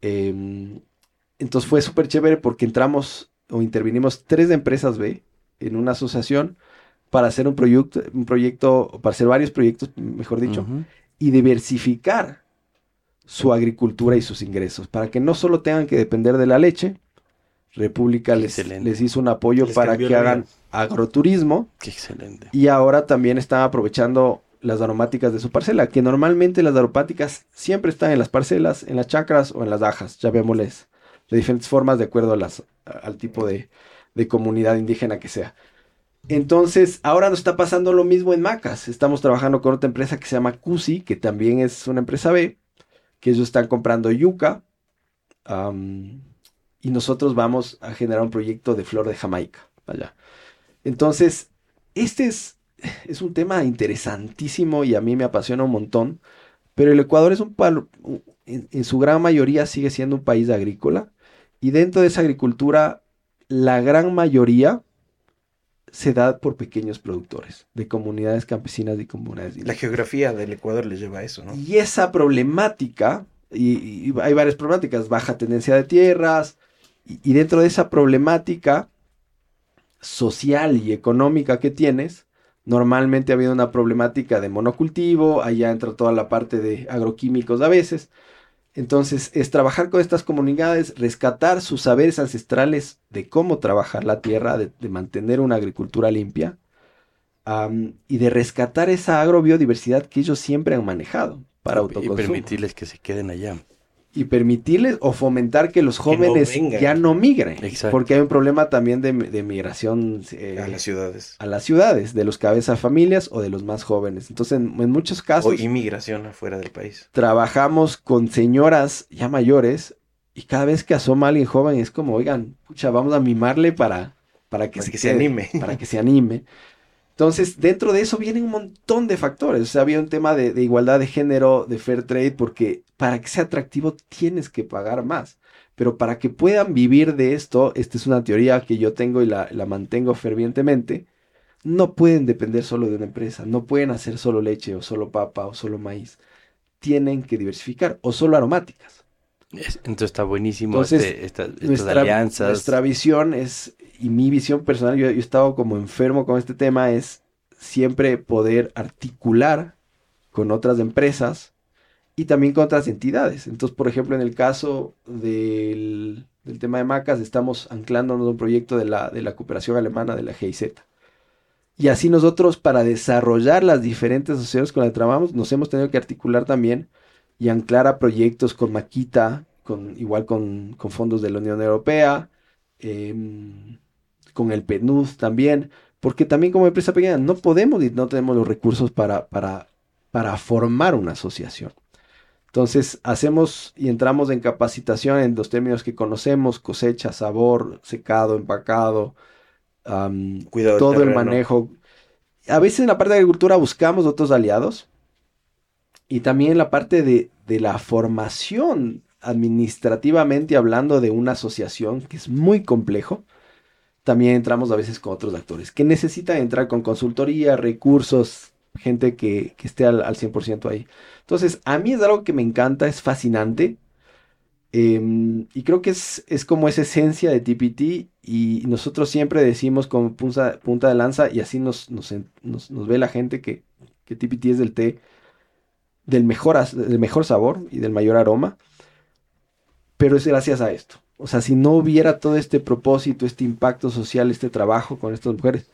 Speaker 3: Em, entonces fue súper chévere porque entramos o intervinimos tres empresas B en una asociación para hacer un proyecto, un proyecto, para hacer varios proyectos, mejor dicho, y diversificar su agricultura y sus ingresos, para que no solo tengan que depender de la leche. República les, les hizo un apoyo
Speaker 4: Les
Speaker 3: para que hagan agroturismo
Speaker 2: Qué excelente.
Speaker 3: y ahora también están aprovechando las aromáticas de su parcela, que normalmente las aromáticas siempre están en las parcelas, en las chacras o en las dajas, ya veámosles de diferentes formas de acuerdo a las, al tipo de, comunidad indígena que sea. Entonces, ahora nos está pasando lo mismo en Macas. Estamos trabajando con otra empresa que se llama Cusi, que también es una empresa B, que ellos están comprando yuca. y nosotros vamos a generar un proyecto de flor de Jamaica. Allá. Entonces, este es, es un tema interesantísimo y a mí me apasiona un montón. Pero el Ecuador es un en, en su gran mayoría sigue siendo un país agrícola. Y dentro de esa agricultura, la gran mayoría se da por pequeños productores, de comunidades campesinas y comunidades
Speaker 4: La geografía del Ecuador les lleva a eso, ¿no?
Speaker 3: Y esa problemática, y, y hay varias problemáticas, baja tendencia de tierras, y, y dentro de esa problemática social y económica que tienes, normalmente ha habido una problemática de monocultivo, allá entra toda la parte de agroquímicos a veces. Entonces, es trabajar con estas comunidades, rescatar sus saberes ancestrales de cómo trabajar la tierra, de, de mantener una agricultura limpia, y de rescatar esa agrobiodiversidad que ellos siempre han manejado para
Speaker 2: Y
Speaker 3: autoconsumo.
Speaker 2: permitirles que se queden allá.
Speaker 3: Y permitirles o fomentar que los
Speaker 4: Que no
Speaker 3: jóvenes ya no migren.
Speaker 2: Exacto.
Speaker 3: Porque hay un problema también de, de migración eh,
Speaker 4: A las ciudades.
Speaker 3: a las ciudades, de los cabezas de familias o de los más jóvenes. Entonces, en, en muchos
Speaker 4: O
Speaker 3: casos,
Speaker 4: inmigración afuera del país.
Speaker 3: trabajamos con señoras ya mayores y cada vez que asoma alguien joven es como, oigan, pucha, vamos a mimarle para, para que,
Speaker 4: Para
Speaker 3: se,
Speaker 4: que se
Speaker 3: quede,
Speaker 4: anime.
Speaker 3: Para que se anime. Entonces, dentro de eso vienen un montón de factores. O sea, había un tema de, igualdad de género, de fair trade, porque para que sea atractivo tienes que pagar más. Pero para que puedan vivir de esto, esta es una teoría que yo tengo y la, la mantengo fervientemente, no pueden depender solo de una empresa, no pueden hacer solo leche o solo papa o solo maíz. Tienen que diversificar o solo aromáticas.
Speaker 2: Es- Entonces está buenísimo
Speaker 3: Entonces,
Speaker 2: este- esta- estas
Speaker 3: Nuestra,
Speaker 2: alianzas.
Speaker 3: nuestra visión es, y mi visión personal, yo, yo he estado como enfermo con este tema, es siempre poder articular con otras empresas y también con otras entidades. Entonces, por ejemplo, en el caso del, del tema de Macas, estamos anclándonos a un proyecto de la, de la cooperación alemana de la GIZ. Y así nosotros, para desarrollar las diferentes asociaciones con las que trabajamos, nos hemos tenido que articular también y anclar a proyectos con Maquita, con, igual con, con fondos de la Unión Europea, em, con el PNUD también, porque también como empresa pequeña no podemos y no tenemos los recursos para, para, para formar una asociación. Entonces hacemos y entramos en capacitación en los términos que conocemos, cosecha, sabor, secado, empacado,
Speaker 4: Cuidado
Speaker 3: todo el manejo. A veces en la parte de agricultura buscamos otros aliados y también la parte de, de la formación administrativamente hablando de una asociación que es muy complejo. También entramos a veces con otros actores que necesitan entrar con consultoría, recursos, gente que, que esté al, al 100% ahí. Entonces, a mí es algo que me encanta, es fascinante. em, y creo que es, es como esa esencia de TPT. Y nosotros siempre decimos como punta, punta de lanza, y así nos, nos, nos- nos ve la gente que, que TPT es del té del mejor, del mejor sabor y del mayor aroma. Pero es gracias a esto. O sea, si no hubiera todo este propósito, este impacto social, este trabajo con estas mujeres,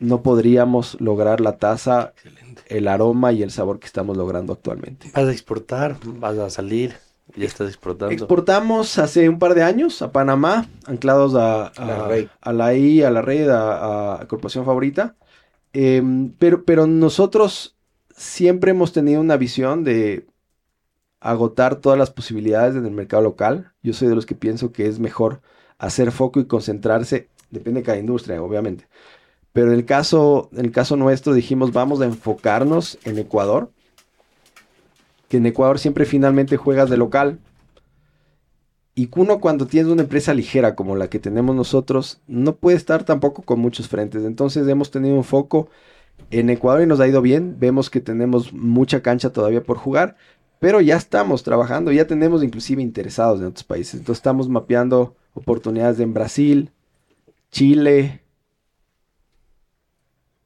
Speaker 3: no podríamos lograr la taza, el aroma y el sabor que estamos logrando actualmente.
Speaker 2: Vas a exportar, vas a salir, ya estás exportando.
Speaker 3: Exportamos hace un par de años a Panamá, anclados a, a,
Speaker 4: La Rey.
Speaker 3: a la I, a la red, a, a Corporación Favorita. Em, pero, pero nosotros siempre hemos tenido una visión de agotar todas las posibilidades en el mercado local. Yo soy de los que pienso que es mejor hacer foco y concentrarse, depende de cada industria, obviamente. Pero en el caso, en el caso nuestro dijimos, vamos a enfocarnos en Ecuador. Que en Ecuador siempre finalmente juegas de local. Y uno cuando tienes una empresa ligera como la que tenemos nosotros, no puede estar tampoco con muchos frentes. Entonces hemos tenido un foco en Ecuador y nos ha ido bien. Vemos que tenemos mucha cancha todavía por jugar, pero ya estamos trabajando, ya tenemos inclusive interesados en otros países. Entonces estamos mapeando oportunidades en Brasil, Chile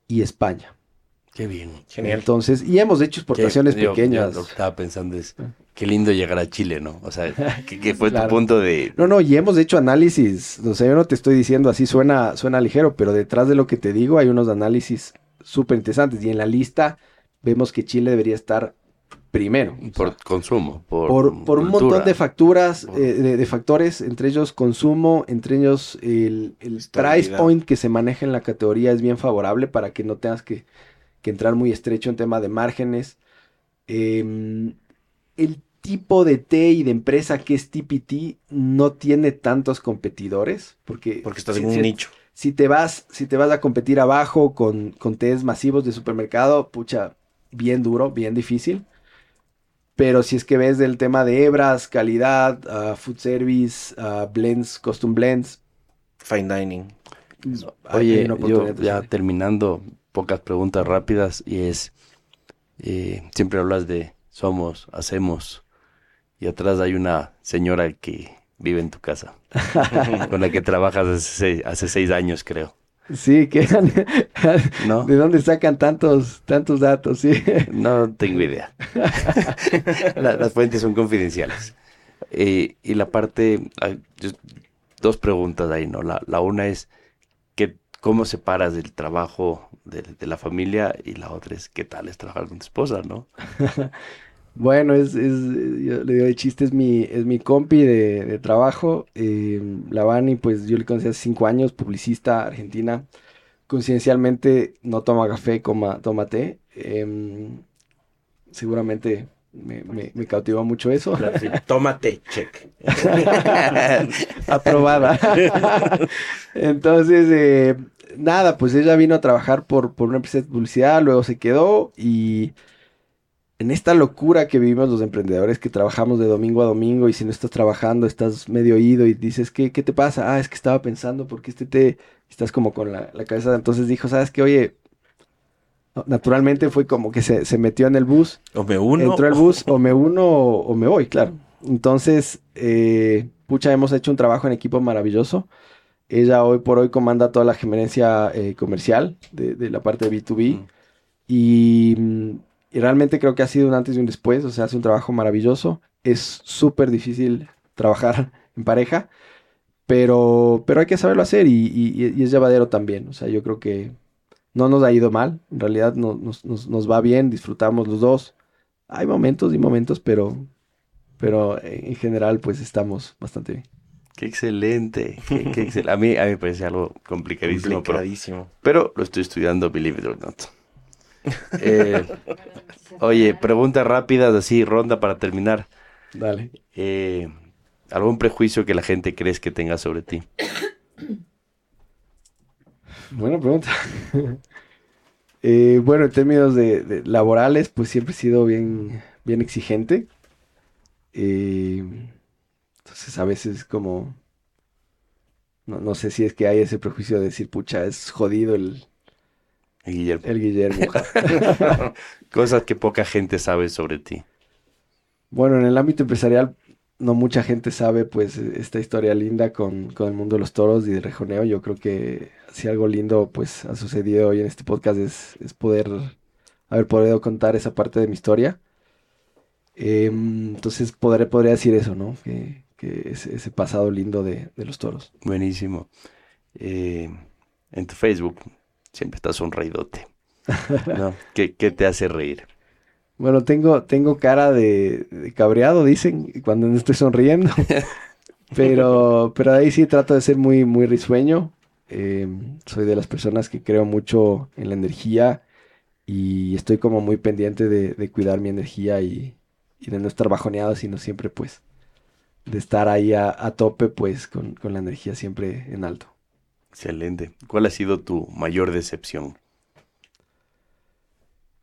Speaker 3: y España.
Speaker 2: Qué bien.
Speaker 4: Genial.
Speaker 3: Entonces, y hemos hecho exportaciones
Speaker 2: Qué- yo-
Speaker 3: pequeñas.
Speaker 2: yo lo que estaba pensando es, qué lindo llegar a Chile, ¿no? O sea, ¿qué, qué fue
Speaker 3: Claro.
Speaker 2: tu punto de...
Speaker 3: No, no, y hemos hecho análisis. O sea, yo no te estoy diciendo así suena, suena ligero, pero detrás de lo que te digo hay unos análisis súper interesantes. Y en la lista vemos que Chile debería estar primero. O
Speaker 2: Por
Speaker 3: sea,
Speaker 2: consumo, por,
Speaker 3: por, por un montón de facturas,
Speaker 2: Por-
Speaker 3: eh, de, de factores, entre ellos consumo, entre ellos el, el price point que se maneja en la categoría es bien favorable para que no tengas que, que entrar muy estrecho en tema de márgenes. Em, el tipo de té y de empresa que es TPT no tiene tantos competidores porque,
Speaker 4: Porque estás en un nicho.
Speaker 3: Si te vas, si te vas a competir abajo con, con tés masivos de supermercado, pucha, bien duro, bien difícil. Pero si es que ves del tema de hebras, calidad, ah, food service, ah, blends, custom blends.
Speaker 4: Fine dining.
Speaker 3: hay
Speaker 2: Oye, yo ya terminando, pocas preguntas rápidas y es, eh, siempre hablas de somos, hacemos y atrás hay una señora que vive en tu casa, con la que trabajas hace seis, hace seis años creo,
Speaker 3: Sí, que
Speaker 2: ¿no?
Speaker 3: ¿De dónde sacan tantos, tantos datos? Sí.
Speaker 2: No tengo idea. La- las fuentes son confidenciales. Eh, y la parte, dos preguntas ahí, ¿no? La, la una es, ¿qué, ¿cómo separas el trabajo de, de la familia? Y la otra es, ¿qué tal es trabajar con tu esposa, no?
Speaker 3: Bueno, es, es, yo le digo de chiste, es mi, es mi compi de, de trabajo. Eh, la Vani, pues yo le conocí hace cinco años, publicista argentina. Coincidencialmente no toma café, coma, toma té. Em, seguramente me, me, me cautivó mucho eso.
Speaker 4: Claro, sí. Tómate, check.
Speaker 3: Aprobada. Entonces, eh, nada, pues ella vino a trabajar por, por una empresa de publicidad, luego se quedó y en esta locura que vivimos los emprendedores que trabajamos de domingo a domingo y si no estás trabajando estás medio oído y dices, ¿qué, qué te pasa? Ah, es que estaba pensando porque este te... Estás como con la, la cabeza. Entonces dijo, ¿sabes qué? Oye, naturalmente fue como que se, se metió en el bus
Speaker 4: O me uno.
Speaker 3: entró el bus, o me uno o, o me voy, claro. Entonces, eh, pucha, hemos hecho un trabajo en equipo maravilloso. Ella hoy por hoy comanda toda la gerencia eh, comercial de, de la parte de B2B.
Speaker 2: Mm.
Speaker 3: Y, mm, y realmente creo que ha sido un antes y un después. O sea, hace un trabajo maravilloso. Es súper difícil trabajar en pareja. Pero, pero hay que saberlo hacer y, y- y es llevadero también. O sea, yo creo que no nos ha ido mal. En realidad no- nos, nos- nos va bien, disfrutamos los dos. Hay momentos y momentos, pero, pero en general pues estamos bastante bien.
Speaker 2: Qué excelente. Qué, qué excel- A, mí, a mí me parece algo complicadísimo, pero,
Speaker 4: Complicadísimo.
Speaker 2: pero lo estoy estudiando, believe it or not. Eh, oye, preguntas rápidas, así, ronda para terminar.
Speaker 3: Dale.
Speaker 2: Eh, ¿Algún prejuicio que la gente crees que tenga sobre ti?
Speaker 3: Buena pregunta. Eh, bueno, en términos de, de laborales, pues siempre he sido bien, bien exigente. Entonces a veces como... No, no sé si es que hay ese prejuicio de decir, pucha, es jodido el,
Speaker 2: Guillermo.
Speaker 3: el Guillermo.
Speaker 2: Cosas que poca gente sabe sobre ti.
Speaker 3: Bueno, en el ámbito empresarial no mucha gente sabe pues esta historia linda con, con el mundo de los toros y de rejoneo. Yo creo que si algo lindo pues ha sucedido hoy en este podcast es, es poder haber podido contar esa parte de mi historia. Em, entonces podré, podría decir eso, ¿no? Que, que ese, ese pasado lindo de, de los toros.
Speaker 2: Buenísimo. Eh, en tu Facebook siempre estás sonreidote. ¿no? ¿Qué, qué te hace reír?
Speaker 3: Bueno, tengo, tengo cara de, de cabreado, dicen, cuando no estoy sonriendo. Pero, pero ahí sí trato de ser muy, muy risueño. Eh, soy de las personas que creo mucho en la energía y estoy como muy pendiente de, de cuidar mi energía y, y de no estar bajoneado, sino siempre pues de estar ahí a, a tope pues con, con la energía siempre en alto.
Speaker 2: Excelente. ¿Cuál ha sido tu mayor decepción?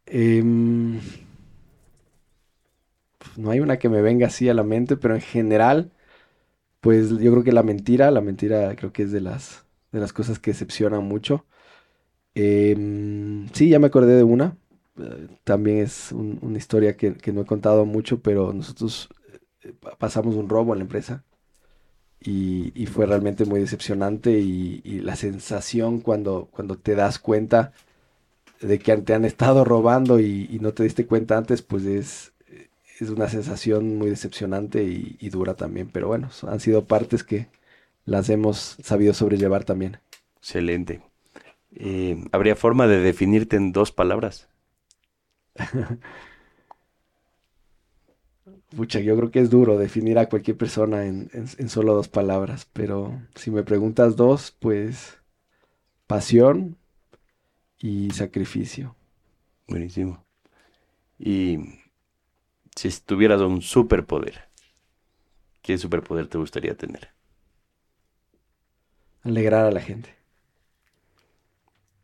Speaker 3: Em, no hay una que me venga así a la mente, pero en general, pues yo creo que la mentira, la mentira creo que es de las, de las cosas que decepcionan mucho. Em, sí, ya me acordé de una. también es un- una historia que, que no he contado mucho, pero nosotros eh, pa- pasamos un robo en la empresa y, y fue realmente muy decepcionante y, y la sensación cuando, cuando te das cuenta de que te han estado robando y, y no te diste cuenta antes, pues es, es una sensación muy decepcionante y, dura también. Pero bueno, han sido partes que las hemos sabido sobrellevar también.
Speaker 2: Excelente. Eh, ¿Habría forma de definirte en dos palabras?
Speaker 3: Pucha, yo creo que es duro definir a cualquier persona en, en- en solo dos palabras, pero si me preguntas dos, pues pasión y sacrificio.
Speaker 2: Buenísimo. Y si tuvieras un superpoder, ¿qué superpoder te gustaría tener?
Speaker 3: Alegrar a la gente.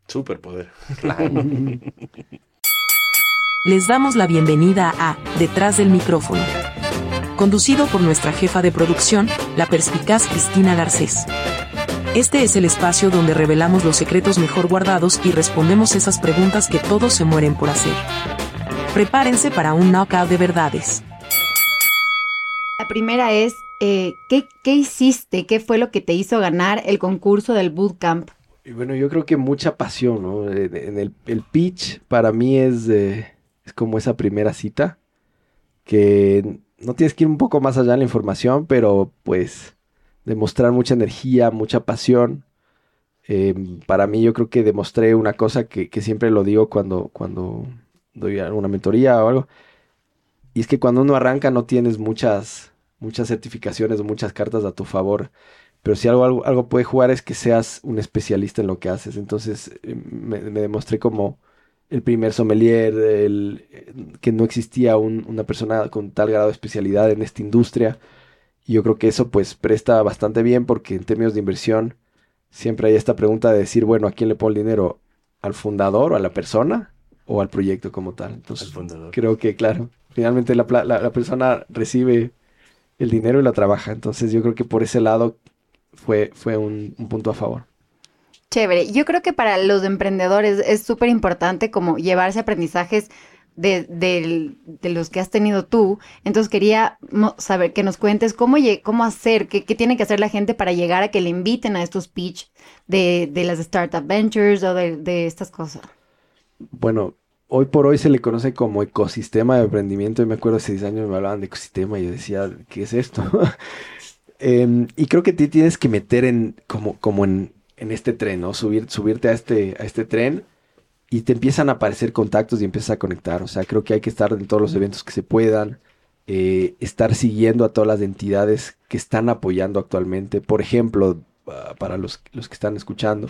Speaker 4: Superpoder.
Speaker 6: Les damos la bienvenida a Detrás del micrófono. Conducido por nuestra jefa de producción, la perspicaz Cristina Garcés. Este es el espacio donde revelamos los secretos mejor guardados y respondemos esas preguntas que todos se mueren por hacer. Prepárense para un knockout de verdades.
Speaker 7: La primera es, eh, ¿qué, qué hiciste? ¿Qué fue lo que te hizo ganar el concurso del bootcamp?
Speaker 3: Y bueno, yo creo que mucha pasión, ¿no? En, en el, el pitch para mí es, eh, como esa primera cita, que no tienes que ir un poco más allá en la información, pero pues demostrar mucha energía, mucha pasión. Eh, para mí yo creo que demostré una cosa que, siempre lo digo cuando, cuando doy alguna mentoría o algo, y es que cuando uno arranca no tienes muchas, muchas certificaciones muchas cartas a tu favor. Pero si algo, algo, puede jugar es que seas un especialista en lo que haces. Entonces eh, me, me demostré como el primer sommelier, el, que no existía un- una persona con tal grado de especialidad en esta industria. Y yo creo que eso pues presta bastante bien porque en términos de inversión siempre hay esta pregunta de decir, bueno, ¿a quién le pongo el dinero? ¿Al fundador o a la persona o al proyecto como tal? Entonces creo que, claro, finalmente la, la- la persona recibe el dinero y la trabaja. Entonces yo creo que por ese lado fue, fue un, un punto a favor.
Speaker 7: Chévere. Yo creo que para los emprendedores es súper importante como llevarse aprendizajes de, del- de los que has tenido tú. Entonces quería saber que nos cuentes cómo, cómo hacer, qué, qué tiene que hacer la gente para llegar a que le inviten a estos pitch de, de las Startup Ventures o de, de estas cosas.
Speaker 3: Bueno, hoy por hoy se le conoce como ecosistema de emprendimiento. Y me acuerdo hace 10 años me hablaban de ecosistema y yo decía, ¿qué es esto? Em, y creo que te tienes que meter en como, como en, en este tren, ¿no? Subir, subirte a este, a este tren y te empiezan a aparecer contactos y empiezas a conectar. O sea, creo que hay que estar en todos los eventos que se puedan. eh, estar siguiendo a todas las entidades que están apoyando actualmente. Por ejemplo, ah, para los, los que están escuchando,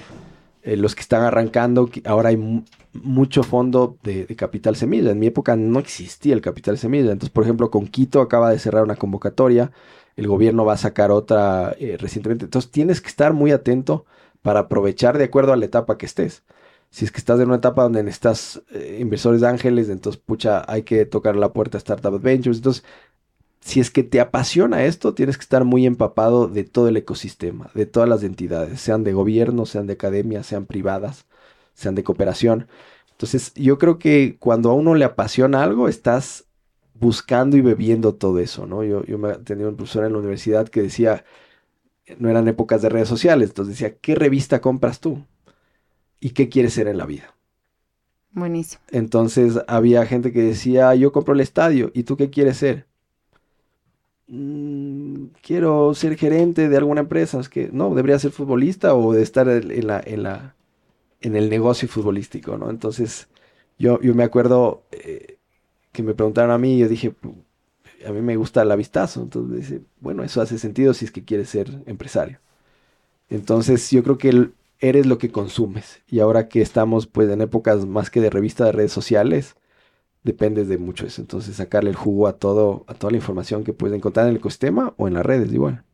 Speaker 3: eh, los que están arrancando, ahora hay mu- mucho fondo de, de capital semilla. En mi época no existía el capital semilla. Entonces, por ejemplo, con Quito acaba de cerrar una convocatoria, el gobierno va a sacar otra eh, recientemente. Entonces, tienes que estar muy atento para aprovechar de acuerdo a la etapa que estés. Si es que estás en una etapa donde necesitas eh, inversores de ángeles, entonces, pucha, hay que tocar la puerta a Startup Adventures. Entonces, si es que te apasiona esto, tienes que estar muy empapado de todo el ecosistema, de todas las entidades, sean de gobierno, sean de academia, sean privadas, sean de cooperación. Entonces, yo creo que cuando a uno le apasiona algo, estás buscando y bebiendo todo eso, ¿no? Yo, yo me- tenía un profesor en la universidad que decía, no eran épocas de redes sociales, entonces decía, ¿qué revista compras tú? ¿Y qué quieres ser en la vida?
Speaker 7: Buenísimo.
Speaker 3: Entonces había gente que decía, yo compro el estadio, ¿y tú qué quieres ser? "Mm, quiero ser gerente de alguna empresa. Es que no, debería ser futbolista o de estar en en la, en la, en el negocio futbolístico, ¿no? Entonces yo, yo me acuerdo eh, que me preguntaron a mí y yo dije, "Pu- a mí me gusta el avistazo. Entonces dice, bueno, eso hace sentido si es que quieres ser empresario. Entonces yo creo que eres lo que consumes. Y ahora que estamos pues en épocas más que de revista de redes sociales, dependes de mucho eso. Entonces sacarle el jugo a todo, a toda la información que puedes encontrar en el ecosistema o en las redes igual.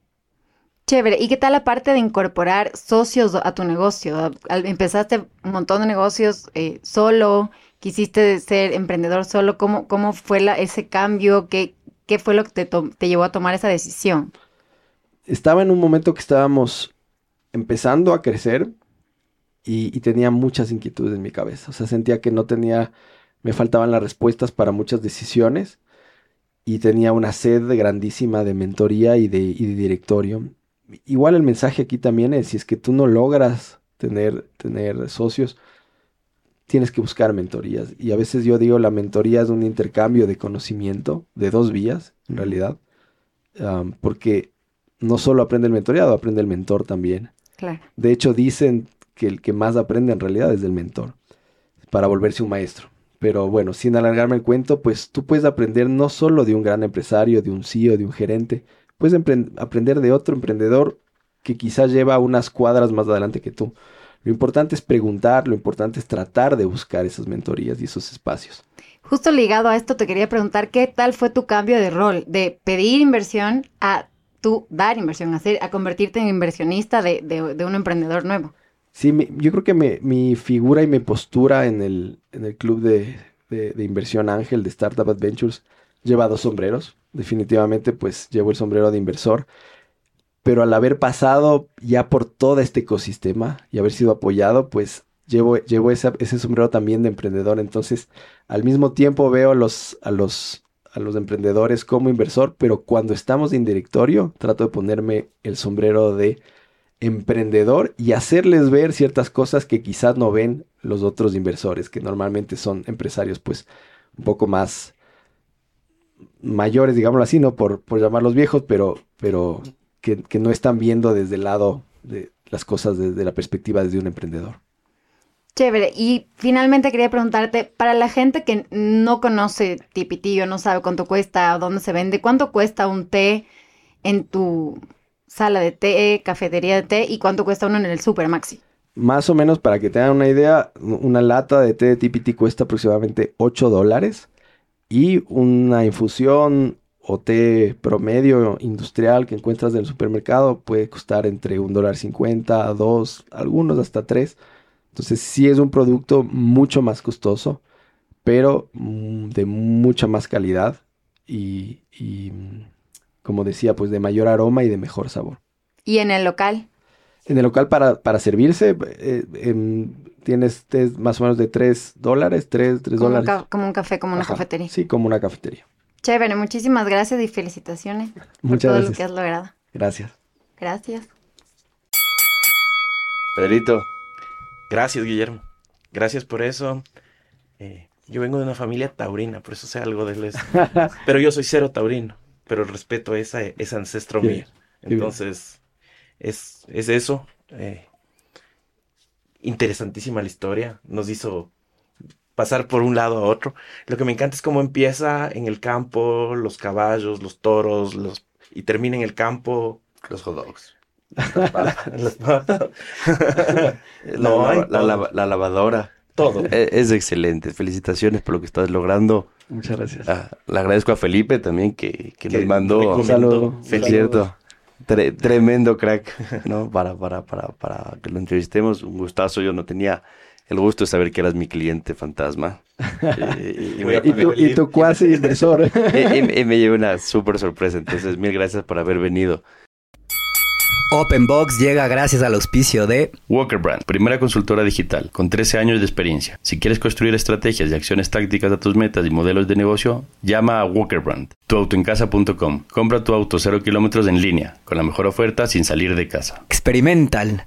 Speaker 7: Chévere. ¿Y qué tal la parte de incorporar socios a tu negocio? Empezaste un montón de negocios eh, solo, quisiste ser emprendedor solo. ¿Cómo, cómo fue la, ese cambio? ¿Qué, qué fue lo que te, llevó a tomar esa decisión?
Speaker 3: Estaba en un momento que estábamos empezando a crecer y, y tenía muchas inquietudes en mi cabeza. O sea, sentía que no tenía, me faltaban las respuestas para muchas decisiones y tenía una sed grandísima de mentoría y de, y de directorio. Igual el mensaje aquí también es, si es que tú no logras tener, tener socios, tienes que buscar mentorías. Y a veces yo digo, la mentoría es un intercambio de conocimiento de dos vías, en realidad, porque no solo aprende el mentoreado, aprende el mentor también.
Speaker 7: Claro.
Speaker 3: De hecho, dicen que el que más aprende en realidad es del mentor, para volverse un maestro. Pero bueno, sin alargarme el cuento, pues tú puedes aprender no solo de un gran empresario, de un CEO, de un gerente, puedes aprender de otro emprendedor que quizás lleva unas cuadras más adelante que tú. Lo importante es preguntar, lo importante es tratar de buscar esas mentorías y esos espacios.
Speaker 7: Justo ligado a esto, te quería preguntar qué tal fue tu cambio de rol, de pedir inversión a tú dar inversión, a, ser- a convertirte en inversionista de, de- de un emprendedor nuevo.
Speaker 3: Sí, mi- yo creo que me- mi figura y mi postura en el, en el club de, de- de inversión Ángel de Startup Adventures lleva dos sombreros. Definitivamente, pues llevo el sombrero de inversor. Pero al haber pasado ya por todo este ecosistema y haber sido apoyado, pues llevo, llevo ese sombrero también de emprendedor. Entonces, al mismo tiempo veo a los, a los, a los emprendedores como inversor, pero cuando estamos en directorio, trato de ponerme el sombrero de emprendedor y hacerles ver ciertas cosas que quizás no ven los otros inversores, que normalmente son empresarios pues un poco más mayores, digámoslo así, ¿no? Por, por llamarlos viejos, pero, pero que, que no están viendo desde el lado de las cosas desde la perspectiva desde un emprendedor.
Speaker 7: Chévere. Y finalmente quería preguntarte, para la gente que no conoce Tipitillo, no sabe cuánto cuesta, dónde se vende, ¿cuánto cuesta un té en tu sala de té, cafetería de té y cuánto cuesta uno en el Super Maxi?
Speaker 3: Más o menos, para que tengan una idea, una lata de té de TPT cuesta aproximadamente 8 dólares y una infusión o té promedio industrial que encuentras en el supermercado puede costar entre un dólar cincuenta, dos, algunos hasta tres. Entonces sí es un producto mucho más costoso, pero de mucha más calidad y, y, como decía, pues de mayor aroma y de mejor sabor.
Speaker 7: Y en el local,
Speaker 3: En el local para, para servirse eh, em, tienes más o menos de 3 dólares, 3, 3
Speaker 7: como un,
Speaker 3: dólares.
Speaker 7: ca- como un café, como una
Speaker 3: Ajá,
Speaker 7: cafetería.
Speaker 3: Sí, como una cafetería.
Speaker 7: Chévere, muchísimas gracias y felicitaciones por
Speaker 3: Muchas
Speaker 7: todo lo
Speaker 3: gracias.
Speaker 7: que has logrado.
Speaker 3: Gracias.
Speaker 7: Gracias.
Speaker 2: Pedrito,
Speaker 4: Gracias, Guillermo. Gracias por eso. Eh, yo vengo de una familia taurina, por eso sé algo de eso. pero yo soy cero taurino, pero respeto esa, ese ancestro mío. Entonces, es, es eso. eh, interesantísima la historia. Nos hizo pasar por un lado a otro. Lo que me encanta es cómo empieza en el campo, los caballos, los toros, los y termina en el campo.
Speaker 2: Los hot dogs.
Speaker 4: Los-
Speaker 2: La,
Speaker 4: No,
Speaker 2: la
Speaker 4: todo.
Speaker 2: lava- la lavadora.
Speaker 4: todo.
Speaker 2: E- Es excelente. Felicitaciones por lo que estás logrando.
Speaker 3: Muchas gracias.
Speaker 2: Ah, le agradezco a Felipe también que, que
Speaker 4: Que
Speaker 2: nos mandó.
Speaker 4: recomendó.
Speaker 3: saludo.
Speaker 2: Es cierto. Tre- tremendo crack, ¿no? Para, para, para, para que lo entrevistemos. Un gustazo. Yo no tenía el gusto de saber que eras mi cliente fantasma. Eh, y, me,
Speaker 3: Y tu, y tu cuasi inversor.
Speaker 2: y- y- y me llevé una súper sorpresa. Entonces, mil gracias por haber venido.
Speaker 1: Open Box llega gracias al auspicio de
Speaker 8: Walker Brand, primera consultora digital con 13 años de experiencia. Si quieres construir estrategias y acciones tácticas a tus metas y modelos de negocio, llama a Walker Brand. Tuautoencasa.com. Compra tu auto 0 kilómetros en línea, con la mejor oferta sin salir de casa.
Speaker 1: Experimental,